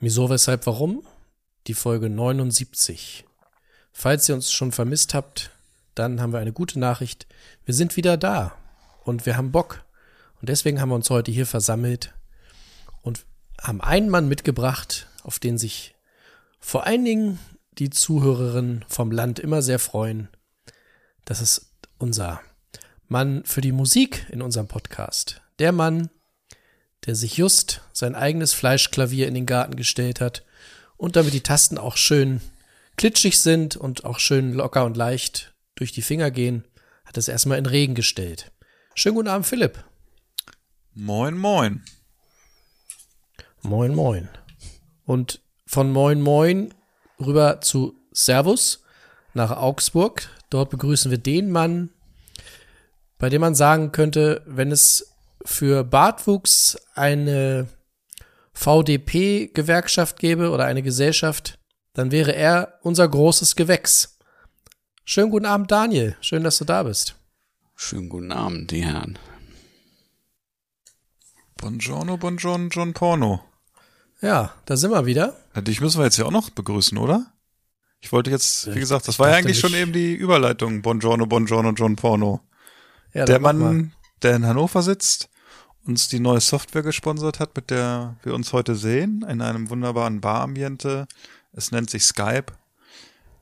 Wieso, weshalb, warum? Die Folge 79. Falls ihr uns schon vermisst habt, dann haben wir eine gute Nachricht. Wir sind wieder da und wir haben Bock. Und deswegen haben wir uns heute hier versammelt und haben einen Mann mitgebracht, auf den sich vor allen Dingen die Zuhörerinnen vom Land immer sehr freuen. Das ist unser Mann für die Musik in unserem Podcast. Der Mann, der sich just sein eigenes Fleischklavier in den Garten gestellt hat und damit die Tasten auch schön klitschig sind und auch schön locker und leicht durch die Finger gehen, hat es erstmal in Regen gestellt. Schönen guten Abend, Philipp. Moin, moin. Moin, moin. Und von Moin, moin rüber zu Servus nach Augsburg. Dort begrüßen wir den Mann, bei dem man sagen könnte, wenn es für Bartwuchs eine VDP-Gewerkschaft gäbe oder eine Gesellschaft, dann wäre er unser großes Gewächs. Schönen guten Abend, Daniel. Schön, dass du da bist. Schönen guten Abend, die Herren. Buongiorno, buongiorno, John Porno. Ja, da sind wir wieder. Ja, dich müssen wir jetzt ja auch noch begrüßen, oder? Ich wollte jetzt, wie gesagt, das war ja eigentlich schon eben die Überleitung. Buongiorno, buongiorno, John Porno. Ja, der Mann, der in Hannover sitzt, uns die neue Software gesponsert hat, mit der wir uns heute sehen, in einem wunderbaren Barambiente. Es nennt sich Skype.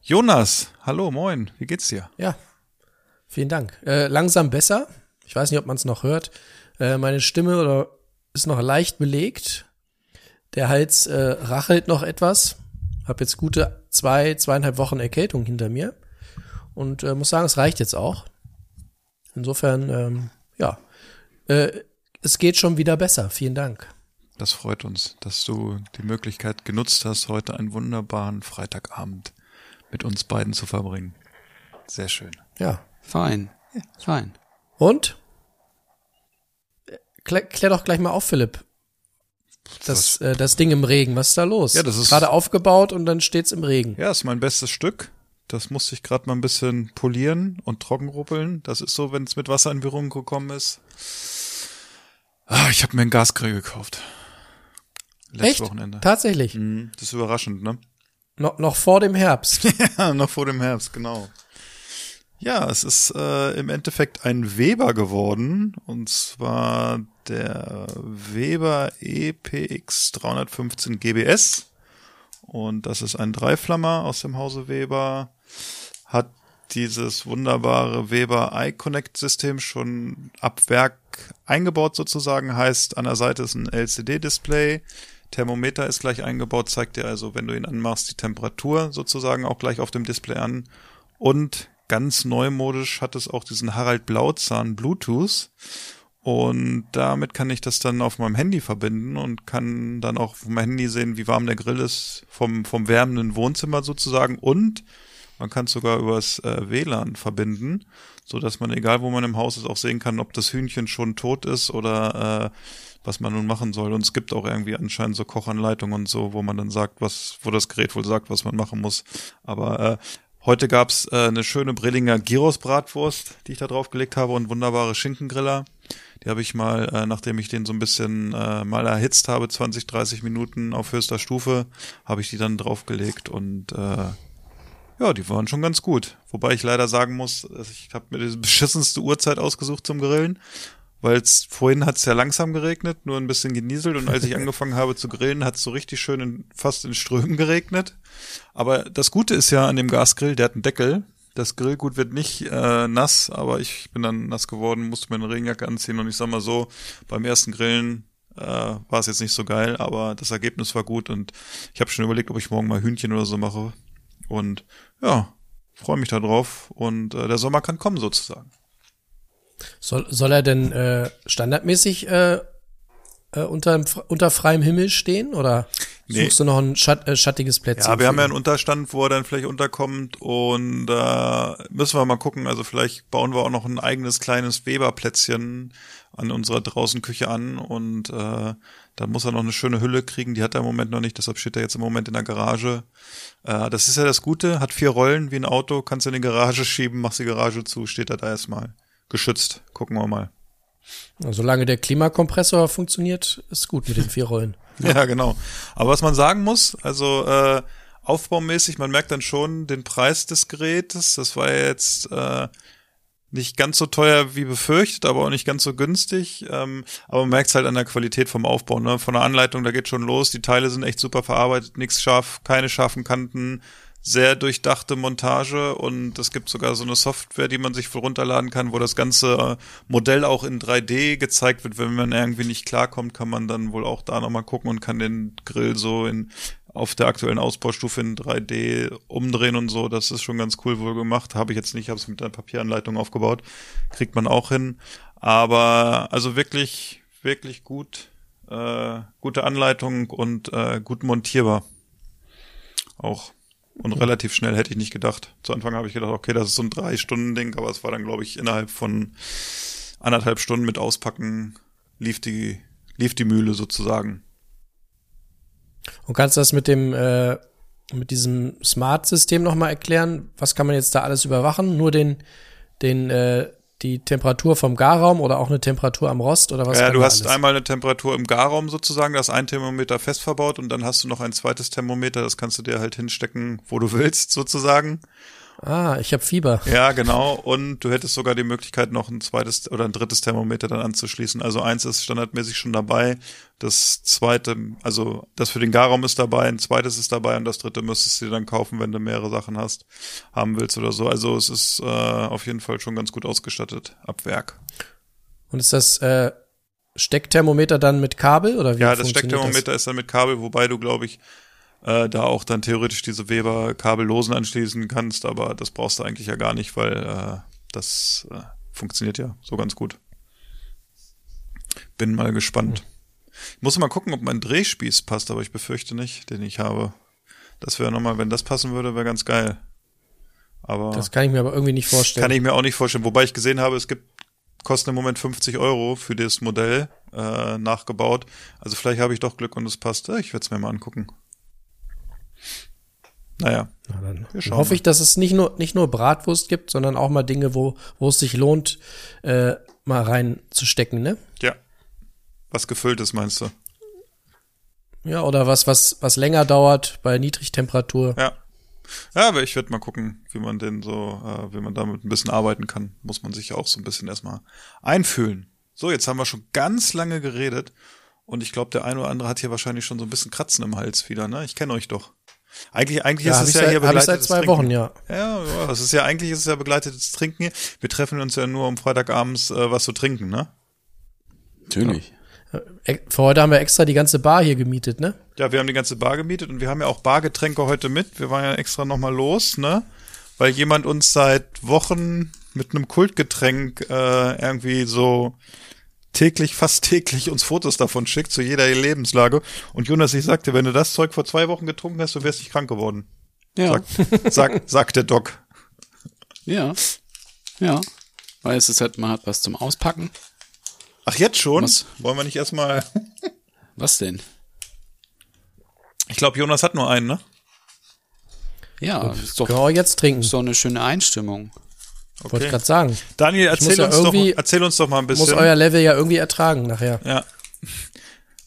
Jonas, hallo, moin, wie geht's dir? Ja, vielen Dank. Äh, langsam besser. Ich weiß nicht, ob man es noch hört. Äh, meine Stimme oder ist noch leicht belegt. Der Hals äh, rachelt noch etwas. Hab jetzt gute zwei, zweieinhalb Wochen Erkältung hinter mir. Und äh, muss sagen, es reicht jetzt auch. Insofern, ähm, ja, äh, es geht schon wieder besser. Vielen Dank. Das freut uns, dass du die Möglichkeit genutzt hast, heute einen wunderbaren Freitagabend mit uns beiden zu verbringen. Sehr schön. Ja. Fein. Ja. Fein. Und? Klär, klär doch gleich mal auf, Philipp. Das, äh, das Ding im Regen, was ist da los? Ja, das ist gerade aufgebaut und dann steht's im Regen. Ja, ist mein bestes Stück. Das musste ich gerade mal ein bisschen polieren und trockenruppeln. Das ist so, wenn es mit Wasser in Berührung gekommen ist. Ah, ich habe mir einen Gasgrill gekauft. Letztes Echt? Wochenende. Tatsächlich. Mhm, das ist überraschend, ne? No, noch vor dem Herbst. ja, noch vor dem Herbst, genau. Ja, es ist äh, im Endeffekt ein Weber geworden. Und zwar der Weber EPX 315 GBS. Und das ist ein Dreiflammer aus dem Hause Weber. Hat dieses wunderbare Weber iConnect System schon ab Werk eingebaut sozusagen. Heißt, an der Seite ist ein LCD-Display. Thermometer ist gleich eingebaut, zeigt dir also, wenn du ihn anmachst, die Temperatur sozusagen auch gleich auf dem Display an. Und ganz neumodisch hat es auch diesen Harald Blauzahn Bluetooth. Und damit kann ich das dann auf meinem Handy verbinden und kann dann auch auf meinem Handy sehen, wie warm der Grill ist vom, vom wärmenden Wohnzimmer sozusagen. Und man kann es sogar übers äh, WLAN verbinden, so dass man, egal wo man im Haus ist, auch sehen kann, ob das Hühnchen schon tot ist oder äh, was man nun machen soll. Und es gibt auch irgendwie anscheinend so Kochanleitungen und so, wo man dann sagt, was, wo das Gerät wohl sagt, was man machen muss. Aber äh, Heute gab's äh, eine schöne Brillinger Gyros-Bratwurst, die ich da draufgelegt habe und wunderbare Schinkengriller. Die habe ich mal, äh, nachdem ich den so ein bisschen äh, mal erhitzt habe, 20, 30 Minuten auf höchster Stufe, habe ich die dann draufgelegt und äh, ja, die waren schon ganz gut. Wobei ich leider sagen muss, ich habe mir die beschissenste Uhrzeit ausgesucht zum Grillen weil vorhin hat es ja langsam geregnet, nur ein bisschen genieselt und als ich angefangen habe zu grillen, hat es so richtig schön in, fast in Strömen geregnet. Aber das Gute ist ja an dem Gasgrill, der hat einen Deckel. Das Grillgut wird nicht äh, nass, aber ich bin dann nass geworden, musste mir eine Regenjacke anziehen und ich sag mal so, beim ersten Grillen äh, war es jetzt nicht so geil, aber das Ergebnis war gut und ich habe schon überlegt, ob ich morgen mal Hühnchen oder so mache. Und ja, freue mich da drauf und äh, der Sommer kann kommen sozusagen. Soll, soll er denn äh, standardmäßig äh, äh, unter, unter freiem Himmel stehen oder Nee. Suchst du noch ein schatt, äh, schattiges Plätzchen? Ja, wir haben ja einen Unterstand, wo er dann vielleicht unterkommt und äh, müssen wir mal gucken. Also vielleicht bauen wir auch noch ein eigenes kleines Weberplätzchen an unserer draußen Küche an und äh, da muss er noch eine schöne Hülle kriegen. Die hat er im Moment noch nicht, deshalb steht er jetzt im Moment in der Garage. Äh, das ist ja das Gute, hat vier Rollen wie ein Auto, kannst du in die Garage schieben, machst die Garage zu, steht er da erstmal geschützt. Gucken wir mal. Solange der Klimakompressor funktioniert, ist gut mit den vier Rollen. Ja, genau. Aber was man sagen muss, also äh, aufbaumäßig, man merkt dann schon den Preis des Gerätes. Das war ja jetzt äh, nicht ganz so teuer wie befürchtet, aber auch nicht ganz so günstig. Ähm, aber man merkt halt an der Qualität vom Aufbau. Ne? Von der Anleitung, da geht schon los. Die Teile sind echt super verarbeitet, nichts scharf, keine scharfen Kanten, sehr durchdachte Montage und es gibt sogar so eine Software, die man sich wohl runterladen kann, wo das ganze äh, Modell auch in 3D gezeigt wird. Wenn man irgendwie nicht klarkommt, kann man dann wohl auch da nochmal gucken und kann den Grill so in auf der aktuellen Ausbaustufe in 3D umdrehen und so. Das ist schon ganz cool wohl gemacht. Habe ich jetzt nicht, habe es mit einer Papieranleitung aufgebaut. Kriegt man auch hin. Aber also wirklich, wirklich gut, äh, gute Anleitung und äh, gut montierbar. Auch. Und relativ schnell hätte ich nicht gedacht. Zu Anfang habe ich gedacht, okay, das ist so ein Drei-Stunden-Ding, aber es war dann, glaube ich, innerhalb von anderthalb Stunden mit Auspacken lief die, lief die Mühle sozusagen. Und kannst du das mit dem, äh, mit diesem Smart-System nochmal erklären? Was kann man jetzt da alles überwachen? Nur den, den, äh, die Temperatur vom Garraum oder auch eine Temperatur am Rost oder was? ja, du hast alles? einmal eine Temperatur im Garraum sozusagen, da ist ein Thermometer fest verbaut und dann hast du noch ein zweites Thermometer, das kannst du dir halt hinstecken, wo du willst sozusagen. Ah, ich habe Fieber. Ja, genau. Und du hättest sogar die Möglichkeit, noch ein zweites oder ein drittes Thermometer dann anzuschließen. Also eins ist standardmäßig schon dabei. Das zweite, also das für den Garraum ist dabei, ein zweites ist dabei und das dritte müsstest du dir dann kaufen, wenn du mehrere Sachen hast, haben willst oder so. Also es ist äh, auf jeden Fall schon ganz gut ausgestattet ab Werk. Und ist das äh, Steckthermometer dann mit Kabel oder wie Ja, das Steckthermometer ist dann mit Kabel, wobei du, glaube ich, äh, da auch dann theoretisch diese Weber kabellosen anschließen kannst, aber das brauchst du eigentlich ja gar nicht, weil äh, das äh, funktioniert ja so ganz gut. Bin mal gespannt. Ich muss mal gucken, ob mein Drehspieß passt, aber ich befürchte nicht, den ich habe. Das wäre nochmal, wenn das passen würde, wäre ganz geil. Aber Das kann ich mir aber irgendwie nicht vorstellen. kann ich mir auch nicht vorstellen. Wobei ich gesehen habe, es gibt kosten im Moment 50 Euro für das Modell äh, nachgebaut. Also vielleicht habe ich doch Glück und es passt. Ich werde es mir mal angucken. Naja, Na, dann hoffe ich, dass es nicht nur, nicht nur Bratwurst gibt, sondern auch mal Dinge, wo, wo es sich lohnt, äh, mal reinzustecken, ne? ja. Was gefüllt ist, meinst du? Ja, oder was, was, was länger dauert bei Niedrigtemperatur. Ja. Ja, aber ich werde mal gucken, wie man den so, äh, wie man damit ein bisschen arbeiten kann. Muss man sich ja auch so ein bisschen erstmal einfühlen. So, jetzt haben wir schon ganz lange geredet und ich glaube, der eine oder andere hat hier wahrscheinlich schon so ein bisschen Kratzen im Hals wieder, ne? Ich kenne euch doch. Eigentlich, eigentlich Ja, ist es ja seit- hier begleitetes seit zwei Trinken. Wochen, ja. Ja, ja, es ist ja eigentlich ist es ja begleitetes Trinken hier. Wir treffen uns ja nur um Freitagabends äh, was zu trinken, ne? Natürlich. Äh, Für heute haben wir extra die ganze Bar hier gemietet, ne? Ja, wir haben die ganze Bar gemietet und wir haben ja auch Bargetränke heute mit. Wir waren ja extra nochmal los, ne? Weil jemand uns seit Wochen mit einem Kultgetränk äh, irgendwie so täglich, fast täglich uns Fotos davon schickt, zu jeder Lebenslage. Und Jonas, ich sagte, wenn du das Zeug vor zwei Wochen getrunken hast, du wärst nicht krank geworden. Ja. Sagt, sagt, sagt der Doc. Ja. Ja. Weil es ist halt, man hat was zum Auspacken. Ach, jetzt schon? Was? Wollen wir nicht erstmal. Was denn? Ich glaube, Jonas hat nur einen, ne? Ja, ist doch, Können wir auch jetzt trinken. doch eine schöne Einstimmung. Wollte ich gerade sagen. Daniel, muss erzähl ja uns, doch, erzähl uns doch mal ein Muss bisschen. euer Level ja irgendwie ertragen nachher. Ja.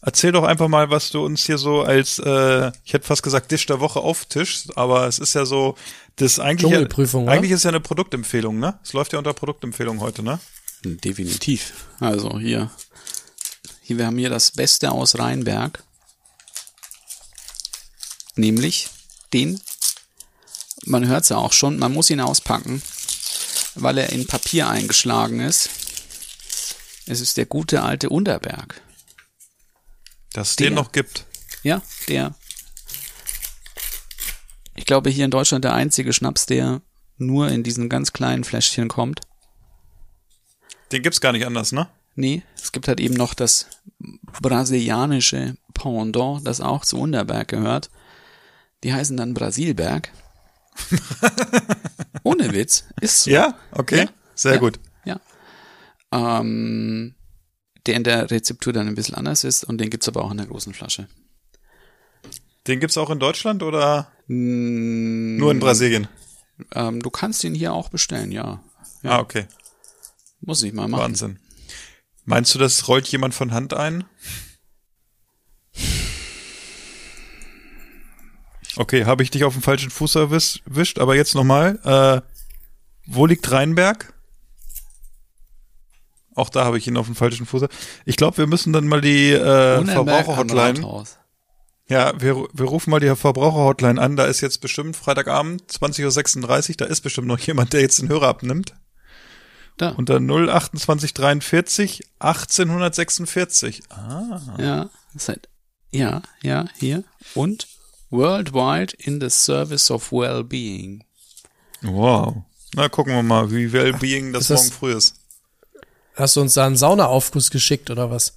Erzähl doch einfach mal, was du uns hier so als, äh, ich hätte fast gesagt, Dish der Woche auftischst, aber es ist ja so, das eigentlich, Dschungelprüfung, oder? eigentlich ist ja eine Produktempfehlung, ne? Es läuft ja unter Produktempfehlung heute, ne? Definitiv. Also hier, hier, wir haben hier das Beste aus Rheinberg. Nämlich den, man hört es ja auch schon, man muss ihn auspacken, weil er in Papier eingeschlagen ist. Es ist der gute alte Unterberg. Dass es den noch gibt. Ja, der. Ich glaube, hier in Deutschland der einzige Schnaps, der nur in diesen ganz kleinen Fläschchen kommt. Den gibt's gar nicht anders, ne? Nee, es gibt halt eben noch das brasilianische Pendant, das auch zu Unterberg gehört. Die heißen dann Brasilberg. Ohne Witz, ist so. Ja, okay. Ja. Sehr Ja. gut. Ja. Ähm, der in der Rezeptur dann ein bisschen anders ist und den gibt's aber auch in der großen Flasche. Den gibt's auch in Deutschland oder Mm, nur in Brasilien? Ähm, du kannst ihn hier auch bestellen, ja. ja. Ah, okay. Muss ich mal machen. Wahnsinn. Meinst du, das rollt jemand von Hand ein? Okay, habe ich dich auf den falschen Fuß erwisch- erwischt, aber jetzt nochmal. Äh, wo liegt Rheinberg? Auch da habe ich ihn auf den falschen Fuß. Ich glaube, wir müssen dann mal die äh, Verbraucherhotline. Ja, wir, wir rufen mal die Verbraucherhotline an. Da ist jetzt bestimmt Freitagabend, 20.36 Uhr. Da ist bestimmt noch jemand, der jetzt den Hörer abnimmt. Da. Unter 02843 1846. Ah. Ja, seit, ja, ja, hier. Und worldwide in the service of well-being. Wow. Na, gucken wir mal, wie Wellbeing das das- morgen früh ist. Hast du uns da einen Saunaaufguss geschickt oder was?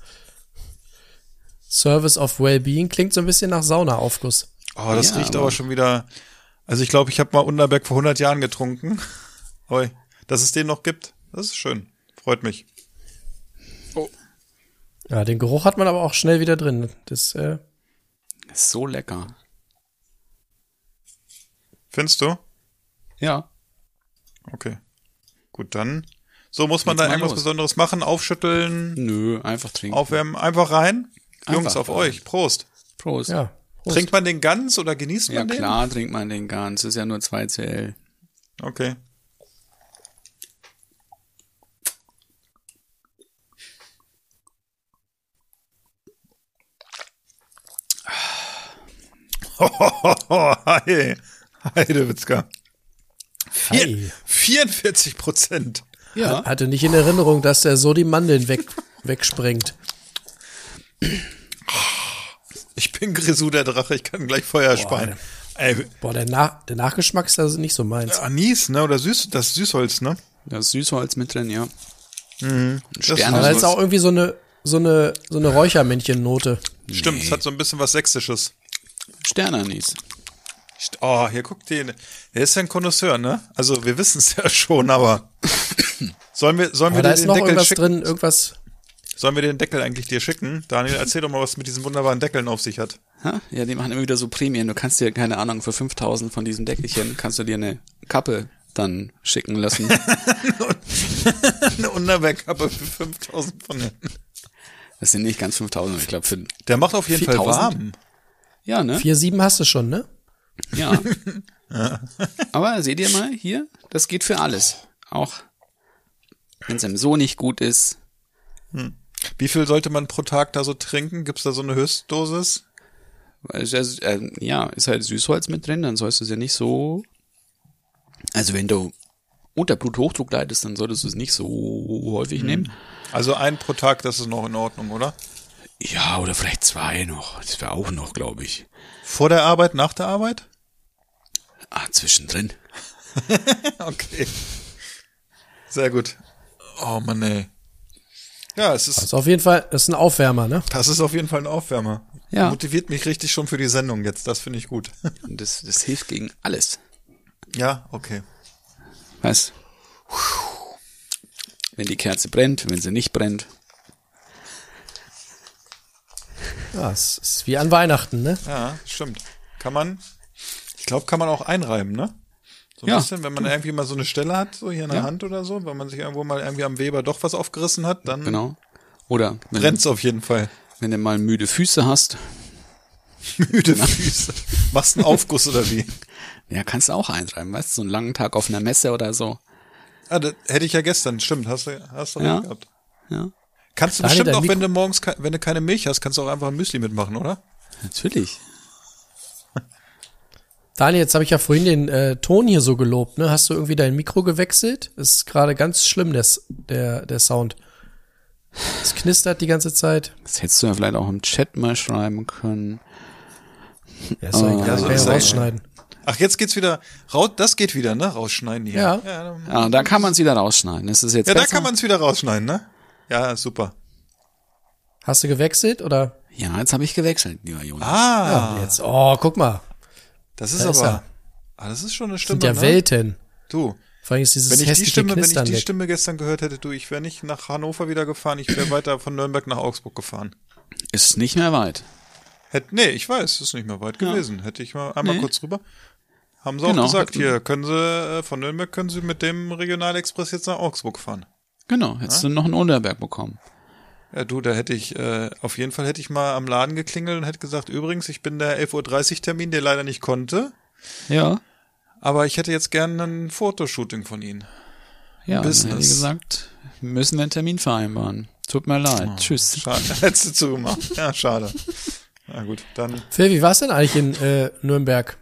Service of Wellbeing klingt so ein bisschen nach Saunaaufguss. Oh, das Ja, riecht aber- aber schon wieder. Also ich glaube, ich habe mal Unterberg vor 100 Jahren getrunken. Oi, dass es den noch gibt, das ist schön. Freut mich. Ja, den Geruch hat man aber auch schnell wieder drin. Das, äh, Ist so lecker. Findest du? Ja. Okay. Gut, dann. So, muss man Jetzt da irgendwas los. Besonderes machen? Aufschütteln, Nö, einfach trinken. aufwärmen, einfach rein? Jungs, Einfach auf rein. euch. Prost. Prost. ja. Prost. Trinkt man den ganz oder genießt Ja man den? klar, trinkt man den ganz. Ist ja nur 2 CL. Okay. Hi. Heidewitzka. Hi. 44 Prozent. Ja. Hatte nicht in Erinnerung, dass der so die Mandeln weg, wegsprengt. Ich bin Grisou der Drache, ich kann gleich Feuer speien. Ey, Boah, der, Nach der Nachgeschmack ist also nicht so meins. Anis, ne? Oder Süß, das Süßholz, ne? Da ist Süßholz mit drin, ja. Das Sterne- Aber da ist ist auch irgendwie so eine, so eine, so eine Räuchermännchen-Note. Stimmt, es hat so ein bisschen was Sächsisches. Sternanis. Oh, hier guckt den. Er ist ja ein Connoisseur, ne? Also wir wissen es ja schon, aber sollen wir, sollen Aber wir da dir ist den noch Deckel irgendwas schicken? drin, irgendwas. Sollen wir den Deckel eigentlich dir schicken? Daniel, erzähl doch mal, was mit diesen wunderbaren Deckeln auf sich hat. Ha? Ja, die machen immer wieder so Prämien. Du kannst dir, keine Ahnung, für 5000 von diesem Deckelchen, kannst du dir eine Kappe dann schicken lassen. Eine Unterbergkappe für 5000 von hinten. Das sind nicht ganz 5000, ich glaube für, Der macht auf jeden Fall 4000? warm. ja, ne? 4,7 hast du schon, ne? Ja. Aber seht ihr mal hier, das geht für alles. Auch wenn es einem so nicht gut ist. Wie viel sollte man pro Tag da so trinken? Gibt's da so eine Höchstdosis? Es ja, äh, ja, ist halt Süßholz mit drin, dann sollst du es ja nicht so. Also wenn du unter Bluthochdruck leidest, dann solltest du es nicht so häufig nehmen. Also ein pro Tag, das ist noch in Ordnung, oder? Ja, oder vielleicht zwei noch. Das wäre auch noch, glaube ich. Vor der Arbeit, nach der Arbeit? Ah, zwischendrin. Okay. Sehr gut. Oh Mann, ey. Ja, es ist, Das ist auf jeden Fall, das ist ein Aufwärmer, ne? das ist auf jeden Fall ein Aufwärmer. Ja. Motiviert mich richtig schon für die Sendung jetzt. Das finde ich gut. Und das, das hilft gegen alles. Ja, okay. Weißt? Wenn die Kerze brennt, wenn sie nicht brennt. Ja, es ist wie an Weihnachten, ne? Ja, stimmt. Kann man, ich glaube, kann man auch einreiben, ne? So ein Ja. bisschen, wenn man irgendwie mal so eine Stelle hat, so hier in der Ja. Hand oder so, wenn man sich irgendwo mal irgendwie am Weber doch was aufgerissen hat, dann Genau. Oder brennt's auf jeden Fall. wenn du mal müde Füße hast, Müde Füße. Machst einen Aufguss oder wie? ja, kannst du auch eintreiben, weißt du, so einen langen Tag auf einer Messe oder so. Ah, das hätte ich ja gestern, stimmt, hast du, hast du Ja. gehabt. Ja, Kannst du Daniel, bestimmt auch, wenn du morgens, wenn du keine Milch hast, kannst du auch einfach ein Müsli mitmachen, oder? natürlich. Daniel, jetzt habe ich ja vorhin den äh, Ton hier so gelobt, ne? Hast du irgendwie dein Mikro gewechselt? Ist gerade ganz schlimm, das, der, der Sound. Es knistert die ganze Zeit. Das hättest du ja vielleicht auch im Chat mal schreiben können. Ja, ist ja, so kann ist ich er. rausschneiden. Ach, jetzt geht's wieder, raus, das geht wieder, ne? Rausschneiden hier. Ja. Ja, dann- Ja, da kann man es wieder rausschneiden. Das ist jetzt ja da besser. kann man es wieder rausschneiden, ne? Ja, super. Hast du gewechselt oder? Ja, jetzt habe ich gewechselt, lieber Jonas. Ah, Jetzt, oh, guck mal. das ist da ist aber. er. Ah, das ist schon eine Das Stimme. sind ja ne? Welten. Du, Vor allem ist dieses wenn ich die Stimme, wenn ich Knistern die weg. Stimme gestern gehört hätte, du, ich wäre nicht nach Hannover wieder gefahren, ich wäre weiter von Nürnberg nach Augsburg gefahren. Ist nicht mehr weit. Hätt, nee, ich weiß, ist nicht mehr weit Ja. gewesen. Hätte ich mal einmal Nee. kurz rüber. Haben sie Genau. auch gesagt, hier können sie äh, von Nürnberg können sie mit dem Regionalexpress jetzt nach Augsburg fahren. Genau, hättest du noch einen Unterberg bekommen. Ja, du, da hätte ich, äh, auf jeden Fall hätte ich mal am Laden geklingelt und hätte gesagt, übrigens, ich bin der 11.30 Uhr Termin, der leider nicht konnte, Ja. aber ich hätte jetzt gerne ein Fotoshooting von Ihnen. Ja, dann Business. hätte ich gesagt, müssen wir einen Termin vereinbaren. Tut mir leid. Tschüss. Schade, hättest du zugemacht. Ja, schade. Na gut, dann, Phil, wie war's denn eigentlich in äh, Nürnberg?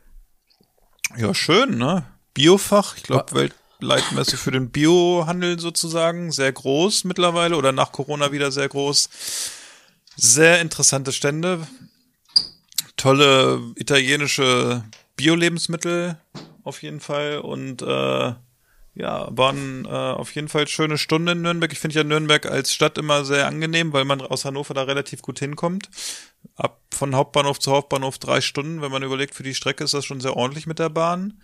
ja, schön, ne? Biofach, ich glaube, Wa- Weltleitmesse für den Biohandel sozusagen, sehr groß mittlerweile oder nach Corona wieder sehr groß. Sehr interessante Stände, tolle italienische Bio-Lebensmittel auf jeden Fall und äh, ja, waren äh, auf jeden Fall schöne Stunden in Nürnberg. Ich finde ja Nürnberg als Stadt immer sehr angenehm, weil man aus Hannover da relativ gut hinkommt. Ab von Hauptbahnhof zu Hauptbahnhof drei Stunden. Wenn man überlegt, für die Strecke ist das schon sehr ordentlich mit der Bahn.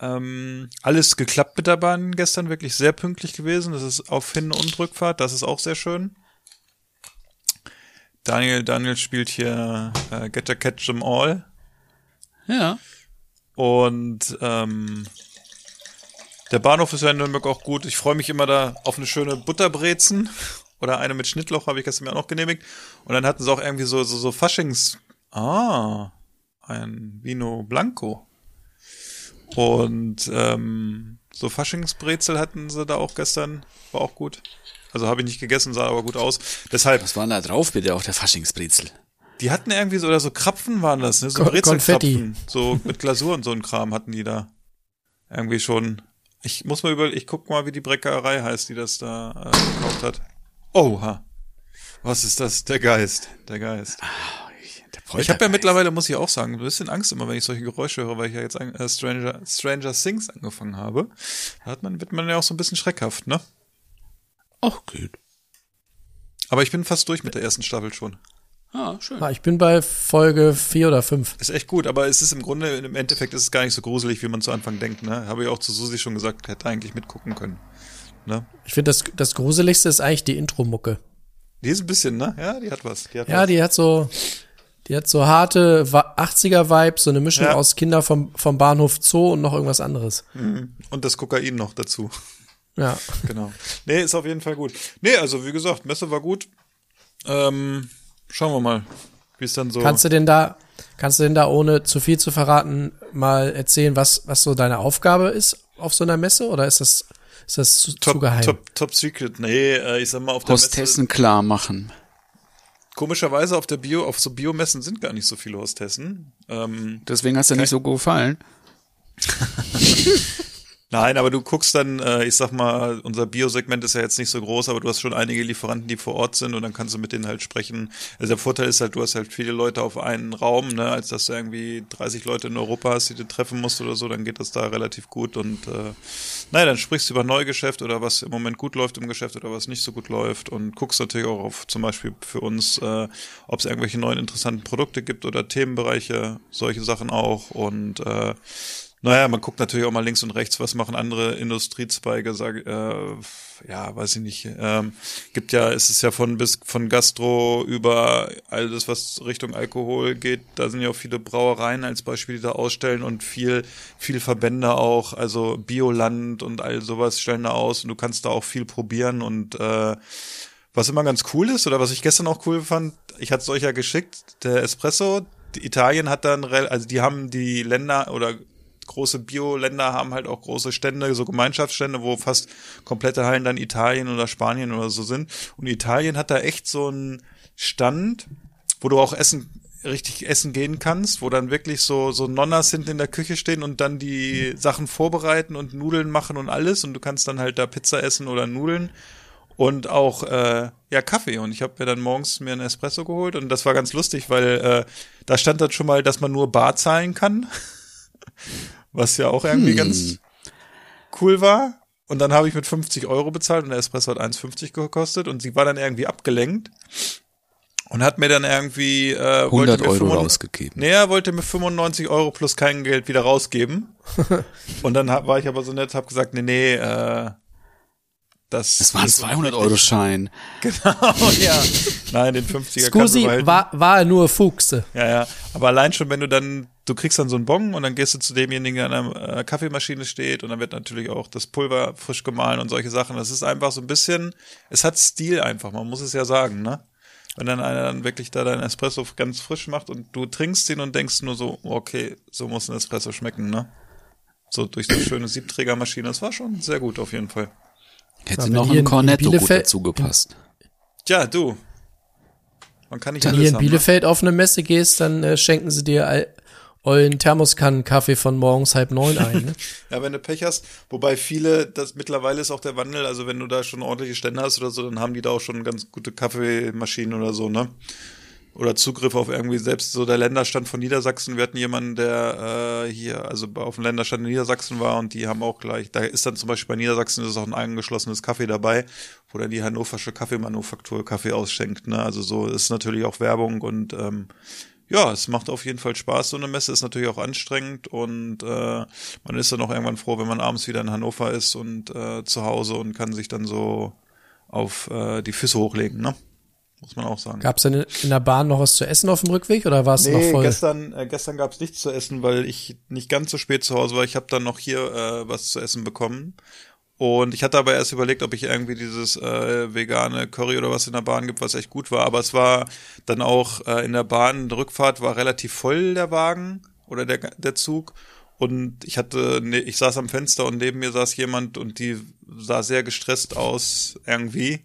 Ähm, alles geklappt mit der Bahn gestern, wirklich sehr pünktlich gewesen. Das ist auf Hin- und Rückfahrt, das ist auch sehr schön. Daniel, Daniel spielt hier äh, Get a Catch 'em All. Ja. Und ähm, der Bahnhof ist ja in Nürnberg auch gut. Ich freue mich immer da auf eine schöne Butterbrezen oder eine mit Schnittloch habe ich gestern mir auch noch genehmigt. Und dann hatten sie auch irgendwie so so, so Faschings. Ah, ein Vino Blanco. Und ähm, so Faschingsbrezel hatten sie da auch gestern. War auch gut. Also habe ich nicht gegessen, sah aber gut aus. Deshalb, Was war denn da drauf bitte auf der Faschingsbrezel? die hatten irgendwie so, oder so Krapfen waren das, ne? So Kon- Brezelkrapfen. So mit Glasur und so ein Kram hatten die da. Irgendwie schon. Ich muss mal über, ich guck mal, wie die Bäckerei heißt, die das da äh, gekauft hat. Oha. Was ist das? Der Geist. Der Geist. Ich habe ja mittlerweile, muss ich auch sagen, ein bisschen Angst immer, wenn ich solche Geräusche höre, weil ich ja jetzt an, äh, Stranger, Stranger Things angefangen habe. Da hat man, wird man ja auch so ein bisschen schreckhaft, ne? Ach, geht. Aber ich bin fast durch mit der ersten Staffel schon. Ah, schön. Ah, ich bin bei Folge vier oder fünf. Ist echt gut, aber es ist im Grunde, im Endeffekt ist es gar nicht so gruselig, wie man zu Anfang denkt, ne? Habe ich auch zu Susi schon gesagt, hätte eigentlich mitgucken können. Ne? Ich finde, das, das Gruseligste ist eigentlich die Intro-Mucke. Die ist ein bisschen, ne? Ja, die hat was. Die hat Ja, was. die hat so, die hat so harte Wa- 80er-Vibes, so eine Mischung Ja. aus Kinder vom, vom Bahnhof Zoo und noch irgendwas anderes. Und das Kokain noch dazu. Ja. genau. Nee, ist auf jeden Fall gut. Nee, also wie gesagt, Messe war gut. Ähm, schauen wir mal, wie es dann so. Kannst du denn da, kannst du denn da, ohne zu viel zu verraten, mal erzählen, was, was so deine Aufgabe ist auf so einer Messe? Oder ist das, ist das zu, zu top, geheim? top, top Secret. Nee, äh, ich sag mal, auf der Hostessen klar machen. Komischerweise auf der Bio, auf so Biomessen sind gar nicht so viele Hostessen. Ähm, Deswegen hast du nicht so gefallen. Nein, aber du guckst dann, äh, ich sag mal, unser Biosegment ist ja jetzt nicht so groß, aber du hast schon einige Lieferanten, die vor Ort sind und dann kannst du mit denen halt sprechen. Also der Vorteil ist halt, du hast halt viele Leute auf einen Raum, ne, als dass du irgendwie 30 Leute in Europa hast, die du treffen musst oder so, dann geht das da relativ gut und äh, naja, dann sprichst du über Neugeschäft oder was im Moment gut läuft im Geschäft oder was nicht so gut läuft und guckst natürlich auch auf zum Beispiel für uns, äh, ob es irgendwelche neuen interessanten Produkte gibt oder Themenbereiche, solche Sachen auch und äh, naja, man guckt natürlich auch mal links und rechts, was machen andere Industriezweige, sag, äh, ja, weiß ich nicht. Ähm, gibt ja, es ist ja von bis von Gastro über alles, was Richtung Alkohol geht. Da sind ja auch viele Brauereien als Beispiel, die da ausstellen und viel, viel Verbände auch, also Bioland und all sowas stellen da aus und du kannst da auch viel probieren und äh, was immer ganz cool ist oder was ich gestern auch cool fand, ich hatte es euch ja geschickt, der Espresso. Italien hat dann, also die haben die Länder oder große Bio-Länder haben halt auch große Stände, so Gemeinschaftsstände, wo fast komplette Hallen dann Italien oder Spanien oder so sind. Und Italien hat da echt so einen Stand, wo du auch essen, richtig essen gehen kannst, wo dann wirklich so, so Nonnas hinten in der Küche stehen und dann die Sachen vorbereiten und Nudeln machen und alles. Und du kannst dann halt da Pizza essen oder Nudeln und auch äh, ja Kaffee. Und ich habe mir dann morgens mir einen Espresso geholt und das war ganz lustig, weil äh, da stand dann schon mal, dass man nur bar zahlen kann, was ja auch irgendwie Hm. ganz cool war Und dann habe ich mit 50 Euro bezahlt und der Espresso hat 1,50 gekostet und sie war dann irgendwie abgelenkt und hat mir dann irgendwie äh, 100 wollte mir Euro 95 rausgegeben. Er wollte mir 95 Euro plus kein Geld wieder rausgeben. und dann hab, war ich aber so nett, hab gesagt, nee, nee, äh, das, Das war ein 200-Euro-Schein. Genau, ja. Nein, den 50er kannst du Scusi, war, war nur Fuchse. Ja, ja. Aber allein schon, wenn du dann, du kriegst dann so einen Bon und dann gehst du zu demjenigen, der an einer äh, Kaffeemaschine steht und dann wird natürlich auch das Pulver frisch gemahlen und solche Sachen. Das ist einfach so ein bisschen, es hat Stil einfach, man muss es ja sagen, ne? Wenn dann einer dann wirklich da deinen Espresso ganz frisch macht und du trinkst ihn und denkst nur so, okay, so muss ein Espresso schmecken, ne? So durch so eine schöne Siebträgermaschine. Das war schon sehr gut auf jeden Fall. Hätte wenn noch ein in Cornetto gut Bielefeld- dazu gepasst. Tja, du. Man kann nicht Wenn du hier in haben, ne? Bielefeld auf eine Messe gehst, dann äh, schenken sie dir all, euren Thermoskannen-Kaffee von morgens halb neun ein. Ne? Ja, wenn du Pech hast, wobei viele, das mittlerweile ist auch der Wandel, also wenn du da schon ordentliche Stände hast oder so, dann haben die da auch schon ganz gute Kaffeemaschinen oder so, ne? Oder Zugriff auf irgendwie selbst so der Länderstand von Niedersachsen. Wir hatten jemanden, der äh, hier, also auf dem Länderstand in Niedersachsen war und die haben auch gleich, da ist dann zum Beispiel bei Niedersachsen ist auch ein angeschlossenes Kaffee dabei, wo dann die hannoversche Kaffeemanufaktur Kaffee ausschenkt, ne? Also so ist natürlich auch Werbung und ähm, ja, es macht auf jeden Fall Spaß. So eine Messe ist natürlich auch anstrengend und äh, man ist dann auch irgendwann froh, wenn man abends wieder in Hannover ist und äh, zu Hause und kann sich dann so auf äh, die Füße hochlegen, ne? Muss man auch sagen. Gab es denn in der Bahn noch was zu essen auf dem Rückweg oder war es noch Nee, voll? gestern, äh, gestern gab es nichts zu essen, weil ich nicht ganz so spät zu Hause war. Ich habe dann noch hier äh, was zu essen bekommen. Und ich hatte aber erst überlegt, ob ich irgendwie dieses äh, vegane Curry oder was in der Bahn gibt, was echt gut war. Aber es war dann auch äh, in der Bahn, die Rückfahrt war relativ voll, der Wagen oder der, der Zug. Und ich hatte, ne, ich saß am Fenster und neben mir saß jemand und die sah sehr gestresst aus irgendwie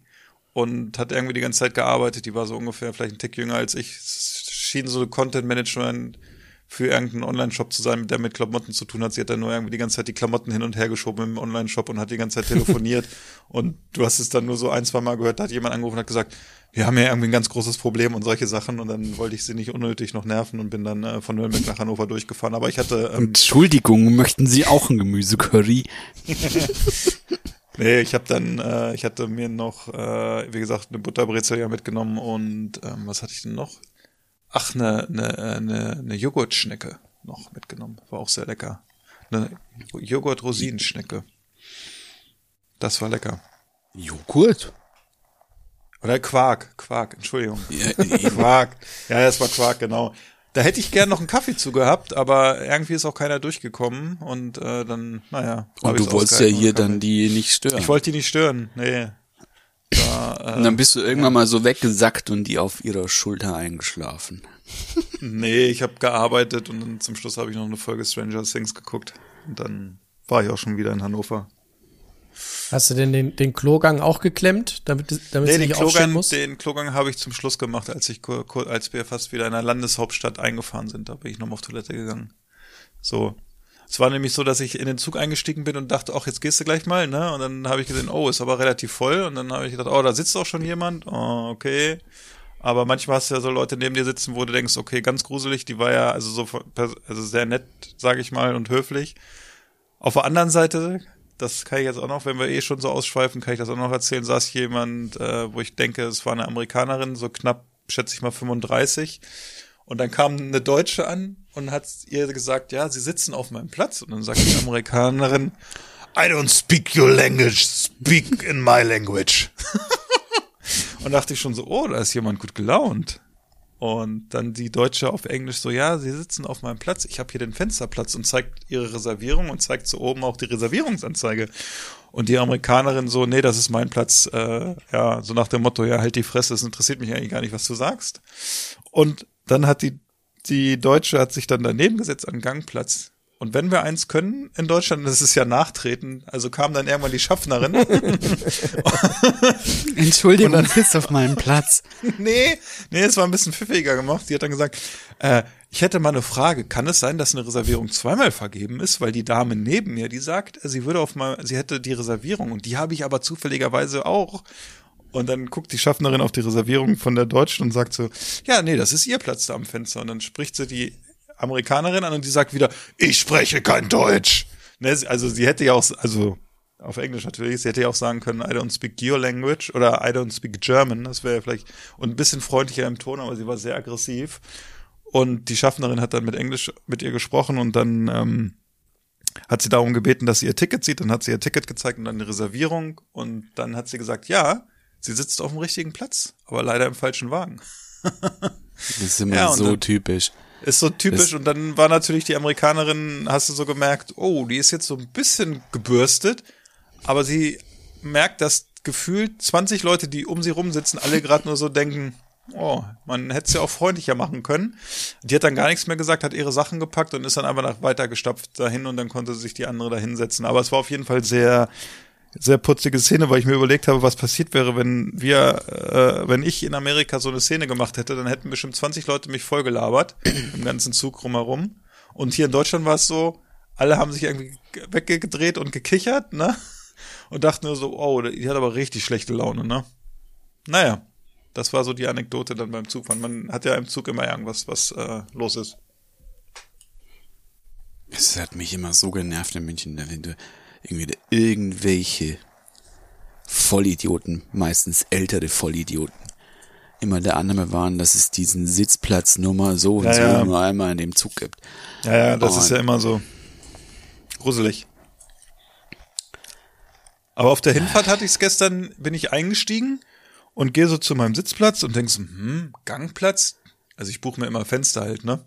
und hat irgendwie die ganze Zeit gearbeitet. Die war so ungefähr vielleicht ein Tick jünger als ich. Es schien so Content Management für irgendeinen Online-Shop zu sein, der mit Klamotten zu tun hat. Sie hat dann nur irgendwie die ganze Zeit die Klamotten hin und her geschoben im Online-Shop und hat die ganze Zeit telefoniert. und du hast es dann nur so ein, zwei Mal gehört, da hat jemand angerufen und hat gesagt, wir haben ja irgendwie ein ganz großes Problem und solche Sachen. Und dann wollte ich sie nicht unnötig noch nerven und bin dann äh, von Nürnberg nach Hannover durchgefahren. Aber ich hatte, ähm, Entschuldigung, möchten Sie auch ein Gemüsecurry? Nee, ich habe dann, äh, ich hatte mir noch, äh, wie gesagt, eine Butterbrezel ja mitgenommen und ähm, was hatte ich denn noch? Ach, eine, eine, eine, eine Joghurtschnecke noch mitgenommen. War auch sehr lecker. Eine Joghurt-Rosinenschnecke. Das war lecker. Joghurt? Oder Quark, Quark, Entschuldigung. Ja. Quark. Ja, es war Quark, genau. Da hätte ich gern noch einen Kaffee zu gehabt, aber irgendwie ist auch keiner durchgekommen und äh, dann, naja. Und du wolltest ja hier dann die nicht stören. Ich wollte die nicht stören, nee. Da, und äh, dann bist du irgendwann mal so weggesackt und die auf ihrer Schulter eingeschlafen. nee, ich habe gearbeitet und dann zum Schluss habe ich noch eine Folge Stranger Things geguckt. Und dann war ich auch schon wieder in Hannover. Hast du denn den, den Klogang auch geklemmt, damit, damit Nee, sie den nicht aufstehen muss? den Klogang habe ich zum Schluss gemacht, als ich als wir fast wieder in der Landeshauptstadt eingefahren sind. Da bin ich nochmal auf Toilette gegangen. So. Es war nämlich so, dass ich in den Zug eingestiegen bin und dachte, ach, jetzt gehst du gleich mal, ne? Und dann habe ich gesehen, oh, ist aber relativ voll. Und dann habe ich gedacht, oh, da sitzt auch schon jemand. Oh, okay. Aber manchmal hast du ja so Leute neben dir sitzen, wo du denkst, okay, ganz gruselig. Die war ja also so also sehr nett, sage ich mal, und höflich. Auf der anderen Seite, das kann ich jetzt auch noch, wenn wir eh schon so ausschweifen, kann ich das auch noch erzählen, saß jemand, äh, wo ich denke, es war eine Amerikanerin, so knapp, schätze ich mal 35. Und dann kam eine Deutsche an und hat ihr gesagt, ja, sie sitzen auf meinem Platz. Und dann sagt die Amerikanerin, I don't speak your language, speak in my language. und dachte ich schon so, oh, da ist jemand gut gelaunt. Und dann die Deutsche auf Englisch so, ja, sie sitzen auf meinem Platz, ich habe hier den Fensterplatz und zeigt ihre Reservierung und zeigt so oben auch die Reservierungsanzeige. Und die Amerikanerin so, nee, das ist mein Platz, äh, ja, so nach dem Motto, ja, halt die Fresse, es interessiert mich eigentlich gar nicht, was du sagst. Und dann hat die, die Deutsche hat sich dann daneben gesetzt an den Gangplatz. Und wenn wir eins können in Deutschland, das ist ja nachtreten, also kam dann irgendwann die Schaffnerin. Entschuldigung, du sitzt auf meinem Platz. nee, nee, es war ein bisschen pfiffiger gemacht. Sie hat dann gesagt, äh, ich hätte mal eine Frage. Kann es sein, dass eine Reservierung zweimal vergeben ist? Weil die Dame neben mir, die sagt, sie würde auf mal, sie hätte die Reservierung und die habe ich aber zufälligerweise auch. Und dann guckt die Schaffnerin auf die Reservierung von der Deutschen und sagt so, ja, nee, das ist ihr Platz da am Fenster. Und dann spricht sie die Amerikanerin an und die sagt wieder, ich spreche kein Deutsch. Ne, also sie hätte ja auch, also Auf Englisch natürlich. Sie hätte ja auch sagen können, I don't speak your language oder I don't speak German. Das wäre ja vielleicht und ein bisschen freundlicher im Ton, aber sie war sehr aggressiv. Und die Schaffnerin hat dann mit Englisch mit ihr gesprochen und dann ähm, hat sie darum gebeten, dass sie ihr Ticket sieht. Dann hat sie ihr Ticket gezeigt und dann eine Reservierung. Und dann hat sie gesagt, ja, sie sitzt auf dem richtigen Platz, aber leider im falschen Wagen. Das ist immer Ja, so dann- typisch. Ist so typisch. Das- und dann war natürlich die Amerikanerin, hast du so gemerkt, oh, die ist jetzt so ein bisschen gebürstet, aber sie merkt, dass gefühlt 20 Leute, die um sie rum sitzen, alle gerade nur so denken, oh, man hätte es ja auch freundlicher machen können. Die hat dann gar nichts mehr gesagt, hat ihre Sachen gepackt und ist dann einfach nach weiter gestapft dahin und dann konnte sich die andere da hinsetzen. Aber es war auf jeden Fall sehr, sehr putzige Szene, weil ich mir überlegt habe, was passiert wäre, wenn wir, äh, wenn ich in Amerika so eine Szene gemacht hätte, dann hätten bestimmt 20 Leute mich vollgelabert im ganzen Zug rumherum. Und hier in Deutschland war es so, alle haben sich irgendwie weggedreht und gekichert, ne? Und dachten nur so, oh, die hat aber richtig schlechte Laune, ne? Naja, das war so die Anekdote dann beim Zugfahren. Man hat ja im Zug immer irgendwas, was äh, los ist. Es hat mich immer so genervt in München, wenn du irgendwie irgendwelche Vollidioten, meistens ältere Vollidioten, immer der Annahme waren, dass es diesen Sitzplatz Nummer so und Ja, so ja. nur einmal in dem Zug gibt. Ja, ja, das Und- ist ja immer so gruselig. Aber auf der Hinfahrt hatte ich es gestern, bin ich eingestiegen und gehe so zu meinem Sitzplatz und denk so, hm, Gangplatz? Also ich buche mir immer Fenster halt, ne?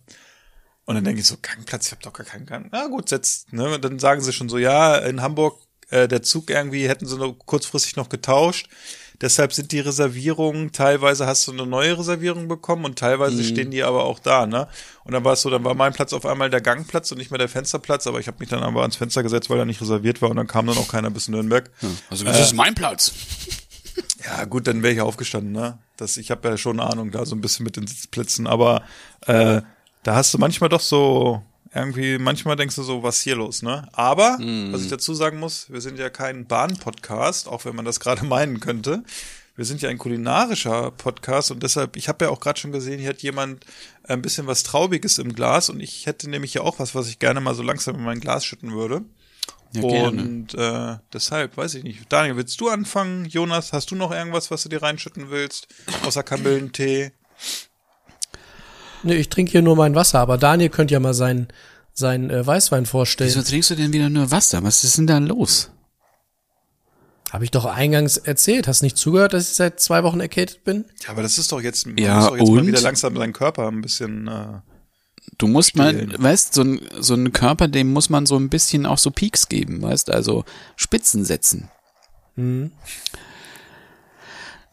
Und dann denke ich so, Gangplatz, ich habe doch gar keinen Gang. Na gut, setzt, ne? Und dann sagen sie schon so, ja, in Hamburg, äh, der Zug irgendwie hätten sie nur kurzfristig noch getauscht. Deshalb sind die Reservierungen, teilweise hast du eine neue Reservierung bekommen und teilweise stehen die aber auch da, ne? Und dann war es so, dann war mein Platz auf einmal der Gangplatz und nicht mehr der Fensterplatz, aber ich habe mich dann aber ans Fenster gesetzt, weil er nicht reserviert war und dann kam dann auch keiner bis Nürnberg. Also das ist mein Platz. Ja, gut, dann wäre ich aufgestanden, ne? Das, ich habe ja schon Ahnung da so ein bisschen mit den Sitzplätzen, aber äh, da hast du manchmal doch so irgendwie, manchmal denkst du so, was hier los, ne? Aber, was ich dazu sagen muss, wir sind ja kein Bahn-Podcast, auch wenn man das gerade meinen könnte. Wir sind ja ein kulinarischer Podcast und deshalb, ich habe ja auch gerade schon gesehen, hier hat jemand ein bisschen was Traubiges im Glas und ich hätte nämlich ja auch was, was ich gerne mal so langsam in mein Glas schütten würde. Ja. Und äh, deshalb, weiß ich nicht. Daniel, willst du anfangen? Jonas, hast du noch irgendwas, was du dir reinschütten willst? Außer Kamillentee? Nee, ich trinke hier nur mein Wasser, aber Daniel könnte ja mal seinen sein, äh, Weißwein vorstellen. Wieso trinkst du denn wieder nur Wasser? Was ist denn da los? Habe ich doch eingangs erzählt. Hast nicht zugehört, dass ich seit zwei Wochen erkältet bin? Ja, aber das ist doch jetzt, man Ja, muss doch jetzt mal und? wieder langsam seinen Körper ein bisschen. Äh, Du musst mal, weißt, so ein, so ein Körper, dem muss man so ein bisschen auch so Peaks geben, weißt, also Spitzen setzen.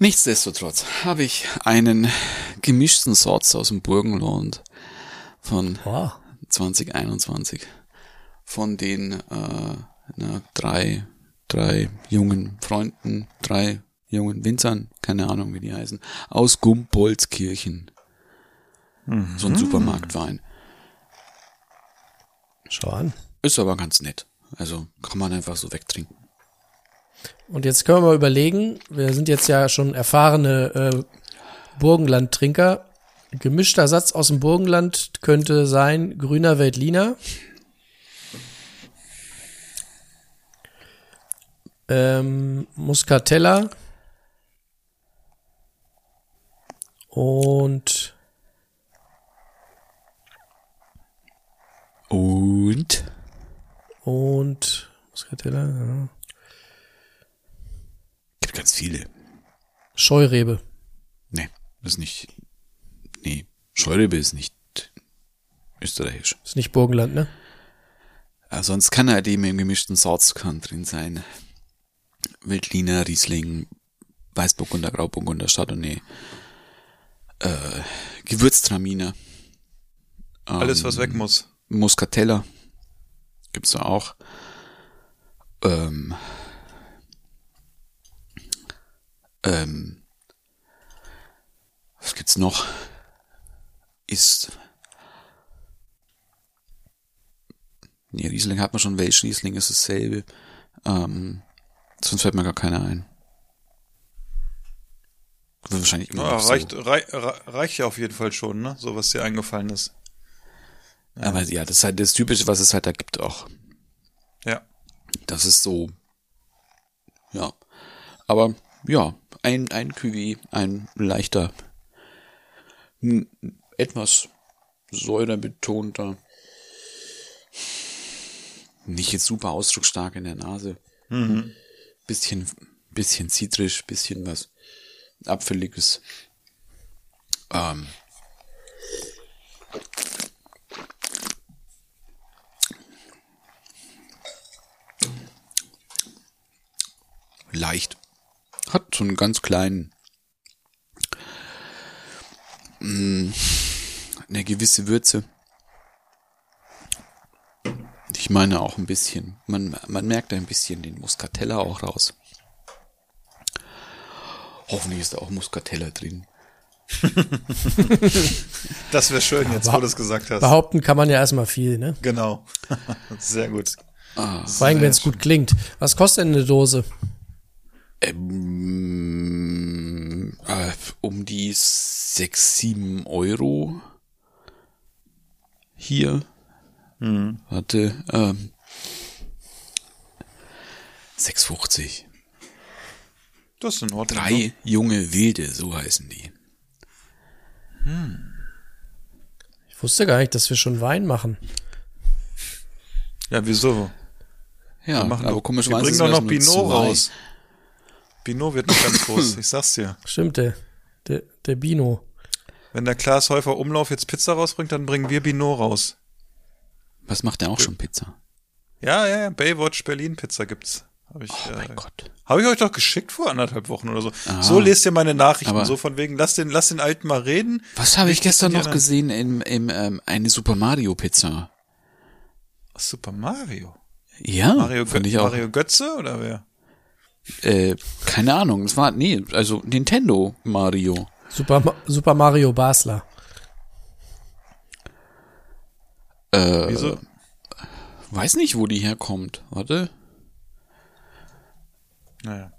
Nichtsdestotrotz habe ich einen gemischten Sorts aus dem Burgenland von Wow. 2021 von den äh, na, drei, drei jungen Freunden, drei jungen Winzern, keine Ahnung wie die heißen, aus Gumpolskirchen. So ein Supermarktwein. Schau an. Ist aber ganz nett. Also kann man einfach so wegtrinken. Und jetzt können wir mal überlegen, wir sind jetzt ja schon erfahrene äh, Burgenland-Trinker. Gemischter Satz aus dem Burgenland könnte sein grüner Veltliner. Ähm, Muscatella. Und Und und Muscatella, ja. Ganz viele. Scheurebe. Nee, das ist nicht. Nee, Scheurebe ist nicht österreichisch. Ist nicht Burgenland, ne? Ja, sonst kann halt eben im gemischten kann drin sein. Wildliner, Riesling, Weißburgunder, Grauburgunder, Chardonnay, äh, Gewürztraminer. alles, was ähm, weg muss. Muscatella gibt's da auch. Ähm, ähm, was gibt's noch? Ist Nee, Riesling hat man schon, Welsch Riesling ist dasselbe. Ähm, sonst fällt mir gar keiner ein. Wird wahrscheinlich immer Ja, noch reicht, so. rei, rei- reicht ja auf jeden Fall schon, ne? So was dir eingefallen ist. Aber ja, das ist halt das Typische, was es halt da gibt auch. Ja. Das ist so Ja. Aber ja, ein, ein Cuvée, ein leichter, n- etwas säurebetonter, nicht jetzt super ausdrucksstark in der Nase. Bisschen, bisschen zitrisch, bisschen was Apfeliges. Ähm, leicht. So einen ganz kleinen, mh, eine gewisse Würze. Ich meine auch ein bisschen, man, man merkt ein bisschen den Muscatella auch raus. Hoffentlich ist da auch Muscatella drin. Das wäre schön, jetzt wo du es gesagt hast. Behaupten kann man ja erstmal viel, ne? Genau. Sehr gut. Vor allem, wenn es gut klingt. Was kostet denn eine Dose? Ähm, äh, um die sechs sieben Euro. Hier. Warte, ähm, 6,50. Das ist in Ordnung. Drei ne? junge Wilde, so heißen die. Ich wusste gar nicht, dass wir schon Wein machen. Ja, wieso? Ja, Wir machen aber doch, komischerweise wir bringen doch noch Pinot zwei. raus. Pinot wird noch ganz groß, ich sag's dir. Stimmt, der, der, der Bino. Wenn der Klaas Häufer Umlauf jetzt Pizza rausbringt, dann bringen wir Pinot raus. Was macht der auch schon Pizza? Ja, ja, ja, Baywatch Berlin Pizza gibt's. Hab ich, Oh äh, mein Gott. Habe ich euch doch geschickt vor anderthalb Wochen oder so. Ah. so lest ihr meine Nachrichten, Aber- so von wegen, lass den, lass den Alten mal reden. Was habe ich Wichtig gestern noch gesehen im, im ähm, eine Super Mario Pizza? Super Mario. Ja, Mario, Gö ich auch. Mario Götze oder wer? Äh, keine Ahnung, es war nee, also Nintendo Mario. Super, Super Mario Basler. Äh, Wieso? weiß nicht, wo die herkommt. Warte. Naja.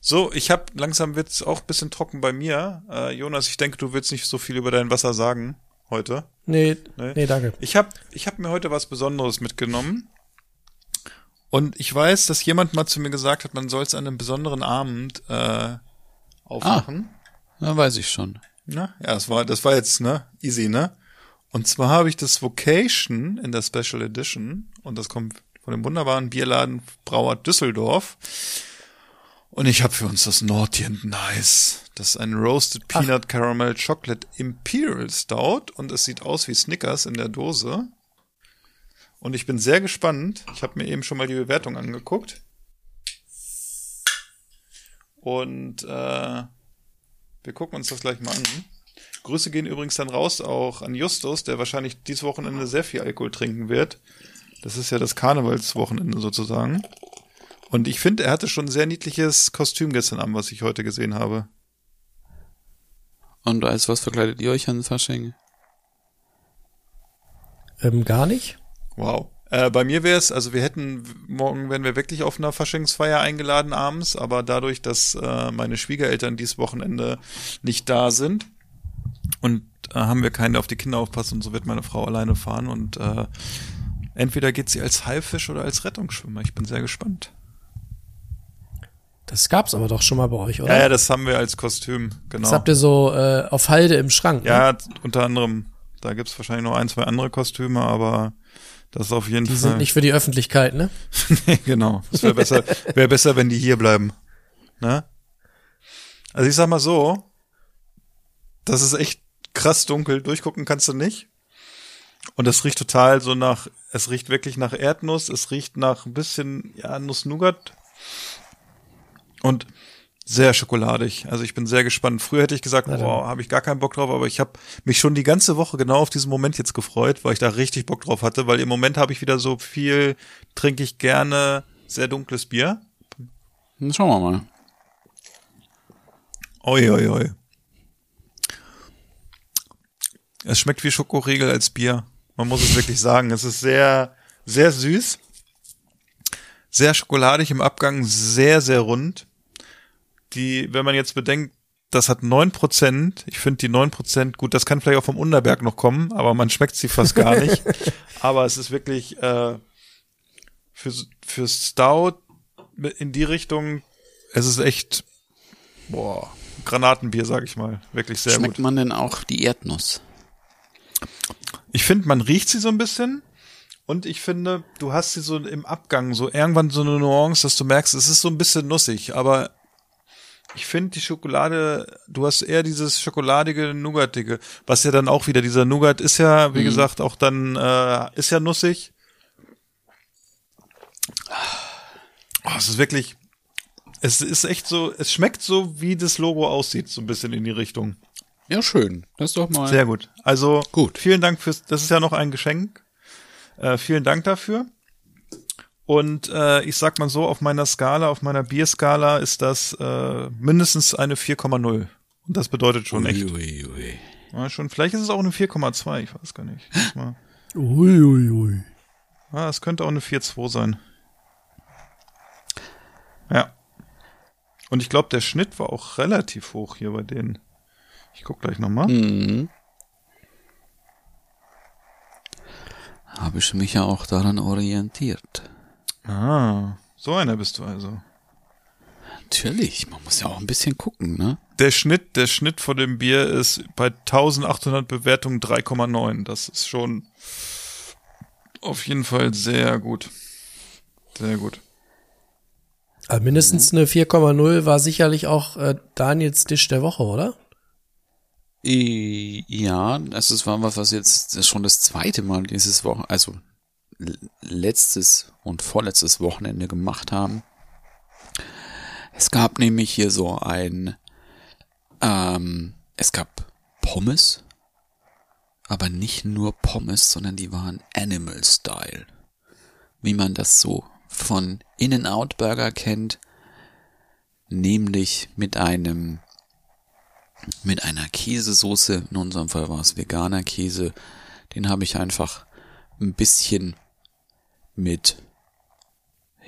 So, ich hab, langsam wird's auch ein bisschen trocken bei mir. Äh, Jonas, ich denke, du willst nicht so viel über dein Wasser sagen heute. Nee, Nee. nee, danke. Ich habe ich hab mir heute was Besonderes mitgenommen. Und ich weiß, dass jemand mal zu mir gesagt hat, man soll es an einem besonderen Abend äh, aufmachen. Na, weiß ich schon. Na, ja, das war, das war jetzt, ne, easy, ne? Und zwar habe ich das Vocation in der Special Edition und das kommt von dem wunderbaren Bierladen Brauer Düsseldorf. Und ich habe für uns das and Nice. Das ist ein Roasted Peanut Caramel Chocolate Imperial Stout und es sieht aus wie Snickers in der Dose. Und ich bin sehr gespannt. Ich habe mir eben schon mal die Bewertung angeguckt. Und äh, wir gucken uns das gleich mal an. Grüße gehen übrigens dann raus auch an Justus, der wahrscheinlich dieses Wochenende sehr viel Alkohol trinken wird. Das ist ja das Karnevalswochenende sozusagen. Und ich finde, er hatte schon ein sehr niedliches Kostüm gestern Abend, was ich heute gesehen habe. Und als was verkleidet ihr euch an Fasching? Ähm, gar nicht? Wow. Äh, bei mir wäre es, also wir hätten, morgen wären wir wirklich auf einer Faschingsfeier eingeladen abends, aber dadurch, dass äh, meine Schwiegereltern dieses Wochenende nicht da sind und äh, haben wir keinen, der auf die Kinder aufpasst und so wird meine Frau alleine fahren und äh, entweder geht sie als Haifisch oder als Rettungsschwimmer. Ich bin sehr gespannt. Das gab's aber doch schon mal bei euch, oder? Ja, ja, das haben wir als Kostüm, genau. Das habt ihr so äh, auf Halde im Schrank. Ne? Ja, unter anderem, da gibt's wahrscheinlich noch ein, zwei andere Kostüme, aber das ist auf jeden Die Fall. sind nicht für die Öffentlichkeit, ne? nee, genau. Es wäre besser, wäre besser, wenn die hier bleiben. Ne? Also ich sag mal so, das ist echt krass dunkel. Durchgucken kannst du nicht. Und es riecht total so nach, es riecht wirklich nach Erdnuss, es riecht nach ein bisschen, ja, Nuss-Nougat. Und sehr schokoladig. Also ich bin sehr gespannt. Früher hätte ich gesagt, Na boah, habe ich gar keinen Bock drauf, aber ich habe mich schon die ganze Woche genau auf diesen Moment jetzt gefreut, weil ich da richtig Bock drauf hatte, weil im Moment habe ich wieder so viel, trinke ich gerne sehr dunkles Bier. Dann schauen wir mal. Oi, oi, oi. Es schmeckt wie Schokoriegel als Bier. Man muss es wirklich sagen. Es ist sehr, sehr süß. Sehr schokoladig im Abgang, sehr, sehr rund. Die, wenn man jetzt bedenkt, das hat neun Prozent. Ich finde die neun Prozent gut. Das kann vielleicht auch vom Unterberg noch kommen, aber man schmeckt sie fast gar nicht. aber es ist wirklich äh, für für Stout in die Richtung Es ist echt, boah, Granatenbier, sag ich mal. Wirklich sehr Schmeckt gut. man denn auch die Erdnuss? Ich finde, man riecht sie so ein bisschen. Und ich finde, du hast sie so im Abgang, so irgendwann so eine Nuance, dass du merkst, es ist so ein bisschen nussig, aber ich finde die Schokolade, du hast eher dieses schokoladige, nougatige, was ja dann auch wieder, dieser Nougat ist ja, wie gesagt, auch dann, äh, ist ja nussig. Oh, es ist wirklich, es ist echt so, es schmeckt so, wie das Logo aussieht, so ein bisschen in die Richtung. Ja, schön. Das ist doch mal. Sehr gut. Also Gut. Vielen Dank fürs. Das ist ja noch ein Geschenk. Äh, vielen Dank dafür. Und äh, ich sag mal so, auf meiner Skala, auf meiner Bierskala ist das äh, mindestens eine 4,0. Und das bedeutet schon echt. Ui, ui, ui. Ja, schon, vielleicht ist es auch eine 4,2, ich weiß gar nicht. Uiuiui. Ah, es könnte auch eine 4,2 sein. Ja. Und ich glaube, der Schnitt war auch relativ hoch hier bei denen. Ich guck gleich nochmal. Mhm. Habe ich mich ja auch daran orientiert. Ah, so einer bist du also. Natürlich, man muss ja auch ein bisschen gucken, ne? Der Schnitt, der Schnitt von dem Bier ist bei 1800 Bewertungen 3,9. Das ist schon auf jeden Fall sehr gut. Sehr gut. Also mindestens eine 4,0 war sicherlich auch äh, Daniels Tisch der Woche, oder? Ja, also es war was, was jetzt das ist schon das zweite Mal dieses Wochen, also letztes und vorletztes Wochenende gemacht haben. Es gab nämlich hier so ein, ähm, es gab Pommes, aber nicht nur Pommes, sondern die waren Animal Style. Wie man das so von In-N-Out Burger kennt, nämlich mit einem mit einer Käsesoße. In unserem Fall war es veganer Käse. Den habe ich einfach ein bisschen mit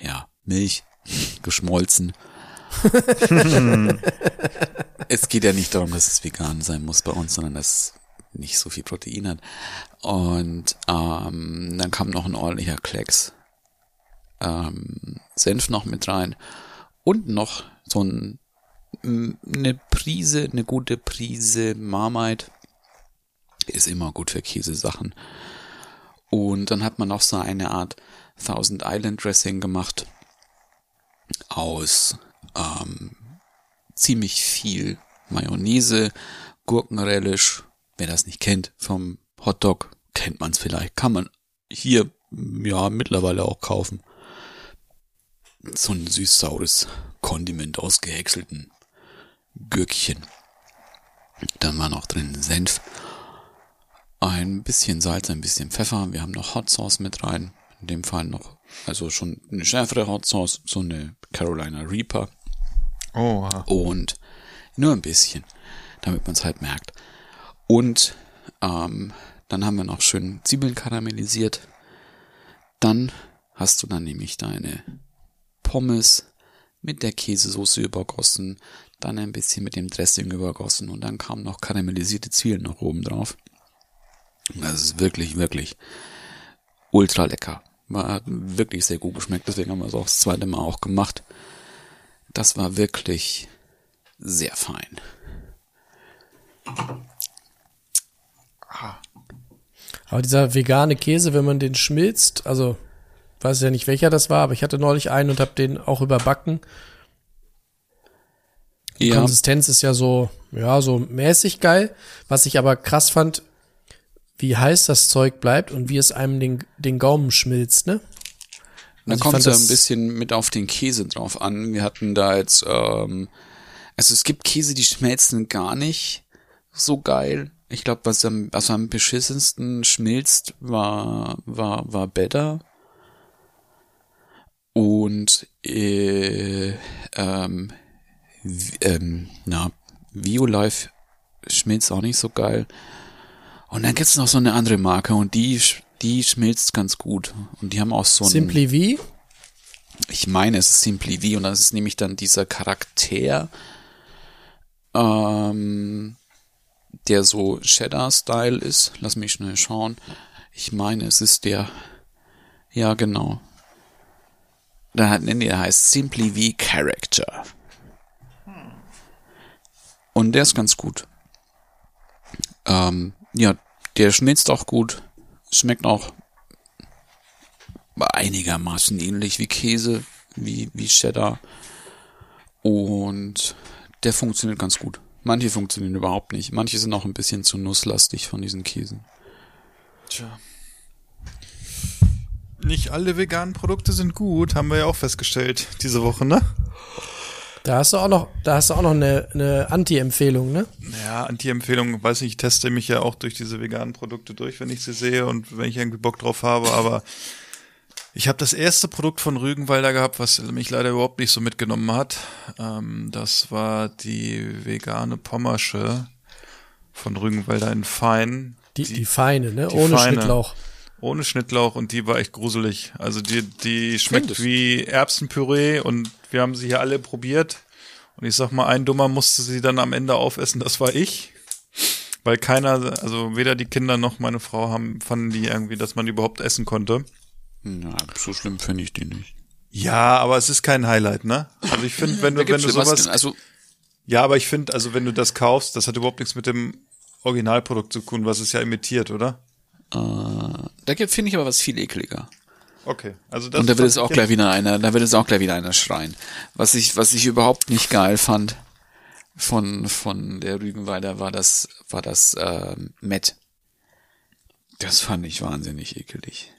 ja, Milch geschmolzen. es geht ja nicht darum, dass es vegan sein muss bei uns, sondern dass es nicht so viel Protein hat. Und ähm, dann kam noch ein ordentlicher Klecks ähm, Senf noch mit rein und noch so ein eine Prise, eine gute Prise Marmite ist immer gut für Käsesachen. Und dann hat man noch so eine Art Thousand Island Dressing gemacht aus ähm, ziemlich viel Mayonnaise, Gurkenrelish. Wer das nicht kennt vom Hotdog, kennt man es vielleicht. Kann man hier ja mittlerweile auch kaufen. So ein süß-saures Kondiment aus gehäckselten Gürkchen. Dann war noch drin Senf, ein bisschen Salz, ein bisschen Pfeffer. Wir haben noch Hot Sauce mit rein. In dem Fall noch, also schon eine schärfere Hot Sauce, so eine Carolina Reaper Oh, und nur ein bisschen, damit man es halt merkt. Und ähm, dann haben wir noch schön Zwiebeln karamellisiert. Dann hast du dann nämlich deine Pommes mit der Käsesoße übergossen, dann ein bisschen mit dem Dressing übergossen und dann kamen noch karamellisierte Zwiebeln noch oben drauf. Das ist wirklich, wirklich ultra lecker. War hat wirklich sehr gut geschmeckt, deswegen haben wir es auch das zweite Mal auch gemacht. Das war wirklich sehr fein. Aber dieser vegane Käse, wenn man den schmilzt, also weiß ja nicht welcher das war, aber ich hatte neulich einen und habe den auch überbacken. Die Ja, Konsistenz ist ja so, ja, so mäßig geil. Was ich aber krass fand, wie heiß das Zeug bleibt und wie es einem den, den Gaumen schmilzt, ne? Da Also ich kommt es ja ein bisschen mit auf den Käse drauf an. Wir hatten da jetzt, ähm, also es gibt Käse, die schmelzen gar nicht so geil. Ich glaube, was am, was am beschissensten schmilzt, war, war, war Better. Und, äh, ähm, ähm, na, Violife schmilzt auch nicht so geil. Und dann gibt's noch so eine andere Marke und die, die schmilzt ganz gut. Und die haben auch so ein, Simply V? ich meine, es ist Simply V und das ist nämlich dann dieser Charakter, ähm, der so Cheddar-Style ist. Lass mich schnell schauen. Ich meine, es ist der, ja genau. Da hat, nee, der heißt Simply V Character. Und der ist ganz gut. Ähm, ja, der schmilzt auch gut. Schmeckt auch einigermaßen ähnlich wie Käse, wie, wie Cheddar. Und der funktioniert ganz gut. Manche funktionieren überhaupt nicht. Manche sind auch ein bisschen zu nusslastig von diesen Käsen. Tja. Nicht alle veganen Produkte sind gut, haben wir ja auch festgestellt diese Woche, ne? Da hast du auch noch, da hast du auch noch eine, eine Anti-Empfehlung, ne? Ja, Anti-Empfehlung, weiß nicht, ich teste mich ja auch durch diese veganen Produkte durch, wenn ich sie sehe und wenn ich irgendwie Bock drauf habe, aber ich habe das erste Produkt von Rügenwalder gehabt, was mich leider überhaupt nicht so mitgenommen hat. Ähm, das war die vegane Pommersche von Rügenwalder in Fein. Die, die, feine, ne? die Ohne feine. Schnittlauch. Ohne Schnittlauch und die war echt gruselig. Also die, die schmeckt Findest? wie Erbsenpüree und wir haben sie hier alle probiert. Und ich sag mal, ein Dummer musste sie dann am Ende aufessen, das war ich. Weil keiner, also weder die Kinder noch meine Frau haben, fanden die irgendwie, dass man die überhaupt essen konnte. Na, so schlimm finde ich die nicht. Ja, aber es ist kein Highlight, ne? Also ich finde, wenn du, wenn du sowas, also ja, aber ich finde, also wenn du das kaufst, das hat überhaupt nichts mit dem Originalprodukt zu tun, was es ja imitiert, oder? äh, da gibt finde ich aber was viel ekliger. Okay, also das Und da wird es auch ich gleich wieder einer, da wird es auch gleich wieder einer schreien. Was ich, was ich überhaupt nicht geil fand von von der Rügenweider war das war das äh, Met. Das fand ich wahnsinnig ekelig.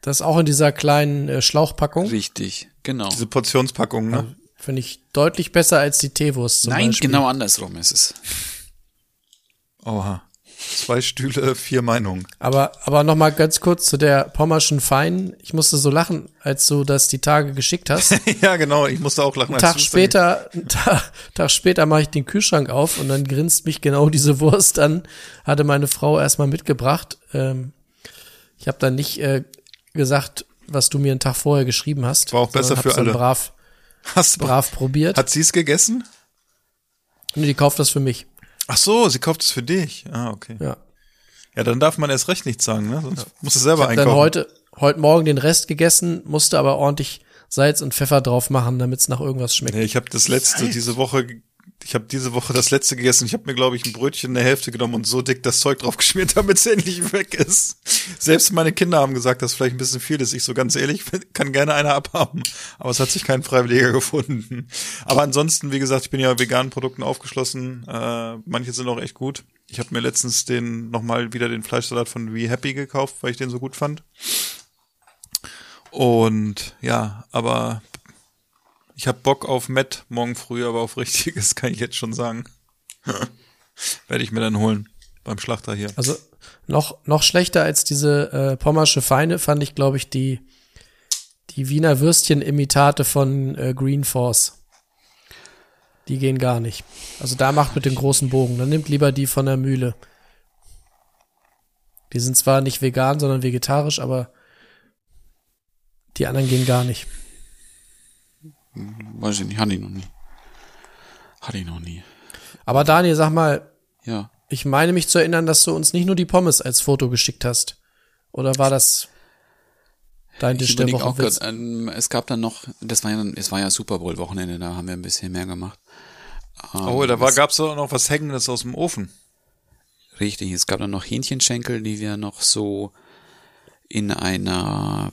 Das ist auch in dieser kleinen äh, Schlauchpackung. Richtig, genau. diese Portionspackung, ne? Finde ich deutlich besser als die Teewurst zum Nein, Beispiel. genau andersrum ist es. Oha. Zwei Stühle, vier Meinungen. Aber, aber noch mal ganz kurz zu der Pommerschen Fein. Ich musste so lachen, als du das die Tage geschickt hast. ja, genau, ich musste auch lachen. Einen als Tag später, Tag, Tag später mache ich den Kühlschrank auf und dann grinst mich genau diese Wurst an. Hatte meine Frau erstmal mitgebracht. Ähm, ich habe dann nicht äh, gesagt, was du mir einen Tag vorher geschrieben hast. War auch besser für alle. Brav, Hast brav probiert. hat sie es gegessen? Nee, die kauft das für mich. Ach so, sie kauft es für dich. Ah, okay. Ja. Ja, dann darf man erst recht nichts sagen, ne? Sonst musst du selber Ich habe einkaufen. dann heute, heute Morgen den Rest gegessen, musste aber ordentlich Salz und Pfeffer drauf machen, damit es nach irgendwas schmeckt. Nee, ich habe das letzte diese Woche ich habe diese Woche das letzte gegessen. Ich habe mir glaube ich ein Brötchen in der Hälfte genommen und so dick das Zeug drauf geschmiert, damit es endlich weg ist. Selbst meine Kinder haben gesagt, dass vielleicht ein bisschen viel ist. Ich so ganz ehrlich, kann gerne einer abhaben, aber es hat sich kein Freiwilliger gefunden. Aber ansonsten, wie gesagt, ich bin ja veganen Produkten aufgeschlossen. Äh, manche sind auch echt gut. Ich habe mir letztens den nochmal wieder den Fleischsalat von We Happy gekauft, weil ich den so gut fand. Und ja, aber ich habe Bock auf Matt morgen früh, aber auf richtiges kann ich jetzt schon sagen. Werde ich mir dann holen beim Schlachter hier. Also noch, noch schlechter als diese äh, pommersche Feine fand ich, glaube ich, die, die Wiener Würstchen-Imitate von äh, Green Force. Die gehen gar nicht. Also da macht mit dem großen Bogen. Dann nimmt lieber die von der Mühle. Die sind zwar nicht vegan, sondern vegetarisch, aber die anderen gehen gar nicht. Weiß ich nicht, hatte ich noch nie. Hatte ich noch nie. Aber Daniel, sag mal, Ja. ich meine mich zu erinnern, dass du uns nicht nur die Pommes als Foto geschickt hast. Oder war das dein Tisch Ich der Woche? auch grad, ähm, es gab dann noch, das war ja, es war ja Super Bowl Wochenende, da haben wir ein bisschen mehr gemacht. Ähm, Oh, da war, es- gab's doch noch was Hängendes aus dem Ofen. Richtig, es gab dann noch Hähnchenschenkel, die wir noch so in einer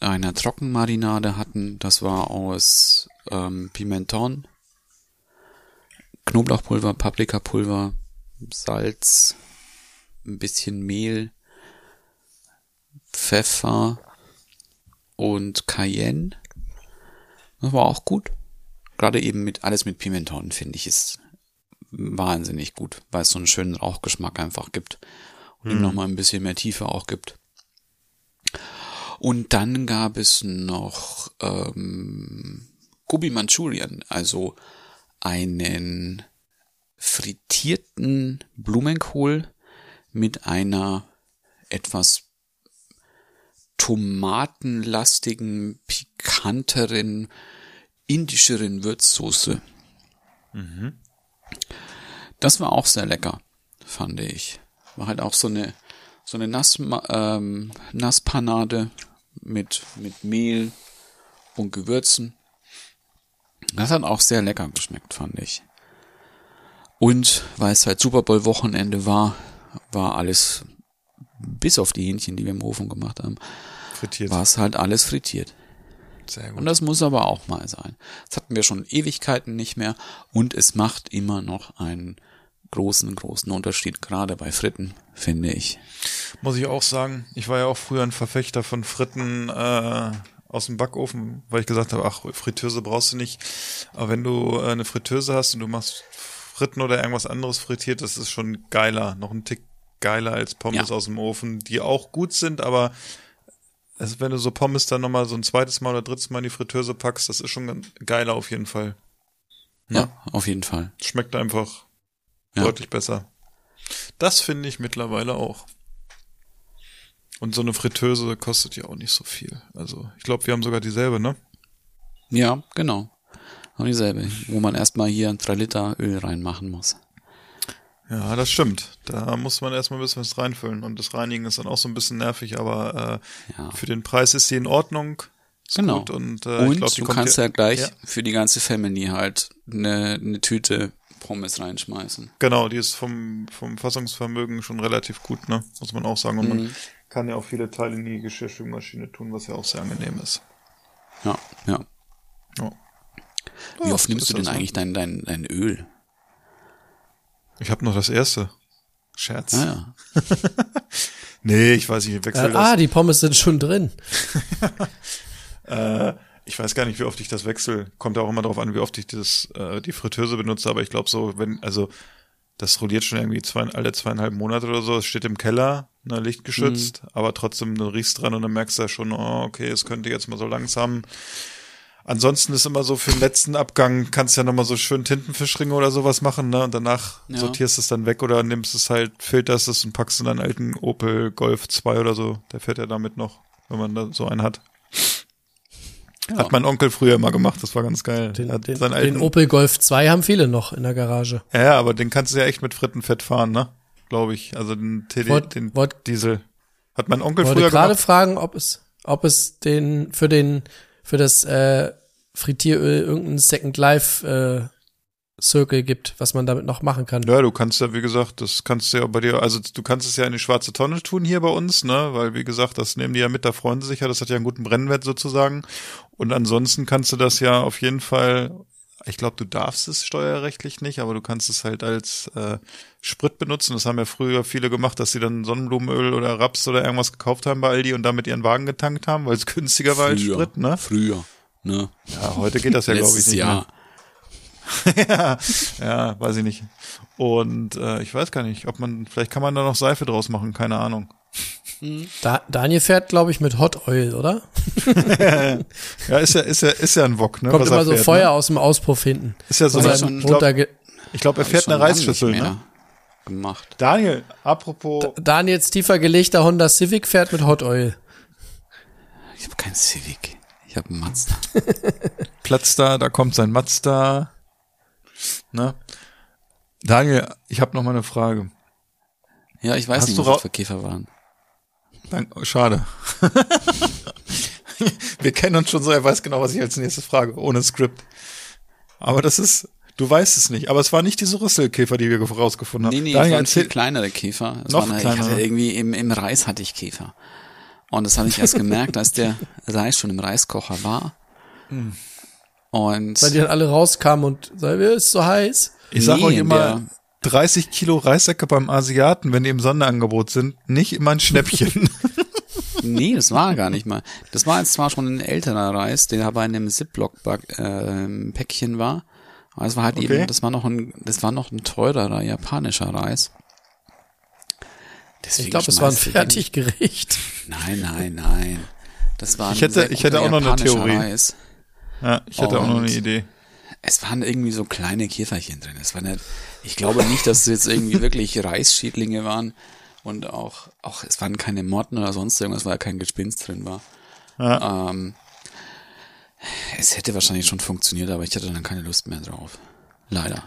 einer Trockenmarinade hatten. Das war aus ähm, Pimenton, Knoblauchpulver, Paprikapulver, Salz, ein bisschen Mehl, Pfeffer und Cayenne. Das war auch gut. Gerade eben mit alles mit Pimenton, finde ich, ist wahnsinnig gut, weil es so einen schönen Rauchgeschmack einfach gibt und ihm nochmal ein bisschen mehr Tiefe auch gibt. Und dann gab es noch ähm, Gobi Manchurian, also einen frittierten Blumenkohl mit einer etwas tomatenlastigen, pikanteren, indischeren Würzsoße. Das war auch sehr lecker, fand ich. War halt auch so eine so eine Nass, ähm, Nasspanade mit mit Mehl und Gewürzen. Das hat auch sehr lecker geschmeckt, fand ich. Und weil es halt Super Bowl Wochenende war, war alles, bis auf die Hähnchen, die wir im Ofen gemacht haben, Frittiert. war es halt alles frittiert. Sehr gut. Und das muss aber auch mal sein. Das hatten wir schon Ewigkeiten nicht mehr und es macht immer noch einen großen, großen Unterschied, gerade bei Fritten, finde ich. Muss ich auch sagen, ich war ja auch früher ein Verfechter von Fritten äh, aus dem Backofen, weil ich gesagt habe, ach, Fritteuse brauchst du nicht. Aber wenn du äh, eine Fritteuse hast und du machst Fritten oder irgendwas anderes frittiert, das ist schon geiler, noch ein Tick geiler als Pommes Ja. aus dem Ofen, die auch gut sind, aber also wenn du so Pommes dann nochmal so ein zweites Mal oder drittes Mal in die Fritteuse packst, das ist schon geiler auf jeden Fall. Ja, auf jeden Fall. Schmeckt einfach Ja. deutlich besser. Das finde ich mittlerweile auch. Und so eine Fritteuse kostet ja auch nicht so viel. Also, ich glaube, wir haben sogar dieselbe, ne? Ja, genau. Und dieselbe, wo man erstmal hier ein 3 Liter Öl reinmachen muss. Ja, das stimmt. Da muss man erstmal ein bisschen was reinfüllen. Und das Reinigen ist dann auch so ein bisschen nervig, aber äh, Ja. für den Preis ist sie in Ordnung. Genau. Gut. Und, äh, Und glaub, du kannst ja gleich Ja. für die ganze Family halt eine, eine Tüte Pommes reinschmeißen. Genau, die ist vom, vom Fassungsvermögen schon relativ gut, ne? Muss man auch sagen. Und Mhm. man kann ja auch viele Teile in die Geschirrspülmaschine tun, was ja auch sehr angenehm ist. Ja, ja. Ja. Wie oft nimmst du denn das, ne? eigentlich dein, dein, dein Öl? Ich habe noch das erste. Scherz. Ah, ja. Nee, ich weiß nicht, ich wechsle Äh, das. ah, die Pommes sind schon drin. Äh, ich weiß gar nicht, wie oft ich das wechsle. Kommt auch immer darauf an, wie oft ich das, äh, die Fritteuse benutze, aber ich glaube so, wenn, also das rolliert schon irgendwie zwei, alle zweieinhalb Monate oder so. Es steht im Keller, ne, lichtgeschützt, aber trotzdem, du riechst dran und dann merkst du ja schon, oh, okay, es könnte jetzt mal so langsam. Ansonsten ist immer so für den letzten Abgang kannst du ja nochmal so schön Tintenfischringe oder sowas machen, ne? Und danach Ja. sortierst du es dann weg oder nimmst es halt, filterst es und packst in deinen alten Opel Golf 2 oder so. Der fährt ja damit noch, wenn man da so einen hat. Ja. Hat mein Onkel früher immer gemacht, das war ganz geil. Den, hat den, den Opel Golf 2 haben viele noch in der Garage. ja, ja, aber den kannst du ja echt mit Frittenfett fahren, ne? Glaube ich. Also den, TD, Wollt- den wollt- Diesel. Hat mein Onkel Ich wollte früher gerade gemacht. fragen, ob es, ob es den für den für das äh, Frittieröl irgendeinen Second Life äh, Circle gibt, was man damit noch machen kann. Ja, du kannst ja, wie gesagt, das kannst du ja bei dir, also du kannst es ja in die schwarze Tonne tun hier bei uns, ne? Weil, wie gesagt, das nehmen die ja mit, da freuen sie sich ja, das hat ja einen guten Brennwert sozusagen. Und ansonsten kannst du das ja auf jeden Fall, ich glaube, du darfst es steuerrechtlich nicht, aber du kannst es halt als äh, Sprit benutzen. Das haben ja früher viele gemacht, dass sie dann Sonnenblumenöl oder Raps oder irgendwas gekauft haben bei Aldi und damit ihren Wagen getankt haben, weil es günstiger war als. Sprit, ne? Früher. Ne? Ja, heute geht das ja, glaube ich, nicht mehr. Ja, ja, weiß ich nicht. Und äh, ich weiß gar nicht, ob man, vielleicht kann man da noch Seife draus machen, keine Ahnung. Da, Daniel fährt, glaube ich, mit Hot Oil, oder? Ja, ist ja, ist ja, ist ja ein Wok, ne? Kommt was immer er so fährt, Feuer Ne? aus dem Auspuff hinten. Ist ja so eine, schon ich glaube, glaub, er fährt eine Reisschüssel, ne? Gemacht. Daniel, apropos, Daniels tiefer gelegter Honda Civic fährt mit Hot Oil. Ich habe kein Civic. Ich habe einen Mazda. Platz da, da kommt sein Mazda. Ne? Daniel, ich habe noch mal eine Frage. Ja, ich weiß Hast nicht, was das für Käfer waren. Dank, oh, schade. Wir kennen uns schon so, er weiß genau, was ich als nächstes frage, ohne Skript. Aber das ist, du weißt es nicht. Aber es war nicht diese Rüsselkäfer, die wir rausgefunden haben. Nee, nee, Daniel, es waren erzähl, viel kleinere Käfer. Es Noch waren, Ich kleinere? hatte irgendwie im, im Reis hatte ich Käfer. Und das habe ich erst gemerkt, als der Reis schon im Reiskocher war. Hm. Und Weil die dann alle rauskamen und sagen, es ist so heiß. ich sag Nee, euch immer, der- 30 Kilo Reissäcke beim Asiaten, wenn die im Sonderangebot sind, nicht immer ein Schnäppchen. nee, das war gar nicht mal. Das war jetzt zwar schon ein älterer Reis, der aber in einem Ziploc-Päckchen war. Aber es war halt Okay. eben, das war noch ein, das war noch ein teurerer japanischer Reis. Deswegen Ich glaube, es war ein Fertiggericht. Nein, nein, nein. Das war ein Ich hätte- sehr ich hätte auch noch eine Theorie. Reis. Ja, ich hatte auch noch eine Idee. Es waren irgendwie so kleine Käferchen drin. Es war nicht, ich glaube nicht, dass es jetzt irgendwie wirklich Reisschädlinge waren. Und auch, auch, es waren keine Motten oder sonst irgendwas, weil kein Gespinst drin war. Ja. Ähm, es hätte wahrscheinlich schon funktioniert, aber ich hatte dann keine Lust mehr drauf. Leider.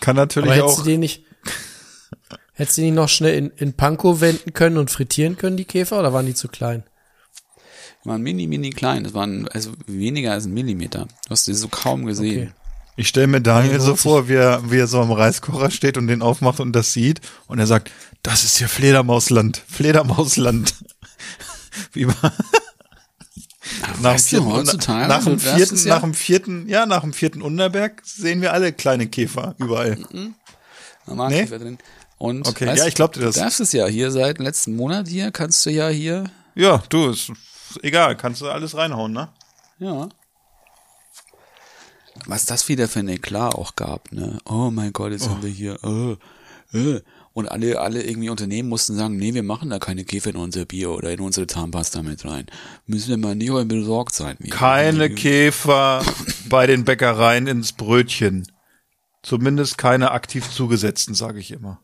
Kann natürlich Aber hättest auch. du die nicht, hättest du die noch schnell in, in Panko wenden können und frittieren können, die Käfer, oder waren die zu klein? Die waren mini, mini klein. Das waren also weniger als ein Millimeter. Du hast sie so kaum gesehen. Okay. Ich stelle mir Daniel so vor, wie er, wie er so am Reiskocher steht und den aufmacht und das sieht und er sagt, das ist hier Fledermausland, Fledermausland. Wie war nach dem weißt du, vierten, heutzutage, nach dem vierten, es ja- nach dem vierten, ja, nach dem vierten Unterberg sehen wir alle kleine Käfer überall. Da war Nee? Käfer drin. Und Okay, weißt ja, du, ich glaub dir das. Du darfst es ja hier seit letzten Monat hier, kannst du ja hier, Ja, du, ist egal, kannst du alles reinhauen, ne? ja. Was das wieder für ein Eklat auch gab, ne? Oh mein Gott, jetzt haben wir hier, äh, äh. Und alle, alle irgendwie Unternehmen mussten sagen, nee, wir machen da keine Käfer in unser Bier oder in unsere Zahnpasta mit rein. Müssen wir mal nicht besorgt sein. Wir- Keine Käfer bei den Bäckereien ins Brötchen. Zumindest keine aktiv zugesetzten, sage ich immer.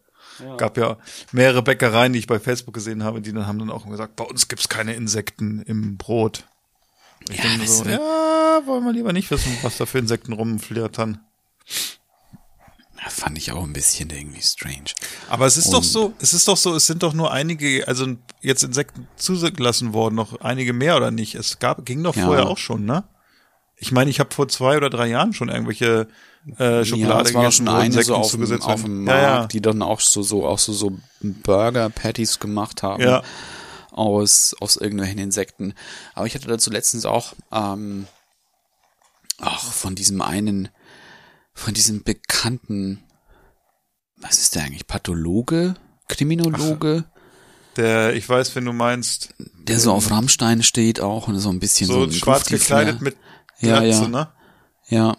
Gab ja mehrere Bäckereien, die ich bei Facebook gesehen habe, die dann haben dann auch gesagt, bei uns gibt's keine Insekten im Brot. Ich Ja, denke so, wird- ja, wollen wir lieber nicht wissen, was da für Insekten rumflattern. Ja, fand ich auch ein bisschen irgendwie strange. Aber es ist doch Und- so, es ist doch so, es sind doch nur einige, also jetzt Insekten zugelassen worden, noch einige mehr oder nicht? Es gab, ging doch Ja. vorher auch schon, ne? Ich meine, ich habe vor zwei oder drei Jahren schon irgendwelche äh, Schokolade ja, war schon eine Insekten so auf, dem- zugesetzt auf dem Ja, Markt, ja. die dann auch so, so, auch so, so Burger-Patties gemacht haben. Ja. Aus, aus irgendwelchen Insekten. Aber ich hatte dazu letztens auch, ähm, auch von diesem einen, von diesem bekannten, was ist der eigentlich? Pathologe? Kriminologe? Der, ich weiß, wenn du meinst, der so auf Rammstein steht auch und so ein bisschen so, so ein schwarz gekleidet mit Ja, Glatze, ja. ne? Ja.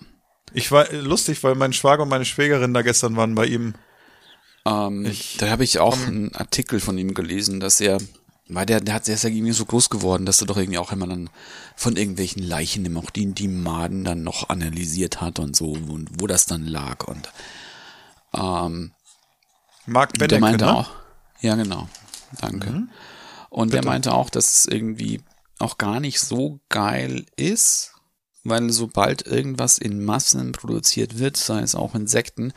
Ich war lustig, weil mein Schwager und meine Schwägerin da gestern waren bei ihm. Ähm, Ich da habe ich auch einen Artikel von ihm gelesen, dass er, weil der, der hat der ist ja irgendwie so groß geworden, dass er doch irgendwie auch immer dann von irgendwelchen Leichen immer auch die, die Maden dann noch analysiert hat und so und wo das dann lag und ähm, Mark der Benecke, meinte ne? auch, ja genau, danke. Und der meinte auch, dass es irgendwie auch gar nicht so geil ist, weil sobald irgendwas in Massen produziert wird, sei es auch Insekten,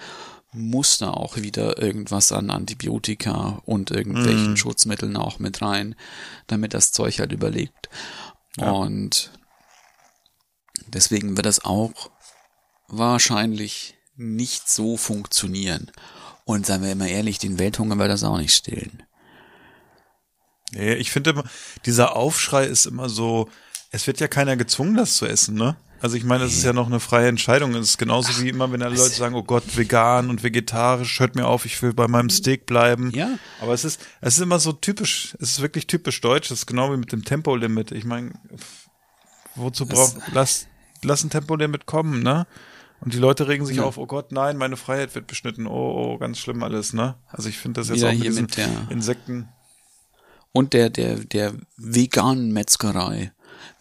muss da auch wieder irgendwas an Antibiotika und irgendwelchen Schutzmitteln auch mit rein, damit das Zeug halt überlebt. Und deswegen wird das auch wahrscheinlich nicht so funktionieren. Und seien wir immer ehrlich, den Welthunger wird das auch nicht stillen. Nee, ich finde immer, dieser Aufschrei ist immer so, es wird ja keiner gezwungen, das zu essen, ne? Also ich meine, es ist ja noch eine freie Entscheidung. Es ist genauso wie immer, wenn alle Leute sagen, oh Gott, vegan und vegetarisch, hört mir auf, ich will bei meinem Steak bleiben. Ja. Aber es ist, es ist immer so typisch, es ist wirklich typisch deutsch, es ist genau wie mit dem Tempolimit. Ich meine, wozu braucht, lass, lass ein Tempolimit kommen, ne? Und die Leute regen sich Ja. auf, oh Gott, nein, meine Freiheit wird beschnitten, oh, oh, ganz schlimm alles, ne? Also ich finde das jetzt Wieder auch mit hier diesen mit der- Insekten. Und der, der, der veganen Metzgerei.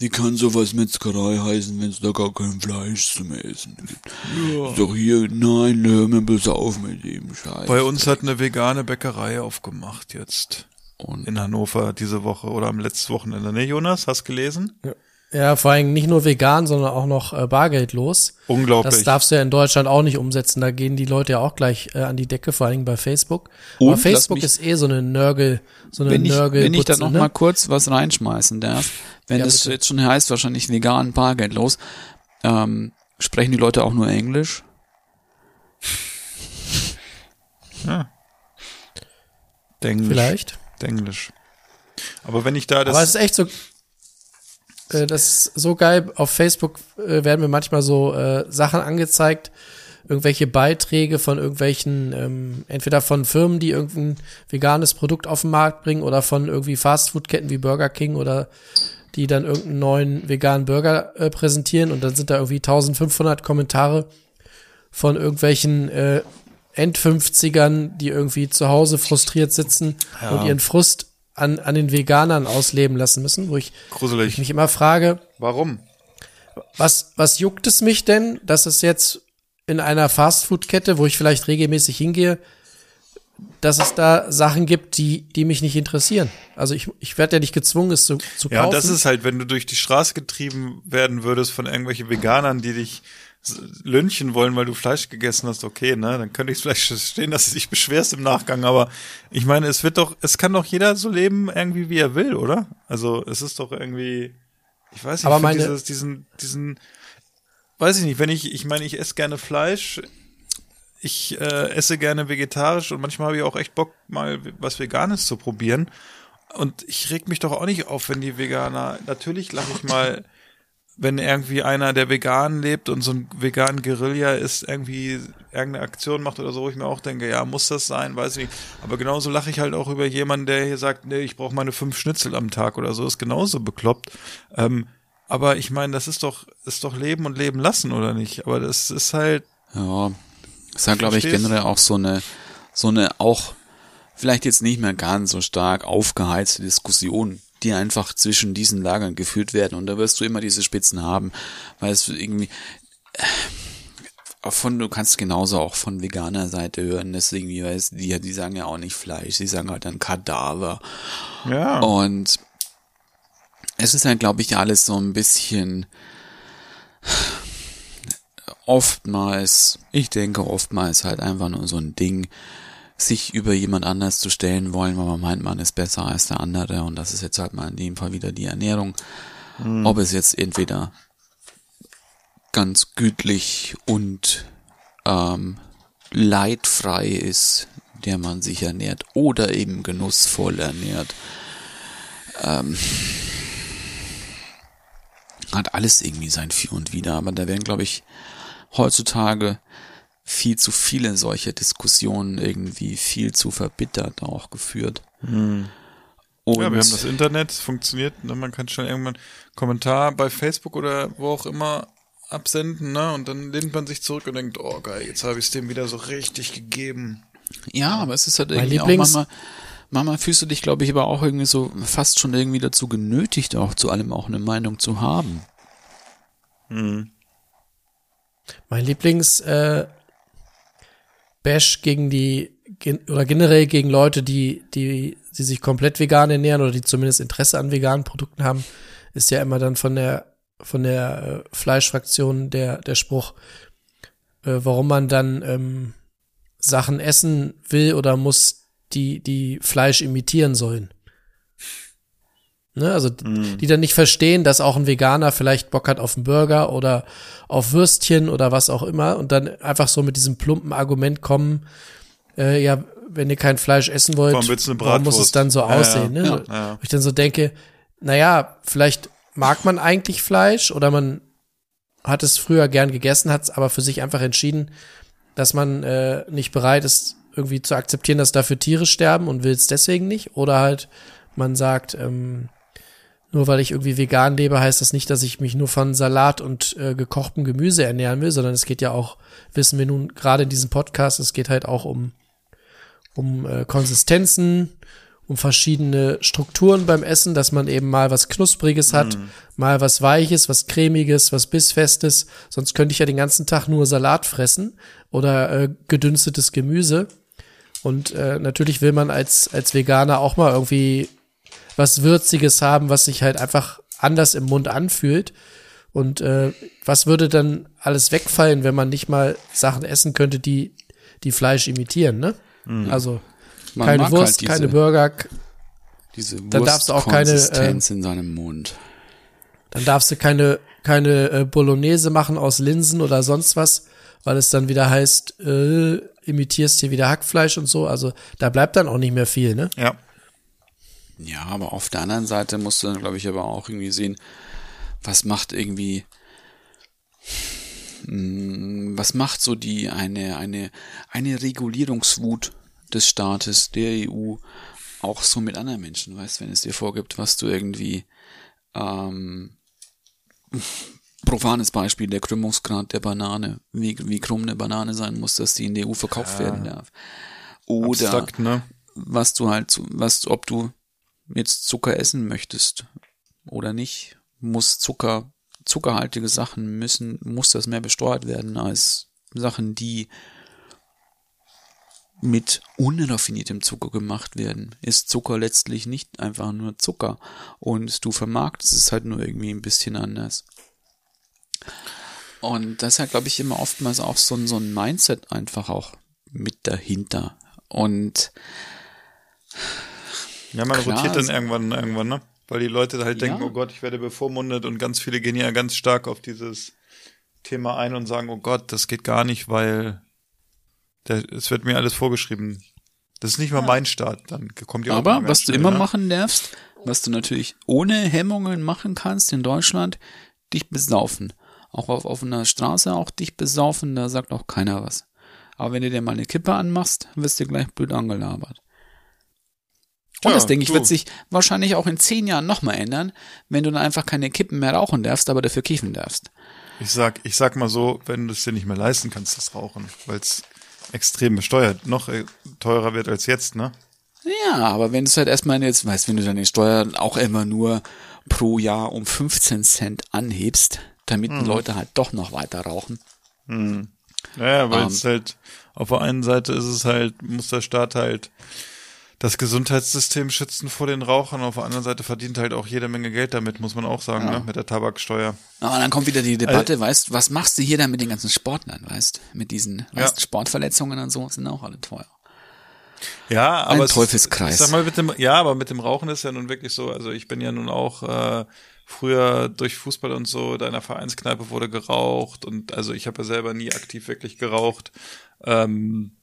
Wie kann sowas Metzgerei heißen, wenn es da gar kein Fleisch zum Essen gibt? Ist doch hier, nein, hör mir bloß auf mit dem Scheiß. Bei uns hat eine vegane Bäckerei aufgemacht jetzt Und in Hannover diese Woche oder am letzten Wochenende. Ne, Jonas, hast gelesen? Ja, vor allem nicht nur vegan, sondern auch noch äh, bargeldlos. Unglaublich. Das darfst du ja in Deutschland auch nicht umsetzen. Da gehen die Leute ja auch gleich äh, an die Decke, vor allem bei Facebook. Und Aber Facebook ist eh so eine Nörgel, so eine wenn ich, Nörgel. wenn ich da noch ne? mal kurz was reinschmeißen darf, wenn Ja, das bitte. jetzt schon heißt, wahrscheinlich vegan, bargeldlos, ähm, sprechen die Leute auch nur Englisch? Denglisch. Vielleicht. Denglisch. Aber wenn ich da das. Aber es ist echt so, äh, das ist so geil. Auf Facebook äh, werden mir manchmal so äh, Sachen angezeigt, irgendwelche Beiträge von irgendwelchen, ähm, entweder von Firmen, die irgendein veganes Produkt auf den Markt bringen oder von irgendwie Fastfood-Ketten wie Burger King oder die dann irgendeinen neuen veganen Burger äh, präsentieren und dann sind da irgendwie 1500 Kommentare von irgendwelchen äh, End-50ern, die irgendwie zu Hause frustriert sitzen und ihren Frust an, an den Veganern ausleben lassen müssen, wo ich gruselig. ich mich immer frage, Warum? was, was juckt es mich denn, dass es jetzt in einer Fastfood-Kette, wo ich vielleicht regelmäßig hingehe, dass es da Sachen gibt, die, die mich nicht interessieren. Also ich, ich werde ja nicht gezwungen, es zu, zu Ja, kaufen. das ist halt, wenn du durch die Straße getrieben werden würdest von irgendwelchen Veganern, die dich lynchen wollen, weil du Fleisch gegessen hast, okay, ne? Dann könnte ich vielleicht verstehen, dass du dich beschwerst im Nachgang, aber ich meine, es wird doch, es kann doch jeder so leben, irgendwie wie er will, oder? Also es ist doch irgendwie, ich weiß nicht, Aber meine- dieses, diesen, diesen, weiß ich nicht, wenn ich, ich meine, ich esse gerne Fleisch, ich äh, esse gerne vegetarisch und manchmal habe ich auch echt Bock, mal was Veganes zu probieren. Und ich reg mich doch auch nicht auf, wenn die Veganer, natürlich lache ich mal, wenn irgendwie einer, der vegan lebt und so ein vegan Guerilla ist, irgendwie irgendeine Aktion macht oder so, wo ich mir auch denke, ja, muss das sein, weiß ich nicht. Aber genauso lache ich halt auch über jemanden, der hier sagt, nee, ich brauche meine fünf Schnitzel am Tag oder so, ist genauso bekloppt. Ähm, aber ich meine, das ist doch, ist doch Leben und Leben lassen, oder nicht? Aber das ist halt, Ja, ist ja, glaube ich, generell auch so eine, so eine auch vielleicht jetzt nicht mehr ganz so stark aufgeheizte Diskussion, die einfach zwischen diesen Lagern geführt werden. Und da wirst du immer diese Spitzen haben, weil es irgendwie äh, von, du kannst genauso auch von veganer Seite hören, dass irgendwie, weißt, die, die sagen ja auch nicht Fleisch, die sagen halt dann Kadaver. ja. Und es ist halt, glaube ich, alles so ein bisschen oftmals, ich denke oftmals halt einfach nur so ein Ding, sich über jemand anders zu stellen wollen, weil man meint, man ist besser als der andere und das ist jetzt halt mal in dem Fall wieder die Ernährung. Ob es jetzt entweder ganz gütlich und ähm, leidfrei ist, der man sich ernährt, oder eben genussvoll ernährt. Ähm, hat alles irgendwie sein Für und Wider, aber da werden, glaube ich, heutzutage viel zu viele solche Diskussionen irgendwie viel zu verbittert auch geführt. Und Ja, wir haben das Internet, es funktioniert, ne? man kann schon irgendwann einen Kommentar bei Facebook oder wo auch immer absenden, ne? Und dann lehnt man sich zurück und denkt, oh geil, jetzt habe ich es dem wieder so richtig gegeben. Ja, aber es ist halt Mein irgendwie auch Lieblings- manchmal, manchmal fühlst du dich, glaube ich, aber auch irgendwie so fast schon irgendwie dazu genötigt, auch zu allem auch eine Meinung zu haben. Mein Lieblings äh, Bash gegen die oder generell gegen Leute, die die die sich komplett vegan ernähren oder die zumindest Interesse an veganen Produkten haben, ist ja immer dann von der von der äh, Fleischfraktion der der Spruch, äh, warum man dann ähm, Sachen essen will oder muss, die die Fleisch imitieren sollen. Ne, also die dann nicht verstehen, dass auch ein Veganer vielleicht Bock hat auf einen Burger oder auf Würstchen oder was auch immer und dann einfach so mit diesem plumpen Argument kommen, äh, ja, wenn ihr kein Fleisch essen wollt, Warum muss es dann so Ja, aussehen? ja, Ne? ja, ich dann so denke, naja, vielleicht mag man eigentlich Fleisch oder man hat es früher gern gegessen, hat es aber für sich einfach entschieden, dass man äh, nicht bereit ist, irgendwie zu akzeptieren, dass dafür Tiere sterben und will es deswegen nicht. Oder halt, man sagt, ähm, nur weil ich irgendwie vegan lebe, heißt das nicht, dass ich mich nur von Salat und äh, gekochtem Gemüse ernähren will, sondern es geht ja auch, wissen wir nun gerade in diesem Podcast, es geht halt auch um, um äh, Konsistenzen, um verschiedene Strukturen beim Essen, dass man eben mal was Knuspriges hat, mal was Weiches, was Cremiges, was Bissfestes. Sonst könnte ich ja den ganzen Tag nur Salat fressen oder äh, gedünstetes Gemüse. Und äh, natürlich will man als, als Veganer auch mal irgendwie was Würziges haben, was sich halt einfach anders im Mund anfühlt. Und äh, was würde dann alles wegfallen, wenn man nicht mal Sachen essen könnte, die die Fleisch imitieren, ne? Also Man keine Wurst, halt keine diese- Burger, k- Diese Dann darfst du auch keine, äh, in seinem Mund. dann darfst du keine keine äh, Bolognese machen aus Linsen oder sonst was, weil es dann wieder heißt, äh, imitierst hier wieder Hackfleisch und so. Also da bleibt dann auch nicht mehr viel, ne? Ja. Ja, aber auf der anderen Seite musst du dann, glaube ich, aber auch irgendwie sehen, was macht irgendwie, mh, was macht so die eine, eine, eine Regulierungswut des Staates, der EU, auch so mit anderen Menschen, weißt, wenn es dir vorgibt, was du irgendwie, ähm, profanes Beispiel, der Krümmungsgrad der Banane, wie, wie krumm eine Banane sein muss, dass die in der EU verkauft werden darf. Oder Abstrakt, ne? was du halt, was, ob du jetzt Zucker essen möchtest oder nicht, muss Zucker, zuckerhaltige Sachen müssen, muss das mehr besteuert werden als Sachen, die mit unraffiniertem Zucker gemacht werden. Ist Zucker letztlich nicht einfach nur Zucker und du vermarktest es halt nur irgendwie ein bisschen anders. Und das halt, glaube ich, immer oftmals auch so ein, so ein Mindset einfach auch mit dahinter. Und Ja, man Klar, rotiert dann irgendwann, irgendwann, ne? Weil die Leute halt denken, Ja. oh Gott, ich werde bevormundet und ganz viele gehen ja ganz stark auf dieses Thema ein und sagen, oh Gott, das geht gar nicht, weil es wird mir alles vorgeschrieben. Das ist nicht mal mein Staat, dann kommt die Aber was ganz du schnell, immer ne? machen darfst, was du natürlich ohne Hemmungen machen kannst in Deutschland, dich besaufen. Auch auf offener Straße auch dich besaufen, da sagt auch keiner was. Aber wenn du dir mal eine Kippe anmachst, wirst du gleich blöd angelabert. Und Ja, das, denke ich, wird sich wahrscheinlich auch in zehn Jahren nochmal ändern, wenn du dann einfach keine Kippen mehr rauchen darfst, aber dafür kiffen darfst. Ich sag, ich sag mal so, wenn du es dir nicht mehr leisten kannst, das Rauchen, weil es extrem besteuert, noch äh, teurer wird als jetzt, ne? Ja, aber wenn du es halt erstmal jetzt, weißt, wenn du dann die Steuer auch immer nur pro Jahr um 15 Cent anhebst, damit Mhm. die Leute halt doch noch weiter rauchen. Naja, weil Ähm. es halt, auf der einen Seite ist es halt, muss der Staat halt das Gesundheitssystem schützen vor den Rauchern, auf der anderen Seite verdient halt auch jede Menge Geld damit, muss man auch sagen, ne? mit der Tabaksteuer. Aber dann kommt wieder die Also Debatte, weißt, was machst du hier dann mit den ganzen Sportlern, weißt, mit diesen, weißt, Sportverletzungen und so sind auch alle teuer. Ja, aber Ein Teufelskreis. Ich sag mal mit dem, ja, aber mit dem Rauchen ist ja nun wirklich so. Also ich bin ja nun auch äh, früher durch Fußball und so, da in der Vereinskneipe wurde geraucht und also ich habe ja selber nie aktiv wirklich geraucht. Ähm,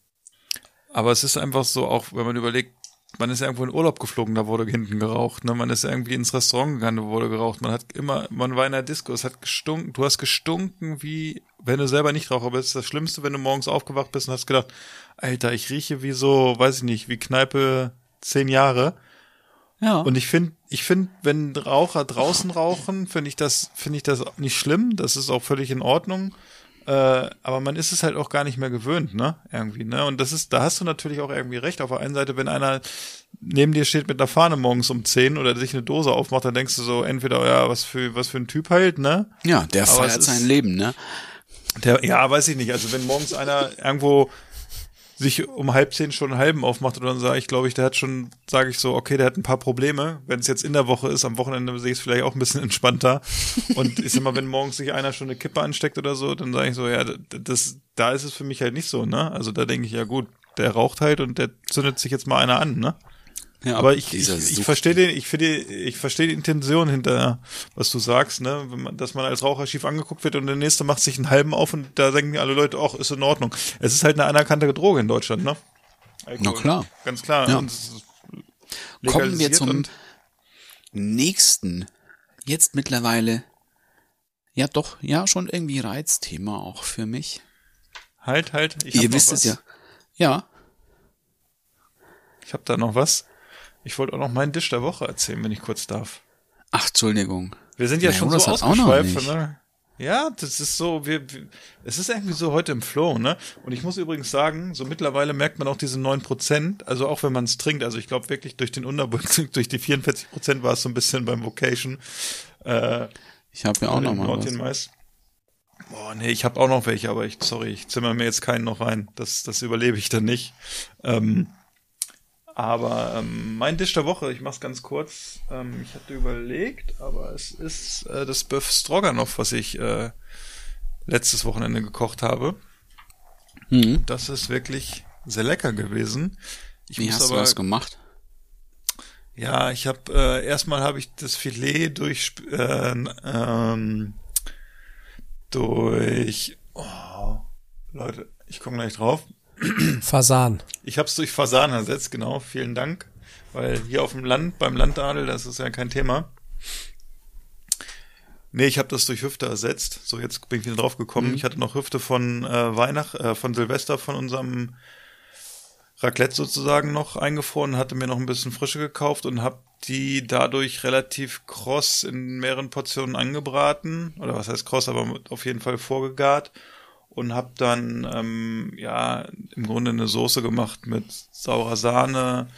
aber es ist einfach so, auch wenn man überlegt, man ist irgendwo in Urlaub geflogen, da wurde hinten geraucht. Ne? Man ist irgendwie ins Restaurant gegangen, da wurde geraucht. Man hat immer, man war in der Disco, es hat gestunken. Du hast gestunken wie, wenn du selber nicht Raucher bist. Das Schlimmste, wenn du morgens aufgewacht bist und hast gedacht, Alter, ich rieche wie so, weiß ich nicht, wie Kneipe zehn Jahre. Ja. Und ich finde, ich finde, wenn Raucher draußen rauchen, finde ich das, finde ich das nicht schlimm. Das ist auch völlig in Ordnung. Äh, aber man ist es halt auch gar nicht mehr gewöhnt, ne? Irgendwie, ne? Und das ist, da hast du natürlich auch irgendwie recht. Auf der einen Seite, wenn einer neben dir steht mit einer Fahne morgens um 10 oder sich eine Dose aufmacht, dann denkst du so, entweder, ja, was für, was für ein Typ halt, ne? ja, der aber feiert sein Leben, ne? Der, ja, weiß ich nicht. Also wenn morgens einer irgendwo sich um halb zehn schon einen halben aufmacht und dann sage ich, glaube ich, der hat schon, sage ich so, okay, der hat ein paar Probleme. Wenn es jetzt in der Woche ist, am Wochenende sehe ich es vielleicht auch ein bisschen entspannter. Und ich sag mal, wenn morgens sich einer schon eine Kippe ansteckt oder so, dann sage ich so, ja, das, da ist es für mich halt nicht so, ne? Also da denke ich, ja gut, der raucht halt und der zündet sich jetzt mal einer an, ne? Ja, Aber ich, ich, ich verstehe den, ich finde, ich verstehe die Intention hinter, was du sagst, ne, Wenn man, dass man als Raucher schief angeguckt wird und der nächste macht sich einen halben auf und da denken alle Leute, ach, ist in Ordnung. Es ist halt eine anerkannte Droge in Deutschland, ne? Alkohol. Na klar. Ganz klar. Ja. Kommen wir zum nächsten. Jetzt mittlerweile, ja doch, ja, schon irgendwie Reizthema auch für mich. Halt, halt. Ich Ihr wisst was. es ja. Ja, Ich habe da noch was. Ich wollte auch noch meinen Dish der Woche erzählen, wenn ich kurz darf. ach, Entschuldigung. Wir sind ja schon so ausgeschweift, ne? Ja, das ist so, wir, wir, es ist irgendwie so heute im Flow, ne? Und ich muss übrigens sagen, so mittlerweile merkt man auch diese 9%, also auch wenn man es trinkt, also ich glaube wirklich durch den Unterbund, durch die 44% war es so ein bisschen beim Vocation. Äh, Ich habe ja auch noch mal was. Boah, nee, ich habe auch noch welche, aber ich, sorry, ich zimmer mir jetzt keinen noch rein. Das, das überlebe ich dann nicht. Ähm, aber ähm, mein Dish der Woche, ich mach's ganz kurz. Ähm, ich hatte überlegt, aber es ist äh, das Bœuf Stroganoff, was ich äh, letztes Wochenende gekocht habe. Mhm. Das ist wirklich sehr lecker gewesen. Ich Wie hast aber, du das gemacht? ja, ich habe äh, erstmal habe ich das Filet durch äh, ähm, durch oh, Leute, ich komme gleich drauf. Fasan. Ich habe es durch Fasan ersetzt, genau. Vielen Dank, weil hier auf dem Land beim Landadel, das ist ja kein Thema. Nee, ich habe das durch Hüfte ersetzt. So, jetzt bin ich wieder drauf gekommen. Ich hatte noch Hüfte von äh, Weihnacht, äh, von Silvester von unserem Raclette sozusagen noch eingefroren, hatte mir noch ein bisschen frische gekauft und habe die dadurch relativ kross in mehreren Portionen angebraten. Oder was heißt kross, aber auf jeden Fall vorgegart. Und habe dann ähm, ja im Grunde eine Soße gemacht mit saurer Sahne,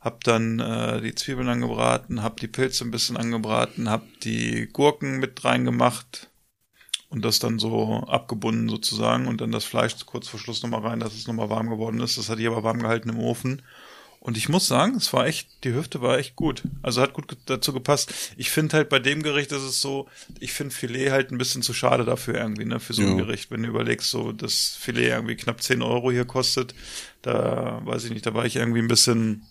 hab dann äh, die Zwiebeln angebraten, hab die Pilze ein bisschen angebraten, hab die Gurken mit reingemacht und das dann so abgebunden sozusagen und dann das Fleisch kurz vor Schluss nochmal rein, dass es nochmal warm geworden ist. Das hatte ich aber warm gehalten im Ofen. Und ich muss sagen, es war echt, die Hüfte war echt gut. Also hat gut dazu gepasst. Ich finde halt bei dem Gericht ist es so, ich finde Filet halt ein bisschen zu schade dafür irgendwie, ne, für so ein Ja. Gericht. Wenn du überlegst, so das Filet irgendwie knapp 10 Euro hier kostet, da weiß ich nicht, da war ich irgendwie ein bisschen,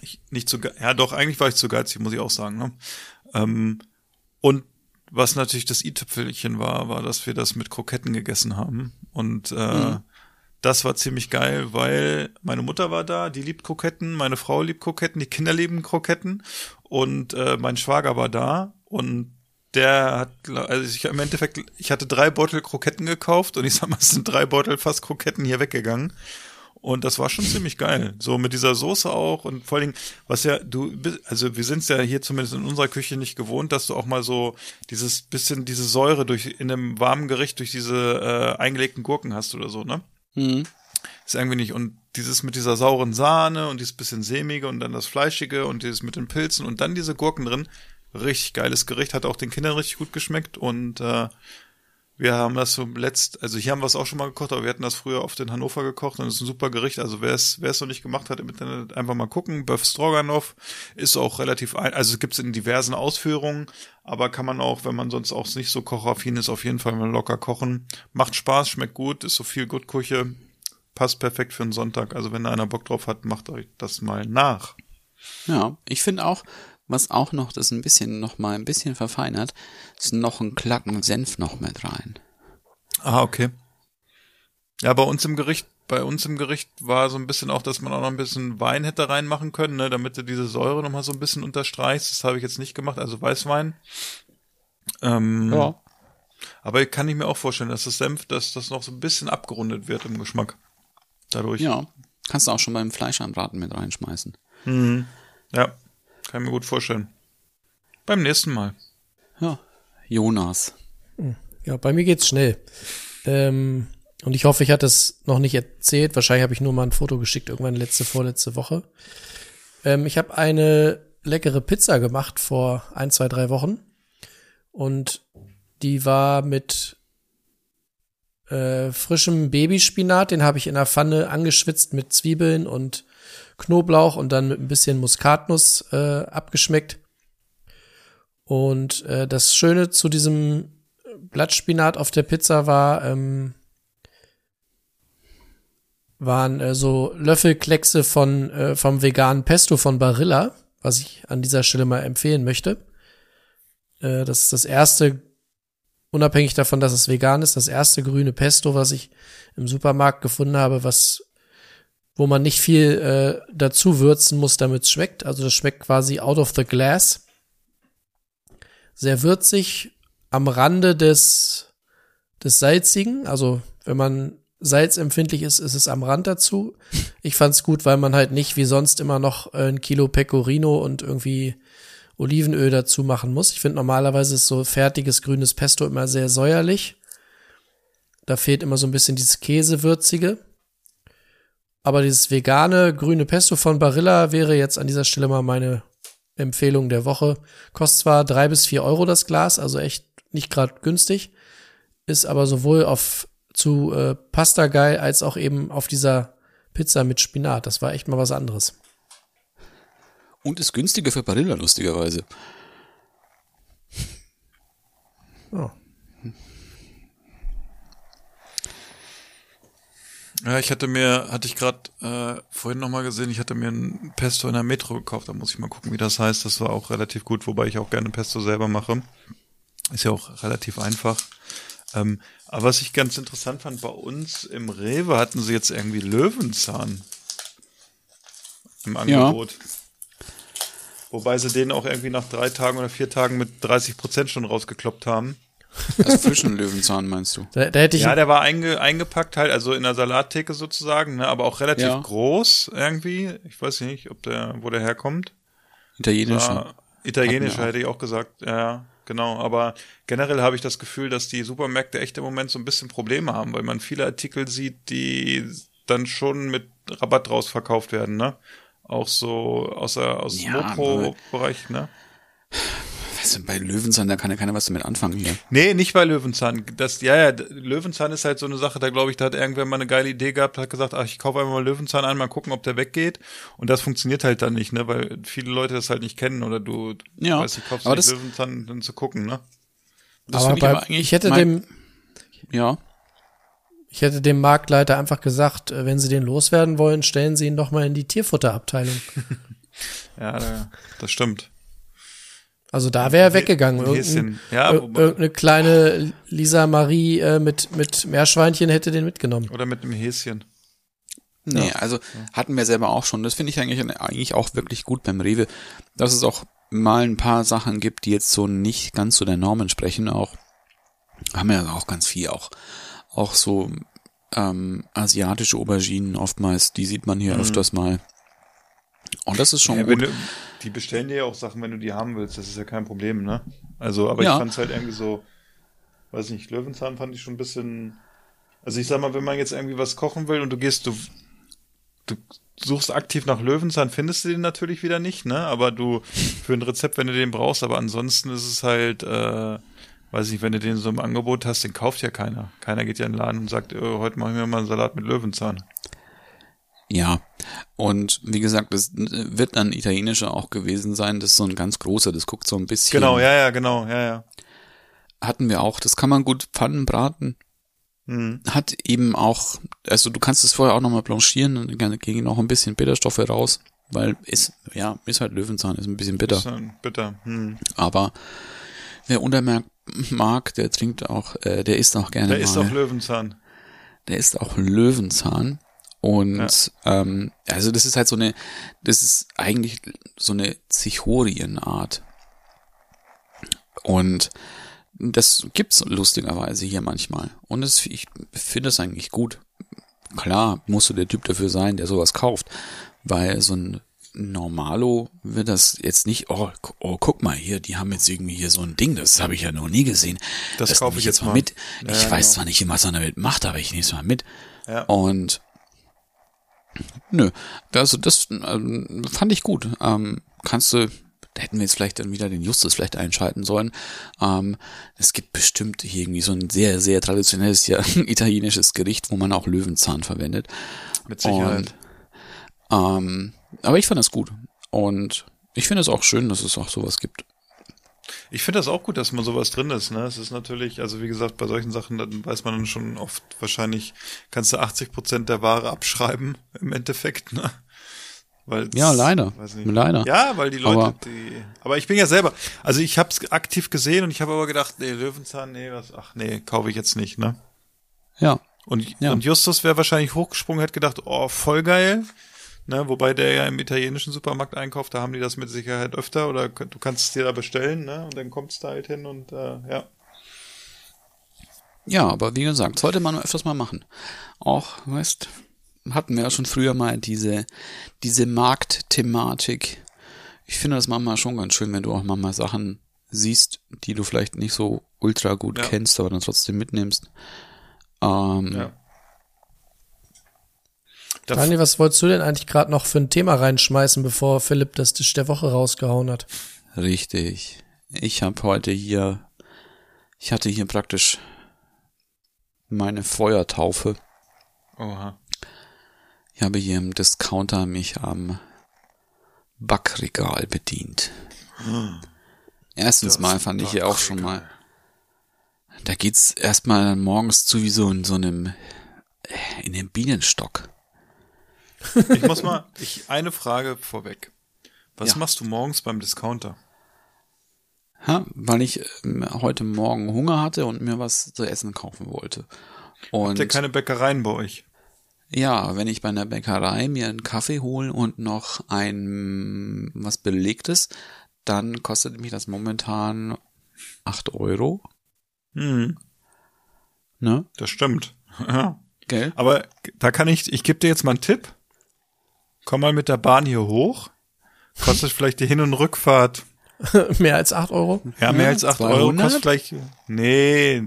ich, nicht zu, ja doch, eigentlich war ich zu geizig, muss ich auch sagen, ne. Ähm, und was natürlich das i-Tüpfelchen war, war, dass wir das mit Kroketten gegessen haben. Und äh, das war ziemlich geil, weil meine Mutter war da, die liebt Kroketten, meine Frau liebt Kroketten, die Kinder lieben Kroketten und äh, mein Schwager war da und der hat, also ich im Endeffekt, ich hatte drei Beutel Kroketten gekauft und ich sag mal, es sind drei Beutel fast Kroketten hier weggegangen. Und das war schon ziemlich geil. So mit dieser Soße auch und vor allen Dingen, was ja, du also wir sind es ja hier zumindest in unserer Küche nicht gewohnt, dass du auch mal so dieses bisschen diese Säure durch in einem warmen Gericht durch diese äh, eingelegten Gurken hast oder so, ne? Mhm. Ist irgendwie nicht. Und dieses mit dieser sauren Sahne und dieses bisschen sämige und dann das Fleischige und dieses mit den Pilzen und dann diese Gurken drin. Richtig geiles Gericht, hat auch den Kindern richtig gut geschmeckt und äh, wir haben das so letzt, also hier haben wir es auch schon mal gekocht, aber wir hatten das früher oft in Hannover gekocht und es ist ein super Gericht. Also wer es, wer es noch nicht gemacht hat im Internet, einfach mal gucken. Böff Stroganoff ist auch relativ ein, also gibt es in diversen Ausführungen, aber kann man auch, wenn man sonst auch nicht so kochaffin ist, auf jeden Fall mal locker kochen. Macht Spaß, schmeckt gut, ist so viel Gutküche, passt perfekt für einen Sonntag. Also wenn da einer Bock drauf hat, macht euch das mal nach. Ja, ich finde auch, was auch noch das ein bisschen noch mal ein bisschen verfeinert, ist noch ein Klacken Senf noch mit rein. Ah, okay. Ja, bei uns im Gericht, bei uns im Gericht war so ein bisschen auch, dass man auch noch ein bisschen Wein hätte reinmachen können, ne, damit du diese Säure noch mal so ein bisschen unterstreichst. Das habe ich jetzt nicht gemacht, also Weißwein. Ähm, Ja. Aber kann ich mir auch vorstellen, dass das Senf, dass das noch so ein bisschen abgerundet wird im Geschmack. Dadurch. Ja, kannst du auch schon beim Fleischanbraten mit reinschmeißen. Mhm. Ja, kann ich mir gut vorstellen. Beim nächsten Mal. Ja, Jonas. Ja, bei mir geht's schnell. Ähm, und ich hoffe, ich hatte es noch nicht erzählt. Wahrscheinlich habe ich nur mal ein Foto geschickt, irgendwann letzte, vorletzte Woche. Ähm, ich habe eine leckere Pizza gemacht vor ein, zwei, drei Wochen. Und die war mit äh, frischem Babyspinat. Den habe ich in der Pfanne angeschwitzt mit Zwiebeln und Knoblauch und dann mit ein bisschen Muskatnuss äh, abgeschmeckt. Und äh, das Schöne zu diesem Blattspinat auf der Pizza war, ähm, waren äh, so Löffelkleckse von äh, vom veganen Pesto von Barilla, was ich an dieser Stelle mal empfehlen möchte. Äh, das ist das erste, unabhängig davon, dass es vegan ist, das erste grüne Pesto, was ich im Supermarkt gefunden habe, was wo man nicht viel äh, dazu würzen muss, damit es schmeckt. Also das schmeckt quasi out of the glass. Sehr würzig, am Rande des, des Salzigen. Also wenn man salzempfindlich ist, ist es am Rand dazu. Ich fand's gut, weil man halt nicht wie sonst immer noch äh, ein Kilo Pecorino und irgendwie Olivenöl dazu machen muss. Ich finde normalerweise ist so fertiges grünes Pesto immer sehr säuerlich. Da fehlt immer so ein bisschen dieses Käsewürzige. Aber dieses vegane grüne Pesto von Barilla wäre jetzt an dieser Stelle mal meine Empfehlung der Woche. Kostet zwar drei bis vier Euro das Glas, also echt nicht gerade günstig, ist aber sowohl auf zu äh, Pasta geil als auch eben auf dieser Pizza mit Spinat. Das war echt mal was anderes. Und ist günstiger für Barilla, lustigerweise. Oh. Ja, ich hatte mir, hatte ich gerade äh, vorhin nochmal gesehen, ich hatte mir ein Pesto in der Metro gekauft, da muss ich mal gucken, wie das heißt. Das war auch relativ gut, wobei ich auch gerne Pesto selber mache. Ist ja auch relativ einfach. Ähm, aber was ich ganz interessant fand, bei uns im Rewe hatten sie jetzt irgendwie Löwenzahn im Angebot. Wobei sie den auch irgendwie nach drei Tagen oder vier Tagen mit 30 Prozent schon rausgekloppt haben. Also frischen Löwenzahn meinst du? Da, da hätte ich Ja, der war einge, eingepackt halt, also in der Salattheke sozusagen, ne, aber auch relativ Ja. groß irgendwie. Ich weiß nicht, ob der, wo der herkommt. Italienischer auch. hätte ich auch gesagt, ja, genau. Aber generell habe ich das Gefühl, dass die Supermärkte echt im Moment so ein bisschen Probleme haben, weil man viele Artikel sieht, die dann schon mit Rabatt draus verkauft werden, ne? Auch so aus, der, aus dem Ja, Mopro-Bereich, ne? Weißt du, bei Löwenzahn, da kann ja keiner was damit anfangen hier. Nee, nicht bei Löwenzahn. Das, ja, ja, Löwenzahn ist halt so eine Sache, da glaube ich, da hat irgendwer mal eine geile Idee gehabt, hat gesagt, ach, ich kaufe einfach mal Löwenzahn ein, mal gucken, ob der weggeht. Und das funktioniert halt dann nicht, ne, weil viele Leute das halt nicht kennen oder du, Ja, weißt, du kaufst aber nicht das- Löwenzahn, dann zu gucken, ne? Das aber bei, aber eigentlich ich hätte mein- dem, Ja. ich hätte dem Marktleiter einfach gesagt, äh, wenn Sie den loswerden wollen, stellen Sie ihn doch mal in die Tierfutterabteilung. Ja, da, das stimmt. Also da wäre er weggegangen. ein Irgendein, Häschen. Ja, irgendeine kleine Lisa Marie äh, mit, mit Meerschweinchen hätte den mitgenommen. Oder mit einem Häschen. Nee, also hatten wir selber auch schon. Das finde ich eigentlich, eigentlich auch wirklich gut beim Rewe, dass es auch mal ein paar Sachen gibt, die jetzt so nicht ganz so der Norm entsprechen. Auch haben wir ja auch ganz viel, auch, auch so ähm, asiatische Auberginen oftmals, die sieht man hier öfters mal. Und das ist schon Ja, gut. du, die bestellen dir ja auch Sachen, wenn du die haben willst. Das ist ja kein Problem, ne? Also, aber Ja. ich fand es halt irgendwie so, weiß nicht, Löwenzahn fand ich schon ein bisschen. Also ich sag mal, wenn man jetzt irgendwie was kochen will und du gehst, du, du suchst aktiv nach Löwenzahn, findest du den natürlich wieder nicht, ne? Aber du für ein Rezept, wenn du den brauchst, aber ansonsten ist es halt, äh, weiß ich nicht, wenn du den so im Angebot hast, den kauft ja keiner. Keiner geht ja in den Laden und sagt, äh, heute machen wir mal einen Salat mit Löwenzahn. Ja, und wie gesagt, das wird dann italienischer auch gewesen sein. Das ist so ein ganz großer, das guckt so ein bisschen. Genau, ja, ja, genau, ja, ja. Hatten wir auch. Das kann man gut Pfannen braten. Mhm. Hat eben auch, also du kannst es vorher auch nochmal blanchieren und dann gehen auch ein bisschen Bitterstoffe raus, weil ist, ja, ist halt Löwenzahn, ist ein bisschen bitter. Ist bitter. Hm. Aber wer Untermerk mag, der trinkt auch, äh, der isst auch gerne Der mal. ist doch Löwenzahn. der ist auch Löwenzahn. Und ähm, also das ist halt so eine, das ist eigentlich so eine Zichorienart. Und das gibt's lustigerweise hier manchmal. Und das, ich finde es eigentlich gut. Klar, musst du der Typ dafür sein, der sowas kauft. Weil so ein Normalo wird das jetzt nicht, oh, oh, guck mal hier, die haben jetzt irgendwie hier so ein Ding, das habe ich ja noch nie gesehen. Das kaufe nehme ich jetzt mal. mit. Ja, ich ja, weiß genau. zwar nicht, was er damit macht, aber ich nehme es mal mit. Ja. Und nö, also das ähm, fand ich gut. Ähm, kannst du, da hätten wir jetzt vielleicht dann wieder den Justus vielleicht einschalten sollen. Ähm, es gibt bestimmt hier irgendwie so ein sehr, sehr traditionelles ja, italienisches Gericht, wo man auch Löwenzahn verwendet. Mit Sicherheit. Und, ähm, aber ich fand das gut. Und ich finde es auch schön, dass es auch sowas gibt. Ich finde das auch gut, dass mal sowas drin ist. Ne? Es ist natürlich, also wie gesagt, bei solchen Sachen, dann weiß man dann schon oft, wahrscheinlich kannst du 80 Prozent der Ware abschreiben im Endeffekt. Ne? Weil Ja, leider. Leider. Ja, weil die Leute, Aber- die. Aber ich bin ja selber. Also ich habe es aktiv gesehen und ich habe aber gedacht, nee, Löwenzahn, nee, was? Ach nee, kaufe ich jetzt nicht. Ne? Ja. Und, Ja. und Justus wäre wahrscheinlich hochgesprungen, hätte gedacht, oh, voll geil. Ne, wobei der ja im italienischen Supermarkt einkauft, da haben die das mit Sicherheit öfter oder du kannst es dir da bestellen, ne? Und dann kommt's da halt hin und äh, ja. Ja, aber wie gesagt, sollte man öfters mal machen. Auch, weißt, hatten wir ja schon früher mal diese, diese Marktthematik. Ich finde das manchmal schon ganz schön, wenn du auch manchmal Sachen siehst, die du vielleicht nicht so ultra gut Ja. kennst, aber dann trotzdem mitnimmst. Ähm, Ja. Da- Daniel, was wolltest du denn eigentlich gerade noch für ein Thema reinschmeißen, bevor Philipp das Tisch der Woche rausgehauen hat? Richtig. Ich habe heute hier, ich hatte hier praktisch meine Feuertaufe. Oha. Ich habe hier im Discounter mich am Backregal bedient. Erstens Das mal fand ich hier auch schon mal, da geht's erstmal morgens zu wie so in so einem, äh, in dem Bienenstock. Ich muss mal, ich, eine Frage vorweg. Was Ja. machst du morgens beim Discounter? Ha, weil ich ähm, heute Morgen Hunger hatte und mir was zu essen kaufen wollte. Und Habt ihr keine Bäckereien bei euch? Ja, wenn ich bei einer Bäckerei mir einen Kaffee hole und noch ein was belegtes, dann kostet mich das momentan acht Euro. Hm, Ne? das stimmt. Ja. Gell? Aber da kann ich, ich gebe dir jetzt mal einen Tipp. Komm mal mit der Bahn hier hoch. Kostet vielleicht die Hin- und Rückfahrt. Mehr als acht Euro? Ja, mehr Ja, als 8 200? Euro kostet vielleicht. Nee,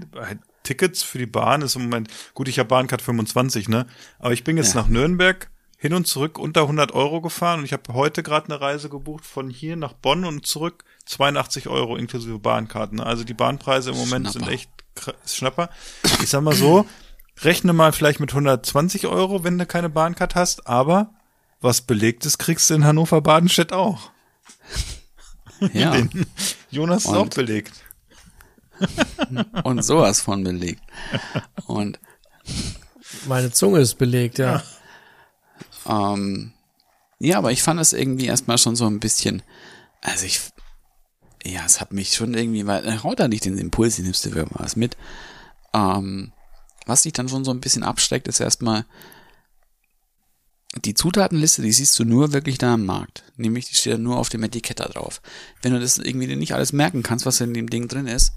Tickets für die Bahn ist im Moment. Gut, ich habe Bahncard 25, ne? Aber ich bin jetzt Ja. nach Nürnberg hin und zurück unter 100 Euro gefahren und ich habe heute gerade eine Reise gebucht von hier nach Bonn und zurück 82 Euro inklusive Bahnkarten. ne? Also die Bahnpreise im Moment Schnapper. sind echt Schnapper. Ich sag mal so, rechne mal vielleicht mit 120 Euro, wenn du keine Bahncard hast, aber was belegtes kriegst du in Hannover Badenstedt auch. Ja. Den Jonas ist Und- auch belegt. Und sowas von belegt. Und Meine Zunge ist belegt, ja. ähm, ja, aber ich fand es irgendwie erstmal schon so ein bisschen, also ich, ja, es hat mich schon irgendwie, weil äh, haut da nicht den Impuls, nimmst du irgendwas mit. Ähm, was dich dann schon so ein bisschen abschreckt, ist erstmal die Zutatenliste, die siehst du nur wirklich da am Markt. Nämlich, die steht ja nur auf dem Etikett da drauf. Wenn du das irgendwie nicht alles merken kannst, was in dem Ding drin ist,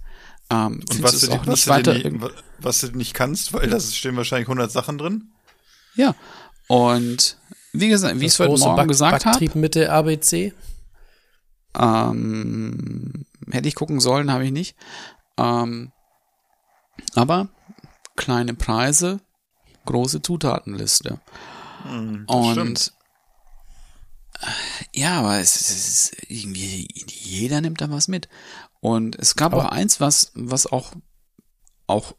ähm, Und was du, auch was, nicht weiter. nicht, was du nicht kannst, weil da stehen wahrscheinlich 100 Sachen drin. Ja. Und wie gesagt, wie ich es heute Morgen Back- gesagt habe, Backtriebmittel ABC. ähm, hätte ich gucken sollen, habe ich nicht. Ähm, aber kleine Preise, große Zutatenliste. Hm, das Und stimmt. ja, aber es, es ist irgendwie, jeder nimmt da was mit. Und es gab Aber- auch eins, was, was auch, auch,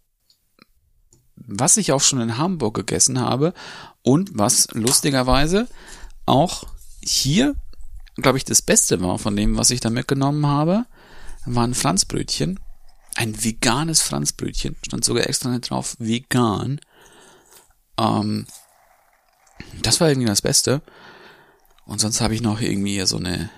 was ich auch schon in Hamburg gegessen habe und was lustigerweise auch hier, glaube ich, das Beste war von dem, was ich da mitgenommen habe, waren Franzbrötchen. Ein veganes Franzbrötchen. Stand sogar extra nicht drauf, vegan. Ähm, das war irgendwie das Beste. Und sonst habe ich noch irgendwie so eine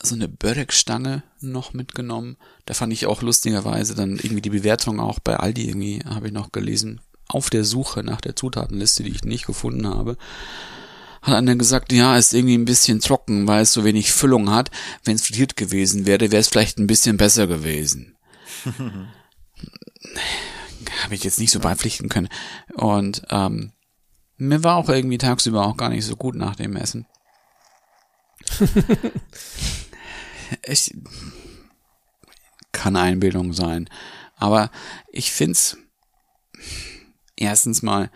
so eine Börek-Stange noch mitgenommen. Da fand ich auch lustigerweise dann irgendwie die Bewertung auch bei Aldi irgendwie, habe ich noch gelesen, auf der Suche nach der Zutatenliste, die ich nicht gefunden habe. Hat einer gesagt, ja, ist irgendwie ein bisschen trocken, weil es so wenig Füllung hat. Wenn es frittiert gewesen wäre, wäre es vielleicht ein bisschen besser gewesen. habe ich jetzt nicht so beipflichten können. Und ähm, mir war auch irgendwie tagsüber auch gar nicht so gut nach dem Essen. ich kann Einbildung sein. Aber ich find's erstens mal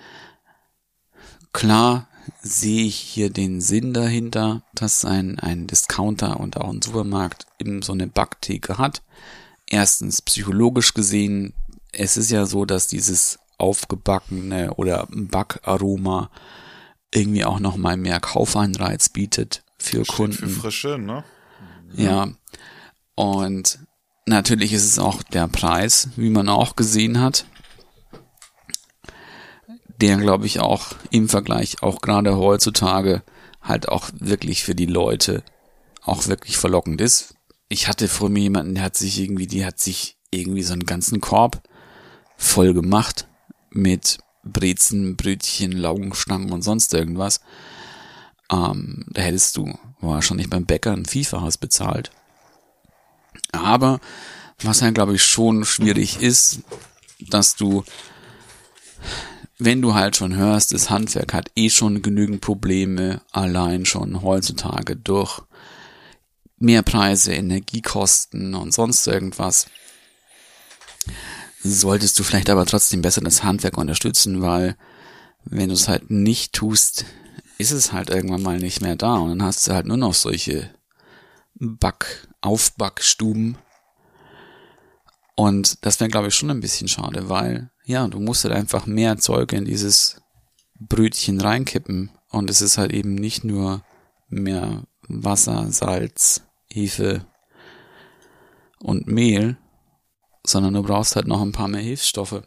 klar sehe ich hier den Sinn dahinter, dass ein, ein Discounter und auch ein Supermarkt eben so eine Backtheke hat. Erstens psychologisch gesehen, es ist ja so, dass dieses aufgebackene oder Backaroma irgendwie auch nochmal mehr Kaufeinreiz bietet für Steht Kunden. für Frische, ne? Ja. Und natürlich ist es auch der Preis, wie man auch gesehen hat, der glaube ich auch im Vergleich auch gerade heutzutage halt auch wirklich für die Leute auch wirklich verlockend ist. Ich hatte vor mir jemanden, der hat sich irgendwie, die hat sich irgendwie so einen ganzen Korb voll gemacht mit Brezen, Brötchen, Laugenstangen und sonst irgendwas. Ähm, da hättest du wahrscheinlich beim Bäcker ein Vielfaches bezahlt. Aber was ja, glaube ich, schon schwierig ist, dass du, wenn du halt schon hörst, das Handwerk hat eh schon genügend Probleme, allein schon heutzutage durch Mehrpreise, Energiekosten und sonst irgendwas, solltest du vielleicht aber trotzdem besser das Handwerk unterstützen, weil wenn du es halt nicht tust, ist es halt irgendwann mal nicht mehr da und dann hast du halt nur noch solche Back, Aufbackstuben. Und das wäre, glaube ich, schon ein bisschen schade, weil, ja, du musst halt einfach mehr Zeug in dieses Brötchen reinkippen. Und es ist halt eben nicht nur mehr Wasser, Salz, Hefe und Mehl, sondern du brauchst halt noch ein paar mehr Hilfsstoffe.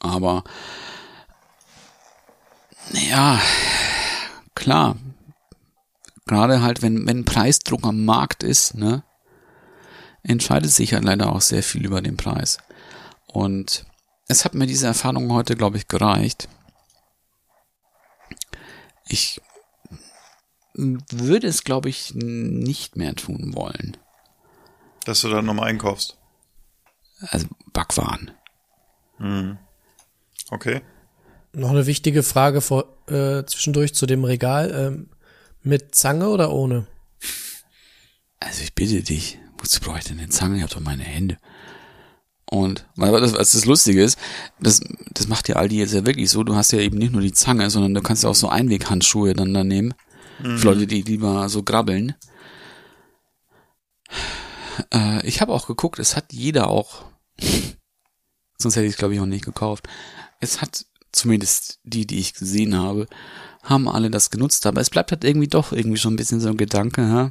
Aber, ja, klar, gerade halt, wenn, wenn Preisdruck am Markt ist, ne, entscheidet sich halt leider auch sehr viel über den Preis. Und es hat mir diese Erfahrung heute, glaube ich, gereicht. Ich würde es, glaube ich, nicht mehr tun wollen. Dass du dann nochmal einkaufst. Also Backwaren. Hm. Okay. Noch eine wichtige Frage vor, äh, zwischendurch zu dem Regal. Ähm, mit Zange oder ohne? Also ich bitte dich, wozu brauche ich denn eine Zange? Ich habe doch meine Hände. Und weil das, was das Lustige ist, das, das macht ja Aldi jetzt ja wirklich so, du hast ja eben nicht nur die Zange, sondern du kannst ja auch so Einweghandschuhe dann da nehmen. Für Leute, die lieber so grabbeln. Äh, ich habe auch geguckt, es hat jeder auch, sonst hätte ich es glaube ich auch nicht gekauft. Es hat zumindest die, die ich gesehen habe, haben alle das genutzt, aber es bleibt halt irgendwie doch irgendwie schon ein bisschen so ein Gedanke, ja?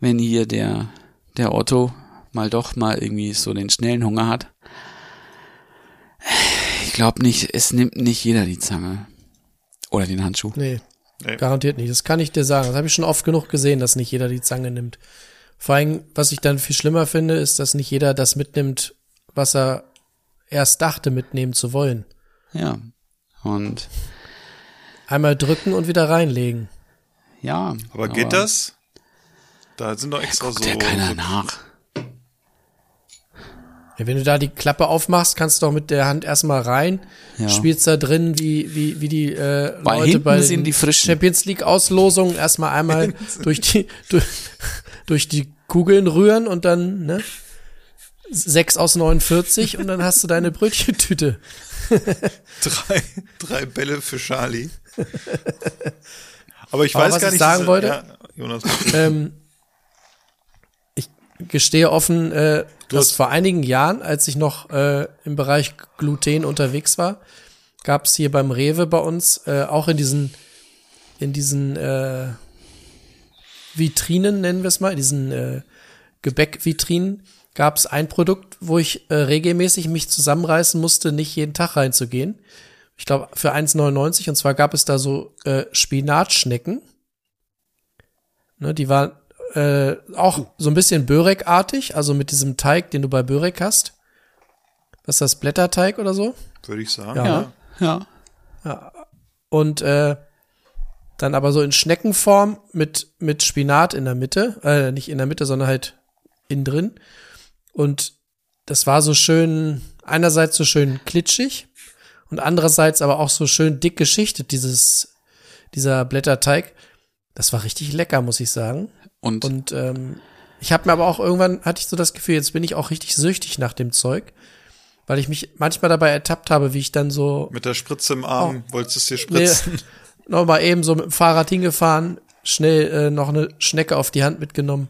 wenn hier der, der Otto mal doch mal irgendwie so den schnellen Hunger hat. Ich glaube nicht, es nimmt nicht jeder die Zange. Oder den Handschuh. Nee, Nee. garantiert nicht. Das kann ich dir sagen. Das habe ich schon oft genug gesehen, dass nicht jeder die Zange nimmt. Vor allem, was ich dann viel schlimmer finde, ist, dass nicht jeder das mitnimmt, was er erst dachte, mitnehmen zu wollen. Ja. Und Einmal drücken und wieder reinlegen. ja. Aber geht das? Da sind doch extra so. Guckt ja keiner so nach. Ja, wenn du da die Klappe aufmachst, kannst du auch mit der Hand erstmal rein, Ja. spielst da drin, wie, wie, wie die äh, Bei Leute bei den die Frischen. Champions League Auslosungen erstmal einmal durch die durch, durch die Kugeln rühren und dann ne, sechs aus 49 und dann hast du deine Brötchentüte. drei, drei Bälle für Charlie. Aber ich Aber weiß was gar ich nicht. sagen diese- wollte- Ja, Jonas, ähm, ich gestehe offen, äh, dass hast- vor einigen Jahren, als ich noch äh, im Bereich Gluten unterwegs war, gab es hier beim Rewe bei uns äh, auch in diesen in diesen äh, Vitrinen nennen wir es mal, in diesen äh, Gebäckvitrinen gab es ein Produkt, wo ich äh, regelmäßig mich zusammenreißen musste, nicht jeden Tag reinzugehen. Ich glaube für 1,99 und zwar gab es da so äh, Spinatschnecken. Ne, die waren äh, auch so ein bisschen Börek-artig, also mit diesem Teig, den du bei Börek hast. Was ist das, Blätterteig oder so? Würde ich sagen. Ja. Ja. Ja. Und äh, dann aber so in Schneckenform mit, mit Spinat in der Mitte, äh, nicht in der Mitte, sondern halt innen drin. Und das war so schön, einerseits so schön klitschig und andererseits aber auch so schön dick geschichtet, dieses, dieser Blätterteig. Das war richtig lecker, muss ich sagen. Und, Und ähm, ich habe mir aber auch irgendwann, hatte ich so das Gefühl, jetzt bin ich auch richtig süchtig nach dem Zeug, weil ich mich manchmal dabei ertappt habe, wie ich dann so Mit der Spritze im Arm wolltest du es dir Nee, spritzen. noch mal eben so mit dem Fahrrad hingefahren, schnell äh, noch eine Schnecke auf die Hand mitgenommen.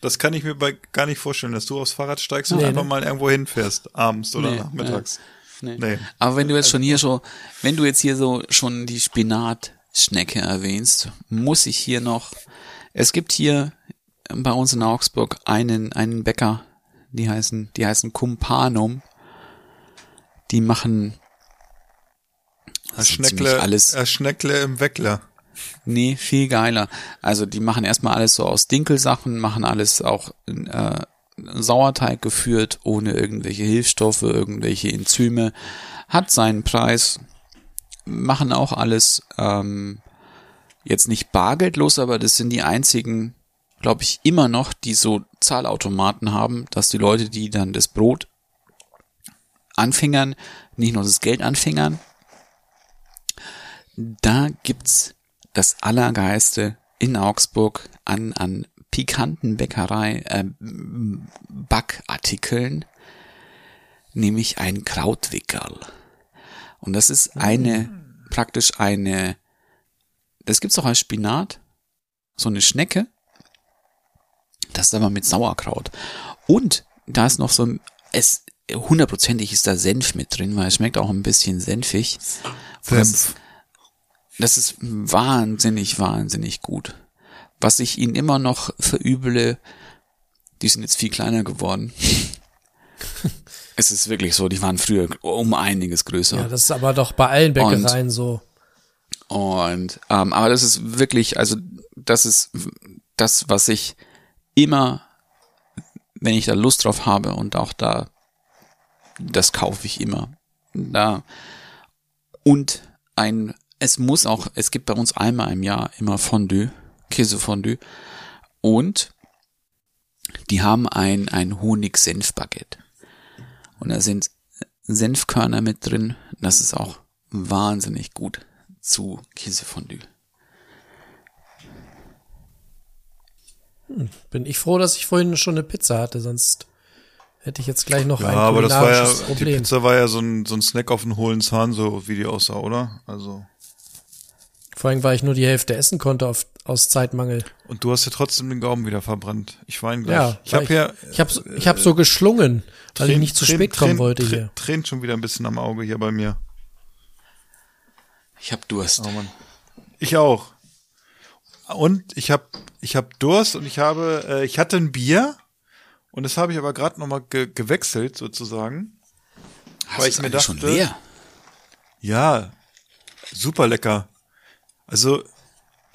Das kann ich mir bei gar nicht vorstellen, dass du aufs Fahrrad steigst und Nee, einfach ne? mal irgendwo hinfährst, abends oder Nee, nachmittags. nee. Nee. Aber wenn du jetzt schon hier so, wenn du jetzt hier so schon die Spinatschnecke erwähnst, muss ich hier noch, es gibt hier bei uns in Augsburg einen, einen Bäcker, die heißen, die heißen Kumpanum. Die machen das Schneckle, alles, Schneckle im Weckler. nee, viel geiler. Also die machen erstmal alles so aus Dinkelsachen, machen alles auch äh, Sauerteig geführt, ohne irgendwelche Hilfsstoffe, irgendwelche Enzyme, hat seinen Preis, machen auch alles ähm, jetzt nicht bargeldlos, aber das sind die einzigen, glaube ich, immer noch, die so Zahlautomaten haben, dass die Leute, die dann das Brot anfingern, nicht nur das Geld anfingern. Da gibt's das Allergeiste in Augsburg an, an pikanten Bäckerei, äh, Backartikeln, nämlich ein Krautwickerl. Und das ist eine, praktisch eine, das gibt's auch als Spinat, so eine Schnecke, das ist aber mit Sauerkraut. Und da ist noch so, ein- es, hundertprozentig ist da Senf mit drin, weil es schmeckt auch ein bisschen senfig. Und Das ist, wahnsinnig, wahnsinnig gut. Was ich ihnen immer noch verüble, die sind jetzt viel kleiner geworden. es ist wirklich so, die waren früher um einiges größer. Ja, das ist aber doch bei allen Bäckereien so. Und ähm, aber das ist wirklich, also das ist das, was ich immer, wenn ich da Lust drauf habe und auch da, das kaufe ich immer. Da und ein, es muss auch, es gibt bei uns einmal im Jahr immer Fondue, Käsefondue und die haben ein ein Honig-Senf-Baguette und da sind Senfkörner mit drin. Das ist auch wahnsinnig gut zu Käsefondue. Bin ich froh, dass ich vorhin schon eine Pizza hatte, sonst hätte ich jetzt gleich noch Ja, ein aber das war ja, kulinarisches die Problem. Pizza war ja so ein, so ein Snack auf den hohlen Zahn, so wie die aussah, oder? Also. Vor allem, weil ich nur die Hälfte essen konnte auf, aus Zeitmangel. Und du hast ja trotzdem den Gaumen wieder verbrannt. Ich weine gleich. Ja, ich habe ja. ich habe so, ich hab so geschlungen, weil ich nicht zu Tränen- spät kommen Tränen- wollte hier. Tränt schon wieder ein bisschen am Auge hier bei mir. Ich hab Durst. Oh Mann. Ich auch. Und ich habe ich hab Durst und ich habe äh, ich hatte ein Bier und das habe ich aber gerade noch mal ge gewechselt sozusagen. Hast weil ich mir eigentlich schon dachte- leer? Ja, super lecker. Also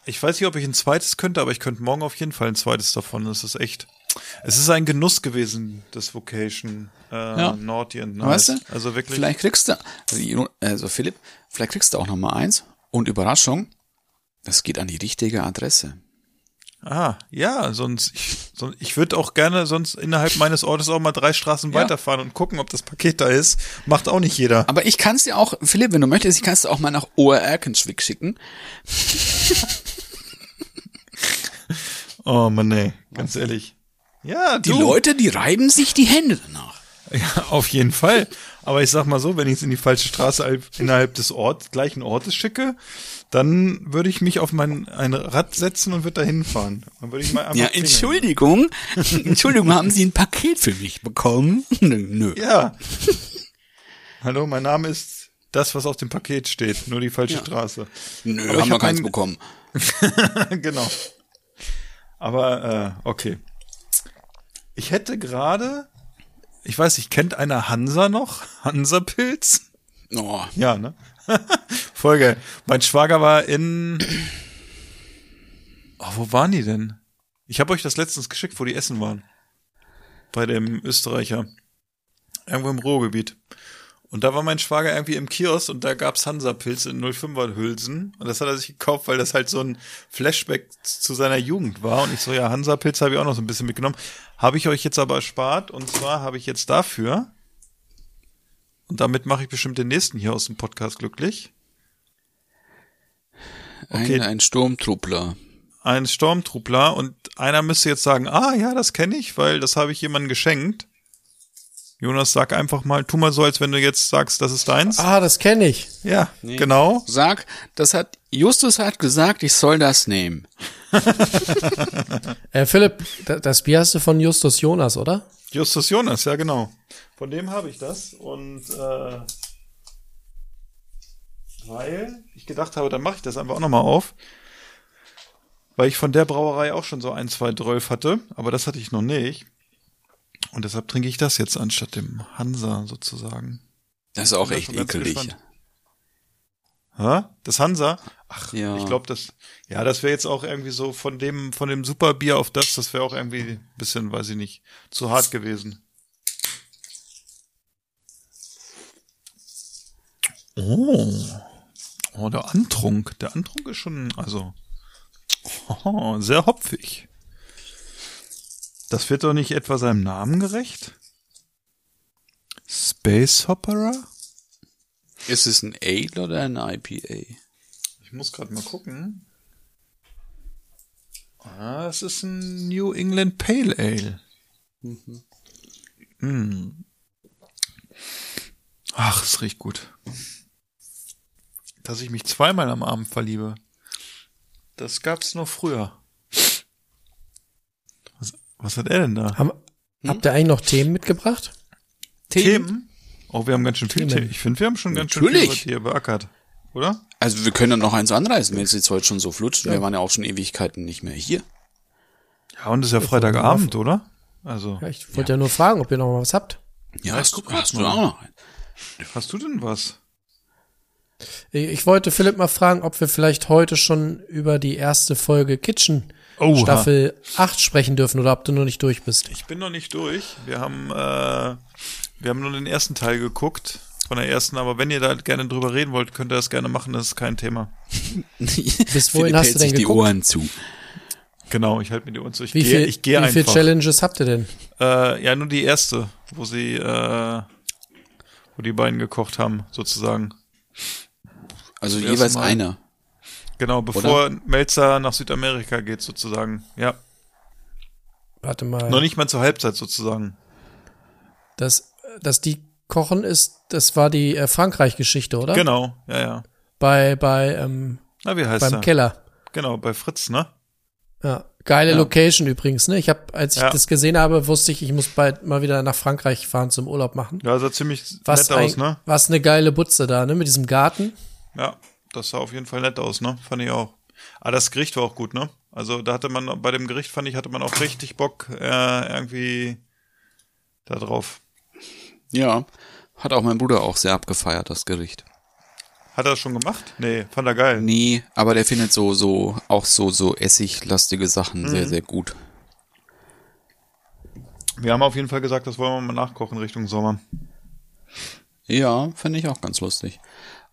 ich weiß nicht, ob ich ein zweites könnte, aber ich könnte morgen auf jeden Fall ein zweites davon. Das ist echt Es ist ein Genuss gewesen, das Vocation. Äh, Ja. Naughty and Nice. Weißt du? Also wirklich. Vielleicht kriegst du, also Philipp, vielleicht kriegst du auch noch mal eins. Und Überraschung, das geht an die richtige Adresse. Ah, ja, sonst, ich, sonst, ich würde auch gerne sonst innerhalb meines Ortes auch mal drei Straßen Ja. weiterfahren und gucken, ob das Paket da ist. Macht auch nicht jeder. Aber ich kann es dir auch, Philipp, wenn du möchtest, ich kann es dir auch mal nach Oerkenschwick schicken. Oh Mann, nee, ganz ehrlich. Ja, Die du. Leute, die reiben sich die Hände danach. Ja, auf jeden Fall. Aber ich sag mal so, wenn ich es in die falsche Straße al- innerhalb des Orts, gleichen Ortes schicke, dann würde ich mich auf mein ein Rad setzen und würde da hinfahren. Dann würde ich mal Ja, klingeln. Entschuldigung. Entschuldigung, haben Sie ein Paket für mich bekommen? Nö. Ja. Hallo, mein Name ist das, was auf dem Paket steht, nur die falsche Ja. Straße. Nö, Aber ich haben wir hab keins ein- bekommen. genau. Aber äh, okay. Ich hätte gerade, ich weiß nicht, kennt einer Hansa noch? Hansa-Pilz? Oh, Ja, ne? Voll geil. Mein Schwager war in. Oh, wo waren die denn? Ich habe euch das letztens geschickt, wo die essen waren. Bei dem Österreicher. Irgendwo im Ruhrgebiet. Und da war mein Schwager irgendwie im Kiosk und da gab's Hansa-Pilz in 05er Hülsen. Und das hat er sich gekauft, weil das halt so ein Flashback zu seiner Jugend war. Und ich so, ja, Hansa-Pilz habe ich auch noch so ein bisschen mitgenommen. Habe ich euch jetzt aber erspart. Und zwar habe ich jetzt dafür, und damit mache ich bestimmt den nächsten hier aus dem Podcast glücklich, Okay. ein, ein Sturmtruppler. ein Stormtruppler und einer müsste jetzt sagen, ah ja, das kenne ich, weil das habe ich jemandem geschenkt. Jonas, sag einfach mal, tu mal so, als wenn du jetzt sagst, das ist deins. Ah, das kenne ich. Ja, genau. Sag, das hat, Justus hat gesagt, ich soll das nehmen. Äh, Philipp, da- das Bier hast du von Justus Jonas, oder? Justus Jonas, ja genau. Von dem habe ich das und äh, weil ich gedacht habe, dann mache ich das einfach auch nochmal auf. Weil ich von der Brauerei auch schon so ein, zwei Drölf hatte, aber das hatte ich noch nicht. Und deshalb trinke ich das jetzt anstatt dem Hansa sozusagen. Das ist auch echt ekelig. Hä? Das Hansa? Ach, Ja. ich glaube, das, ja, das wäre jetzt auch irgendwie so von dem, von dem Superbier auf das, das wäre auch irgendwie ein bisschen, weiß ich nicht, zu hart gewesen. Oh. Oh, der Antrunk. Der Antrunk ist schon, also, oh, sehr hopfig. Das wird doch nicht etwa seinem Namen gerecht? Space Opera? Ist es ein Ale oder ein IPA? Ich muss gerade mal gucken. Ah, es ist ein New England Pale Ale. Mm. Ach, es riecht gut. Dass ich mich zweimal am Abend verliebe. Das gab's noch früher. Was, was hat er denn da? Haben, Habt ihr eigentlich noch Themen mitgebracht? Themen? Oh, wir haben ganz schön viel Themen. Ich finde, wir haben schon ganz Natürlich. schön viel hier beackert. Oder? Also wir können dann noch eins anreißen, wenn es jetzt heute schon so flutscht. Wir waren ja auch schon Ewigkeiten nicht mehr hier. Ja, und es ist ja Freitagabend, oder? Also, Ja, ich wollte ja. nur fragen, ob ihr noch mal was habt. Ja, Ja, hast, guck hast du auch noch einen. hast du denn was? Ich wollte Philipp mal fragen, ob wir vielleicht heute schon über die erste Folge Kitchen Oha. Staffel 8 sprechen dürfen oder ob du nur nicht durch bist. Ich bin noch nicht durch. Wir haben, äh, wir haben nur den ersten Teil geguckt von der ersten, aber wenn ihr da gerne drüber reden wollt, könnt ihr das gerne machen, das ist kein Thema. Bis wohin hast du denn sich die geguckt? Ohren zu. Genau, ich halte mir die Ohren zu. Ich Wie gehe, viel, ich gehe wie einfach. Challenges habt ihr denn? Äh, ja, nur die erste, wo sie, äh, wo die beiden gekocht haben, sozusagen. Also Das jeweils einer. Genau, bevor Melzer nach Südamerika geht, sozusagen. Ja, Warte mal. noch nicht mal zur Halbzeit, sozusagen. Das, dass die kochen ist, das war die äh, Frankreich-Geschichte, oder? Genau, ja, ja. Bei, bei, ähm, Na, wie heißt beim er? Keller. Genau, bei Fritz, ne? Ja. Geile Ja. Location übrigens, ne? Ich habe, als ich Ja. das gesehen habe, wusste ich, ich muss bald mal wieder nach Frankreich fahren zum Urlaub machen. Ja, sah ziemlich Was, nett aus, ein, ne? was eine geile Butze da, ne? Mit diesem Garten. Ja, das sah auf jeden Fall nett aus, ne? Fand ich auch. Aber das Gericht war auch gut, ne? Also da hatte man, bei dem Gericht fand ich, hatte man auch richtig Bock, äh, irgendwie da drauf. Ja. Hat auch mein Bruder auch sehr abgefeiert, das Gericht. Hat er das schon gemacht? Nee, fand er geil. Nee, aber der findet so, so, auch so, so essiglastige Sachen sehr, Mhm. sehr gut. Wir haben auf jeden Fall gesagt, das wollen wir mal nachkochen Richtung Sommer. Ja, finde ich auch ganz lustig.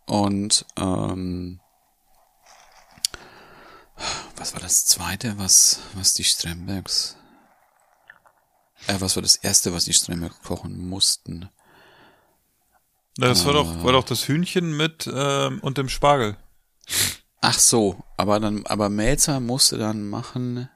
Und ähm, was war das zweite, was, was die Strembergs. Äh, was war das erste, was die Strembergs kochen mussten? Das war doch, war doch das Hühnchen mit ähm, und dem Spargel. Ach so, aber dann, aber Melzer musste dann machen.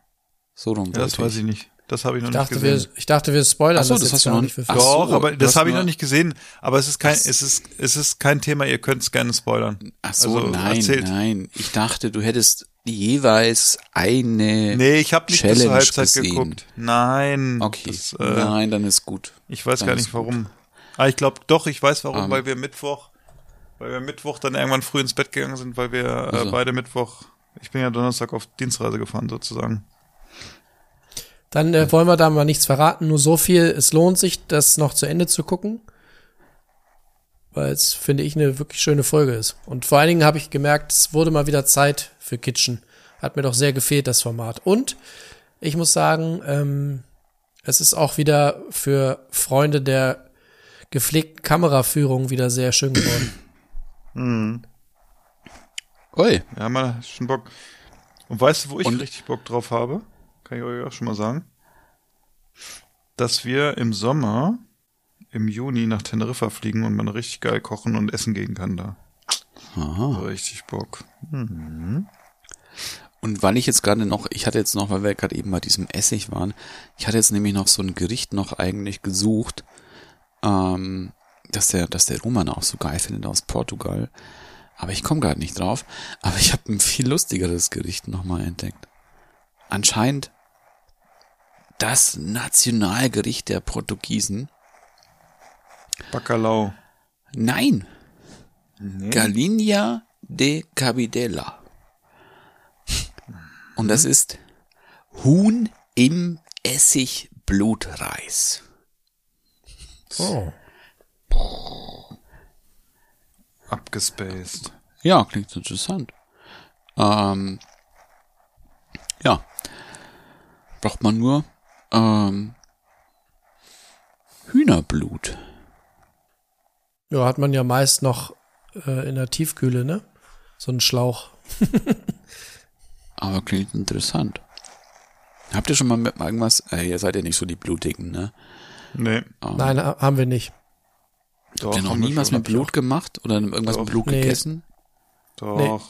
So rum. Ja, das weiß ich nicht. Das habe ich noch Ich dachte, nicht wir, gesehen. ich dachte, wir spoilern Ach so, das, das jetzt hast du noch nicht für Doch, so, aber das habe ich noch nicht gesehen. Aber es ist kein, es ist, es ist kein Thema. Ihr könnt es gerne spoilern. Ach so, Also, nein, erzählt. nein. Ich dachte, du hättest jeweils eine. Nee, ich habe nicht bis zur Challenge Halbzeit gesehen. geguckt. Nein. Okay, Das, äh, nein, dann ist gut. Ich weiß Dann gar nicht warum. Ah, ich glaube doch, ich weiß warum, Ähm. weil wir Mittwoch, weil wir Mittwoch dann irgendwann früh ins Bett gegangen sind, weil wir äh, Also. beide Mittwoch, ich bin ja Donnerstag auf Dienstreise gefahren sozusagen. Dann äh, wollen wir da mal nichts verraten, nur so viel, es lohnt sich, das noch zu Ende zu gucken. Weil es, finde ich, eine wirklich schöne Folge ist. Und vor allen Dingen habe ich gemerkt, es wurde mal wieder Zeit für Kitchen. Hat mir doch sehr gefehlt, das Format. Und ich muss sagen, ähm, es ist auch wieder für Freunde der gepflegten Kameraführung wieder sehr schön geworden. Ui, Ja, man schon Bock. Und weißt du, wo ich Und- richtig Bock drauf habe? Kann ich euch auch schon mal sagen. Dass wir im Sommer, im Juni nach Teneriffa fliegen und man richtig geil kochen und essen gehen kann da. Aha. Richtig Bock. Und weil ich jetzt gerade noch, ich hatte jetzt noch, weil wir gerade eben bei diesem Essig waren, ich hatte jetzt nämlich noch so ein Gericht noch eigentlich gesucht, ähm, dass der, dass der Roman auch so geil findet aus Portugal. Aber ich komme gerade nicht drauf. Aber ich habe ein viel lustigeres Gericht nochmal entdeckt. Anscheinend das Nationalgericht der Portugiesen. Bacalhau. Nein, Galinha de Cabidela. Und das ist Huhn im Essigblutreis. Oh. Abgespaced. Ja, klingt interessant. Ähm, ja. Braucht man nur ähm, Hühnerblut. Ja, hat man ja meist noch äh, in der Tiefkühle, ne? So einen Schlauch. Aber klingt interessant. Habt ihr schon mal mit irgendwas, äh, ihr seid ja nicht so die Blutigen, ne? Nee. Ähm, Nein, ha- haben wir nicht. Doch, Habt ihr noch nie was mit Blut gemacht oder irgendwas Doch. mit Blut Nee. gegessen? Doch. Nee.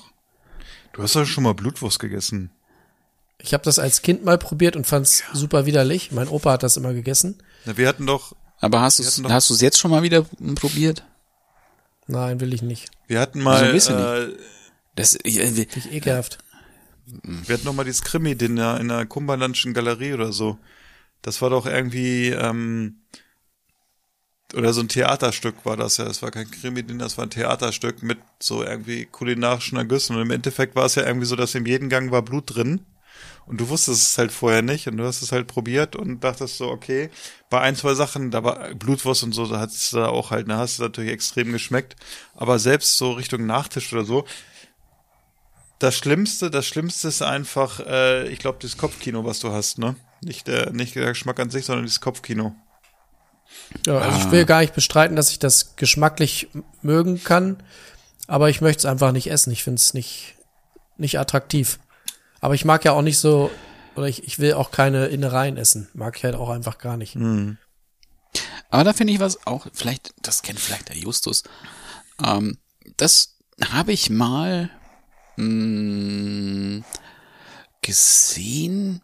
Du hast doch schon mal Blutwurst gegessen. Ich habe das als Kind mal probiert und fand's super widerlich. Mein Opa hat das immer gegessen. Na, wir hatten doch, Aber hast du doch- hast du es jetzt schon mal wieder probiert? Nein, will ich nicht. wir hatten mal, Also, äh, Das, ich, äh, ekelhaft. Wir hatten noch mal dieses Krimi-Dinner in der Kumberlandschen Galerie oder so. Das war doch irgendwie, ähm, oder so ein Theaterstück war das ja. Das war kein Krimi-Dinner, das war ein Theaterstück mit so irgendwie kulinarischen Ergüssen. Und im Endeffekt war es ja irgendwie so, dass in jedem Gang war Blut drin. Und du wusstest es halt vorher nicht und du hast es halt probiert und dachtest so, okay, bei ein, zwei Sachen, da war Blutwurst und so, da hat es da auch halt, da hast du natürlich extrem geschmeckt. Aber selbst so Richtung Nachtisch oder so, das Schlimmste, das Schlimmste ist einfach, äh, ich glaube, das Kopfkino, was du hast, ne? Nicht der, nicht der Geschmack an sich, sondern dieses Kopfkino. Ja, also ich will gar nicht bestreiten, dass ich das geschmacklich mögen kann, aber ich möchte es einfach nicht essen. Ich finde es nicht, nicht attraktiv. Aber ich mag ja auch nicht so, oder ich, ich will auch keine Innereien essen. Mag ich halt auch einfach gar nicht. Aber da finde ich was auch, vielleicht, das kennt vielleicht der Justus. Ähm, das habe ich mal mh, gesehen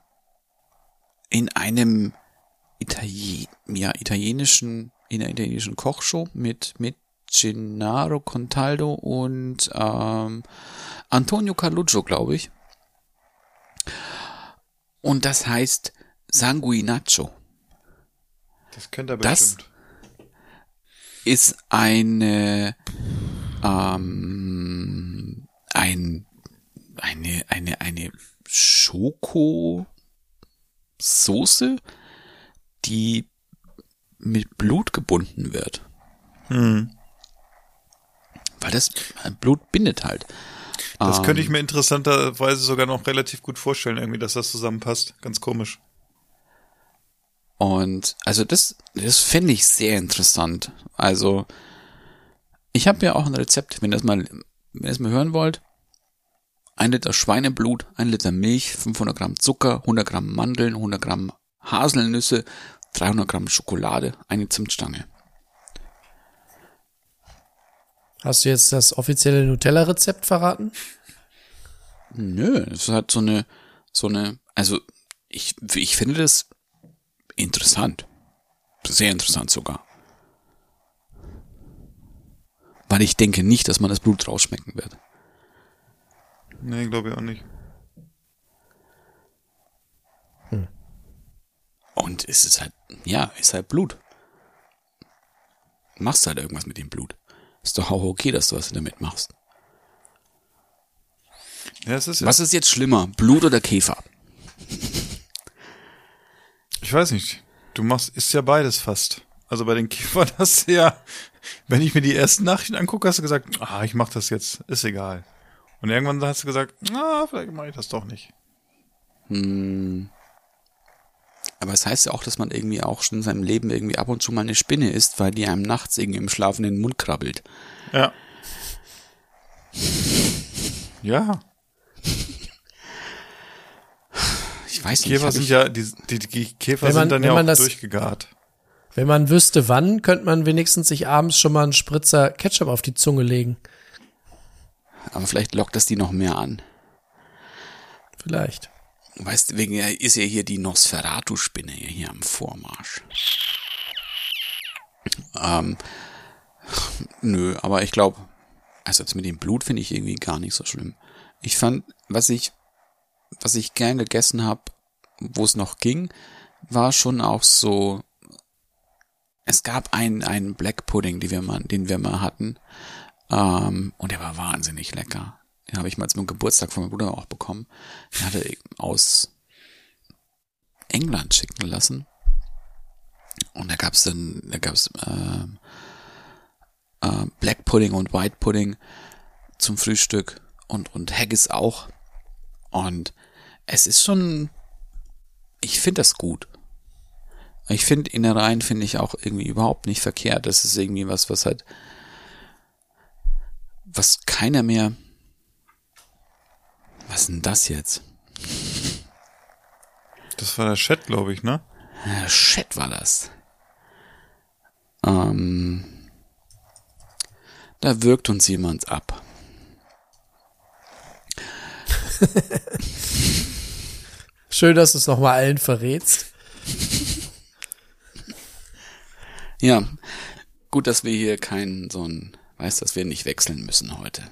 in einem Italien, ja, italienischen, in einer italienischen Kochshow mit, mit Gennaro Contaldo und ähm, Antonio Carluccio, glaube ich. Und das heißt Sanguinaccio. Das kennt er Das- bestimmt. ist eine ähm, ein eine eine eine Schokosoße, die mit Blut gebunden wird, Hm. weil das Blut bindet halt. Das Ähm, könnte ich mir interessanterweise sogar noch relativ gut vorstellen, irgendwie, dass das zusammenpasst. Ganz komisch. Und also das, das finde ich sehr interessant. Also ich habe ja auch ein Rezept, wenn ihr das mal, wenn ihr das mal hören wollt. Ein Liter Schweineblut, ein Liter Milch, 500 Gramm Zucker, 100 Gramm Mandeln, 100 Gramm Haselnüsse, 300 Gramm Schokolade, eine Zimtstange. Hast du jetzt das offizielle Nutella-Rezept verraten? Nö, es hat so eine, so eine, also ich, ich finde das interessant. Sehr interessant sogar. Weil ich denke nicht, dass man das Blut rausschmecken wird. Nee, glaube ich auch nicht. Und es ist halt, ja, ist halt Blut. Machst halt irgendwas mit dem Blut. Ist doch auch okay, dass du was damit machst. Ja, es ist ja, Was ist jetzt schlimmer, Blut oder Käfer? ich weiß nicht. Du machst, ist ja beides fast. Also bei den Kiefern hast du ja, wenn ich mir die ersten Nachrichten angucke, hast du gesagt, ah, ich mach das jetzt, ist egal. Und irgendwann hast du gesagt, ah, vielleicht mache ich das doch nicht. Hm. Aber es heißt ja auch, dass man irgendwie auch schon in seinem Leben irgendwie ab und zu mal eine Spinne isst, weil die einem nachts irgendwie im Schlafen in den Mund krabbelt. Ja. Ja. Ich weiß nicht. Käfer sind ich, ja, die, die, die Käfer Wenn man- sind dann ja auch das- durchgegart. Wenn man wüsste wann, könnte man wenigstens sich abends schon mal einen Spritzer Ketchup auf die Zunge legen. Aber vielleicht lockt das die noch mehr an. Vielleicht. Weißt du, wegen ist ja hier die Nosferatu-Spinne hier am Vormarsch. Ähm, nö, aber ich glaube, also das mit dem Blut finde ich irgendwie gar nicht so schlimm. Ich fand, was ich, was ich gern gegessen habe, wo es noch ging, war schon auch so. Es gab einen, einen Black Pudding, den wir mal, den wir mal hatten, ähm, und der war wahnsinnig lecker. Den habe ich mal zum Geburtstag von meinem Bruder auch bekommen. Den hatte ich aus England schicken lassen. Und da gab's dann, da gab's ähm, äh, Black Pudding und White Pudding zum Frühstück und und Haggis auch. Und es ist schon, ich finde das gut. Ich finde Innereien finde ich auch irgendwie überhaupt nicht verkehrt. Das ist irgendwie was, was halt, was keiner mehr. Was ist denn das jetzt? Das war der Chat, glaube ich, ne? Ja, shit war das. Ähm, da wirkt uns jemand ab. Schön, dass du es nochmal allen verrätst. Ja, gut, dass wir hier keinen so ein, weiß, dass wir nicht wechseln müssen heute.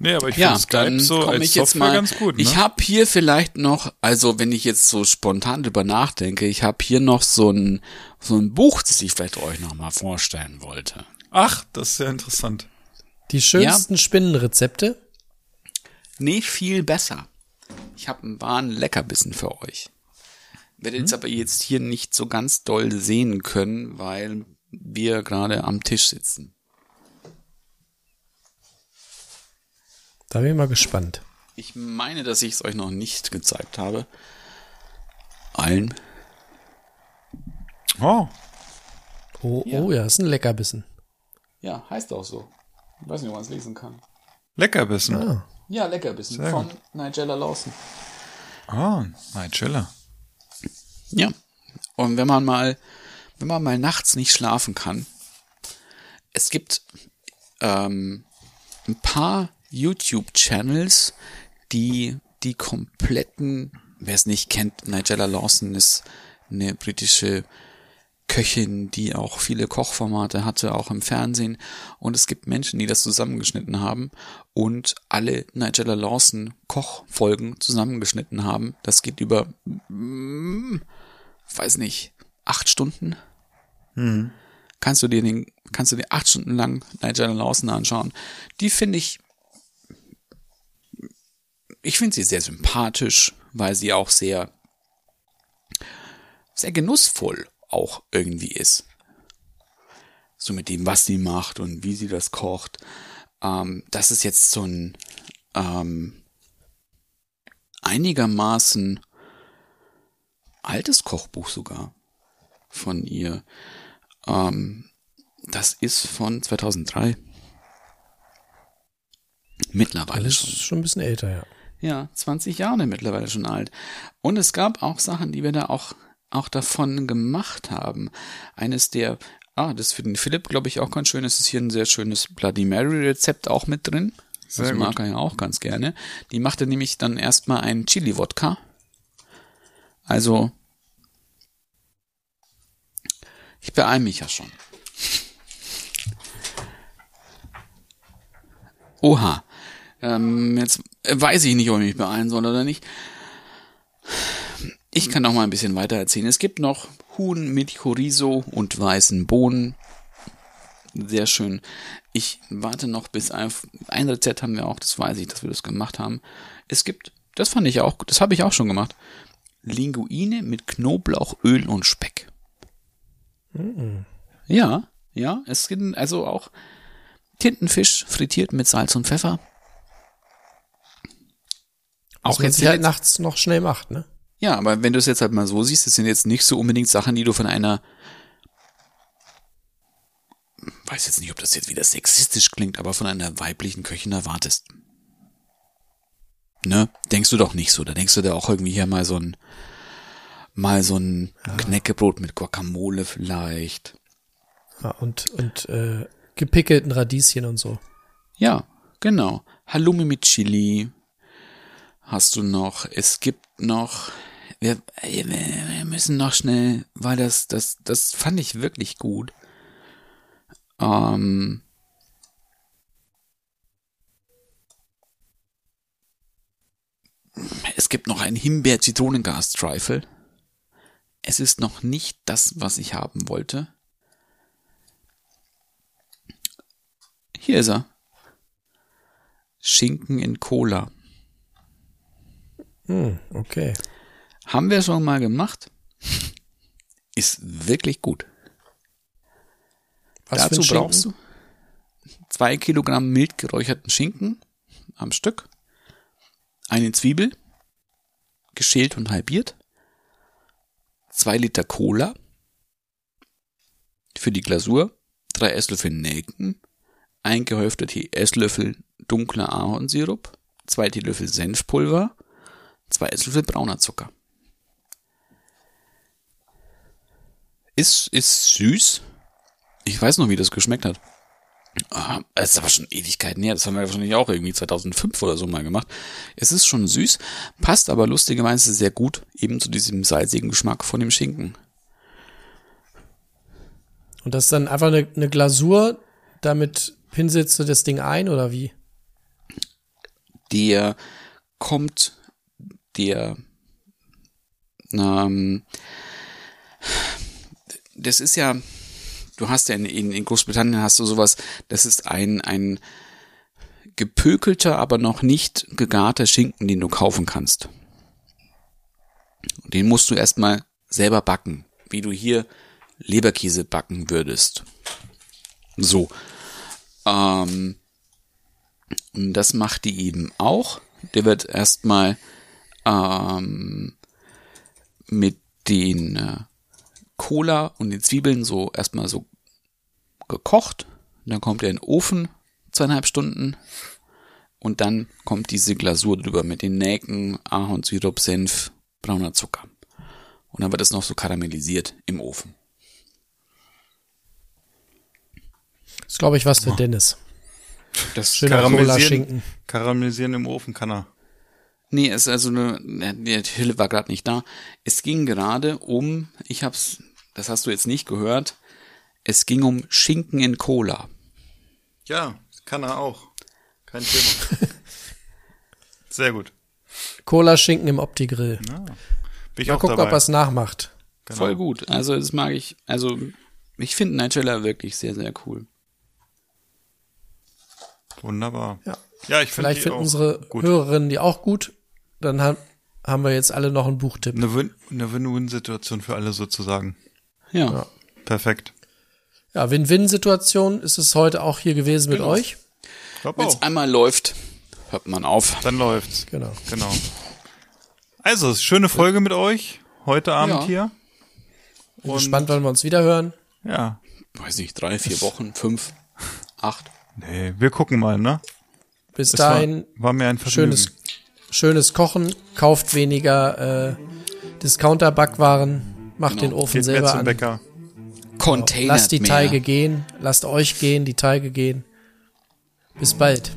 Nee, aber ich Ja, finde Skype dann so komme als ich jetzt Software mal. ganz gut, ne? Ich habe hier vielleicht noch, also wenn ich jetzt so spontan drüber nachdenke, ich habe hier noch so ein so ein Buch, das ich vielleicht euch noch mal vorstellen wollte. Ach, das ist ja interessant. Die schönsten Spinnenrezepte. Nee, viel besser. Ich habe einen wahren Leckerbissen für euch. Werdet jetzt aber jetzt hier nicht so ganz doll sehen können, weil wir gerade am Tisch sitzen. Da bin ich mal gespannt. Ich meine, dass ich es euch noch nicht gezeigt habe. Allen. Oh, Oh, Ja. oh ja, ist ein Leckerbissen. Ja, heißt auch so. Ich weiß nicht, ob man es lesen kann. Leckerbissen. Ah. Ja, Leckerbissen Sehr von Nigella Lawson. Ah, Nigella. Ja. Und wenn man mal, wenn man mal nachts nicht schlafen kann, es gibt ähm, ein paar YouTube-Channels, die die kompletten, wer es nicht kennt, Nigella Lawson ist eine britische Köchin, die auch viele Kochformate hatte, auch im Fernsehen. Und es gibt Menschen, die das zusammengeschnitten haben und alle Nigella Lawson Kochfolgen zusammengeschnitten haben. Das geht über, mm, weiß nicht, acht Stunden. Kannst du dir den, kannst du dir acht Stunden lang Nigella Lawson anschauen. Die finde ich, ich finde sie sehr sympathisch, weil sie auch sehr, sehr genussvoll auch irgendwie ist. So mit dem, was sie macht und wie sie das kocht. Ähm, das ist jetzt so ein, ähm, einigermaßen altes Kochbuch sogar von ihr. Ähm, das ist von 2003. Mittlerweile Das schon. ist schon ein bisschen älter, ja. Ja, 20 Jahre mittlerweile schon alt. Und es gab auch Sachen, die wir da auch, auch davon gemacht haben. Eines der, ah, das für den Philipp, glaube ich, auch ganz schön. Es ist hier ein sehr schönes Bloody Mary Rezept auch mit drin. Sehr das gut. mag er ja auch ganz gerne. Die machte nämlich dann erstmal einen Chili-Wodka. Also, ich beeile mich ja schon. Oha. Ähm, jetzt weiß ich nicht, ob ich mich beeilen soll oder nicht. Ich kann noch mal ein bisschen weiter erzählen. Es gibt noch Huhn mit Chorizo und weißen Bohnen. Sehr schön. Ich warte noch bis ein, ein Rezept haben wir auch, das weiß ich, dass wir das gemacht haben. Es gibt, das fand ich auch, das habe ich auch schon gemacht. Linguine mit Knoblauch, Öl und Speck. Ja, ja, es gibt also auch Tintenfisch frittiert mit Salz und Pfeffer. Auch Auch wenn jetzt sie halt nachts noch schnell macht, ne? Ja, aber wenn du es jetzt halt mal so siehst, das sind jetzt nicht so unbedingt Sachen, die du von einer weiß jetzt nicht, ob das jetzt wieder sexistisch klingt, aber von einer weiblichen Köchin erwartest. Ne? Denkst du doch nicht so. Da denkst du da auch irgendwie hier mal so ein mal so ein Knäckebrot mit Guacamole vielleicht. Ja, und und äh, gepickelten Radieschen und so. Ja, genau. Halloumi mit Chili hast du noch. Es gibt noch. Wir, wir müssen noch schnell, weil das, das, das fand ich wirklich gut. Ähm, es gibt noch ein Himbeer-Zitronengas-Trifle. Es ist noch nicht das, was ich haben wollte. Hier ist er. Schinken in Cola. Hm, okay. Haben wir schon mal gemacht. Ist wirklich gut. Was Dazu brauchst du zwei Kilogramm mild geräucherten Schinken am Stück, eine Zwiebel, geschält und halbiert, zwei Liter Cola für die Glasur, drei Esslöffel Nelken, ein gehäufter Esslöffel dunkler Ahornsirup, zwei Teelöffel Senfpulver, zwei Esslöffel brauner Zucker. Ist, ist süß. Ich weiß noch, wie das geschmeckt hat. Ah, Es ist aber schon Ewigkeiten her. Das haben wir wahrscheinlich auch irgendwie 2005 oder so mal gemacht. Es ist schon süß, passt aber lustigerweise sehr gut eben zu diesem salzigen Geschmack von dem Schinken. Und das ist dann einfach eine, eine Glasur, damit pinselst du das Ding ein oder wie? Der kommt, der, ähm, das ist ja, du hast ja in, in, in Großbritannien hast du sowas, das ist ein, ein gepökelter, aber noch nicht gegarter Schinken, den du kaufen kannst. Den musst du erstmal selber backen, wie du hier Leberkäse backen würdest. So. Ähm, und das macht die eben auch. Der wird erstmal ähm, mit den äh, Cola und den Zwiebeln so erstmal so gekocht. Dann kommt er in den Ofen, zweieinhalb Stunden. Und dann kommt diese Glasur drüber mit den Nelken, Ahornsirup, Senf, brauner Zucker. Und dann wird es noch so karamellisiert im Ofen. Das ist, glaube ich, was für Dennis. Das Schöner Cola-Schinken. karamellisieren im Ofen kann er. Nee, es ist also eine, der Hille war gerade nicht da. Es ging gerade um, ich hab's, das hast du jetzt nicht gehört, es ging um Schinken in Cola. Ja, kann er auch. Kein Thema. Sehr gut. Cola-Schinken im Opti-Grill. Bin ich Mal auch gucken, ob dabei. er es nachmacht. Genau. Voll gut. Also das mag ich, also ich finde Nigella wirklich sehr, sehr cool. Wunderbar. Ja. Ja, ich finde Vielleicht finden unsere gut. Hörerinnen die auch gut. Dann haben, haben wir jetzt alle noch einen Buchtipp. Eine Win-Win-Situation für alle sozusagen. Ja. Ja. Perfekt. Ja, Win-Win-Situation ist es heute auch hier gewesen mit Genau. euch. Glaub Wenn es einmal läuft, hört man auf. Dann läuft's. Genau. Genau. Also, schöne Folge mit euch heute Abend Ja. hier. Bin gespannt, wann wir uns wieder hören. Ja. Weiß nicht, drei, vier Wochen, fünf, acht. Nee, wir gucken mal, ne? Bis Es war, dahin, war mir ein Vergnügen. schönes, schönes Kochen, kauft weniger äh, Discounter-Backwaren, macht den Ofen Geht mehr selber zum an. Bäcker. Container. Lasst die Teige gehen, lasst euch gehen, die Teige gehen. Bis bald.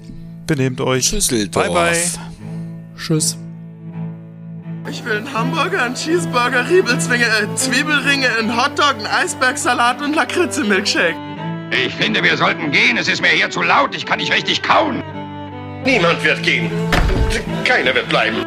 Benehmt euch. Schüsseldorf. Bye, bye. Tschüss. Ich will einen Hamburger, einen Cheeseburger, Riebelzwinge, äh, Zwiebelringe, einen Hotdog, einen Eisbergsalat und Lakritze-Milkshake. Ich finde, wir sollten gehen. Es ist mir hier zu laut. Ich kann nicht richtig kauen. Niemand wird gehen. Keiner wird bleiben.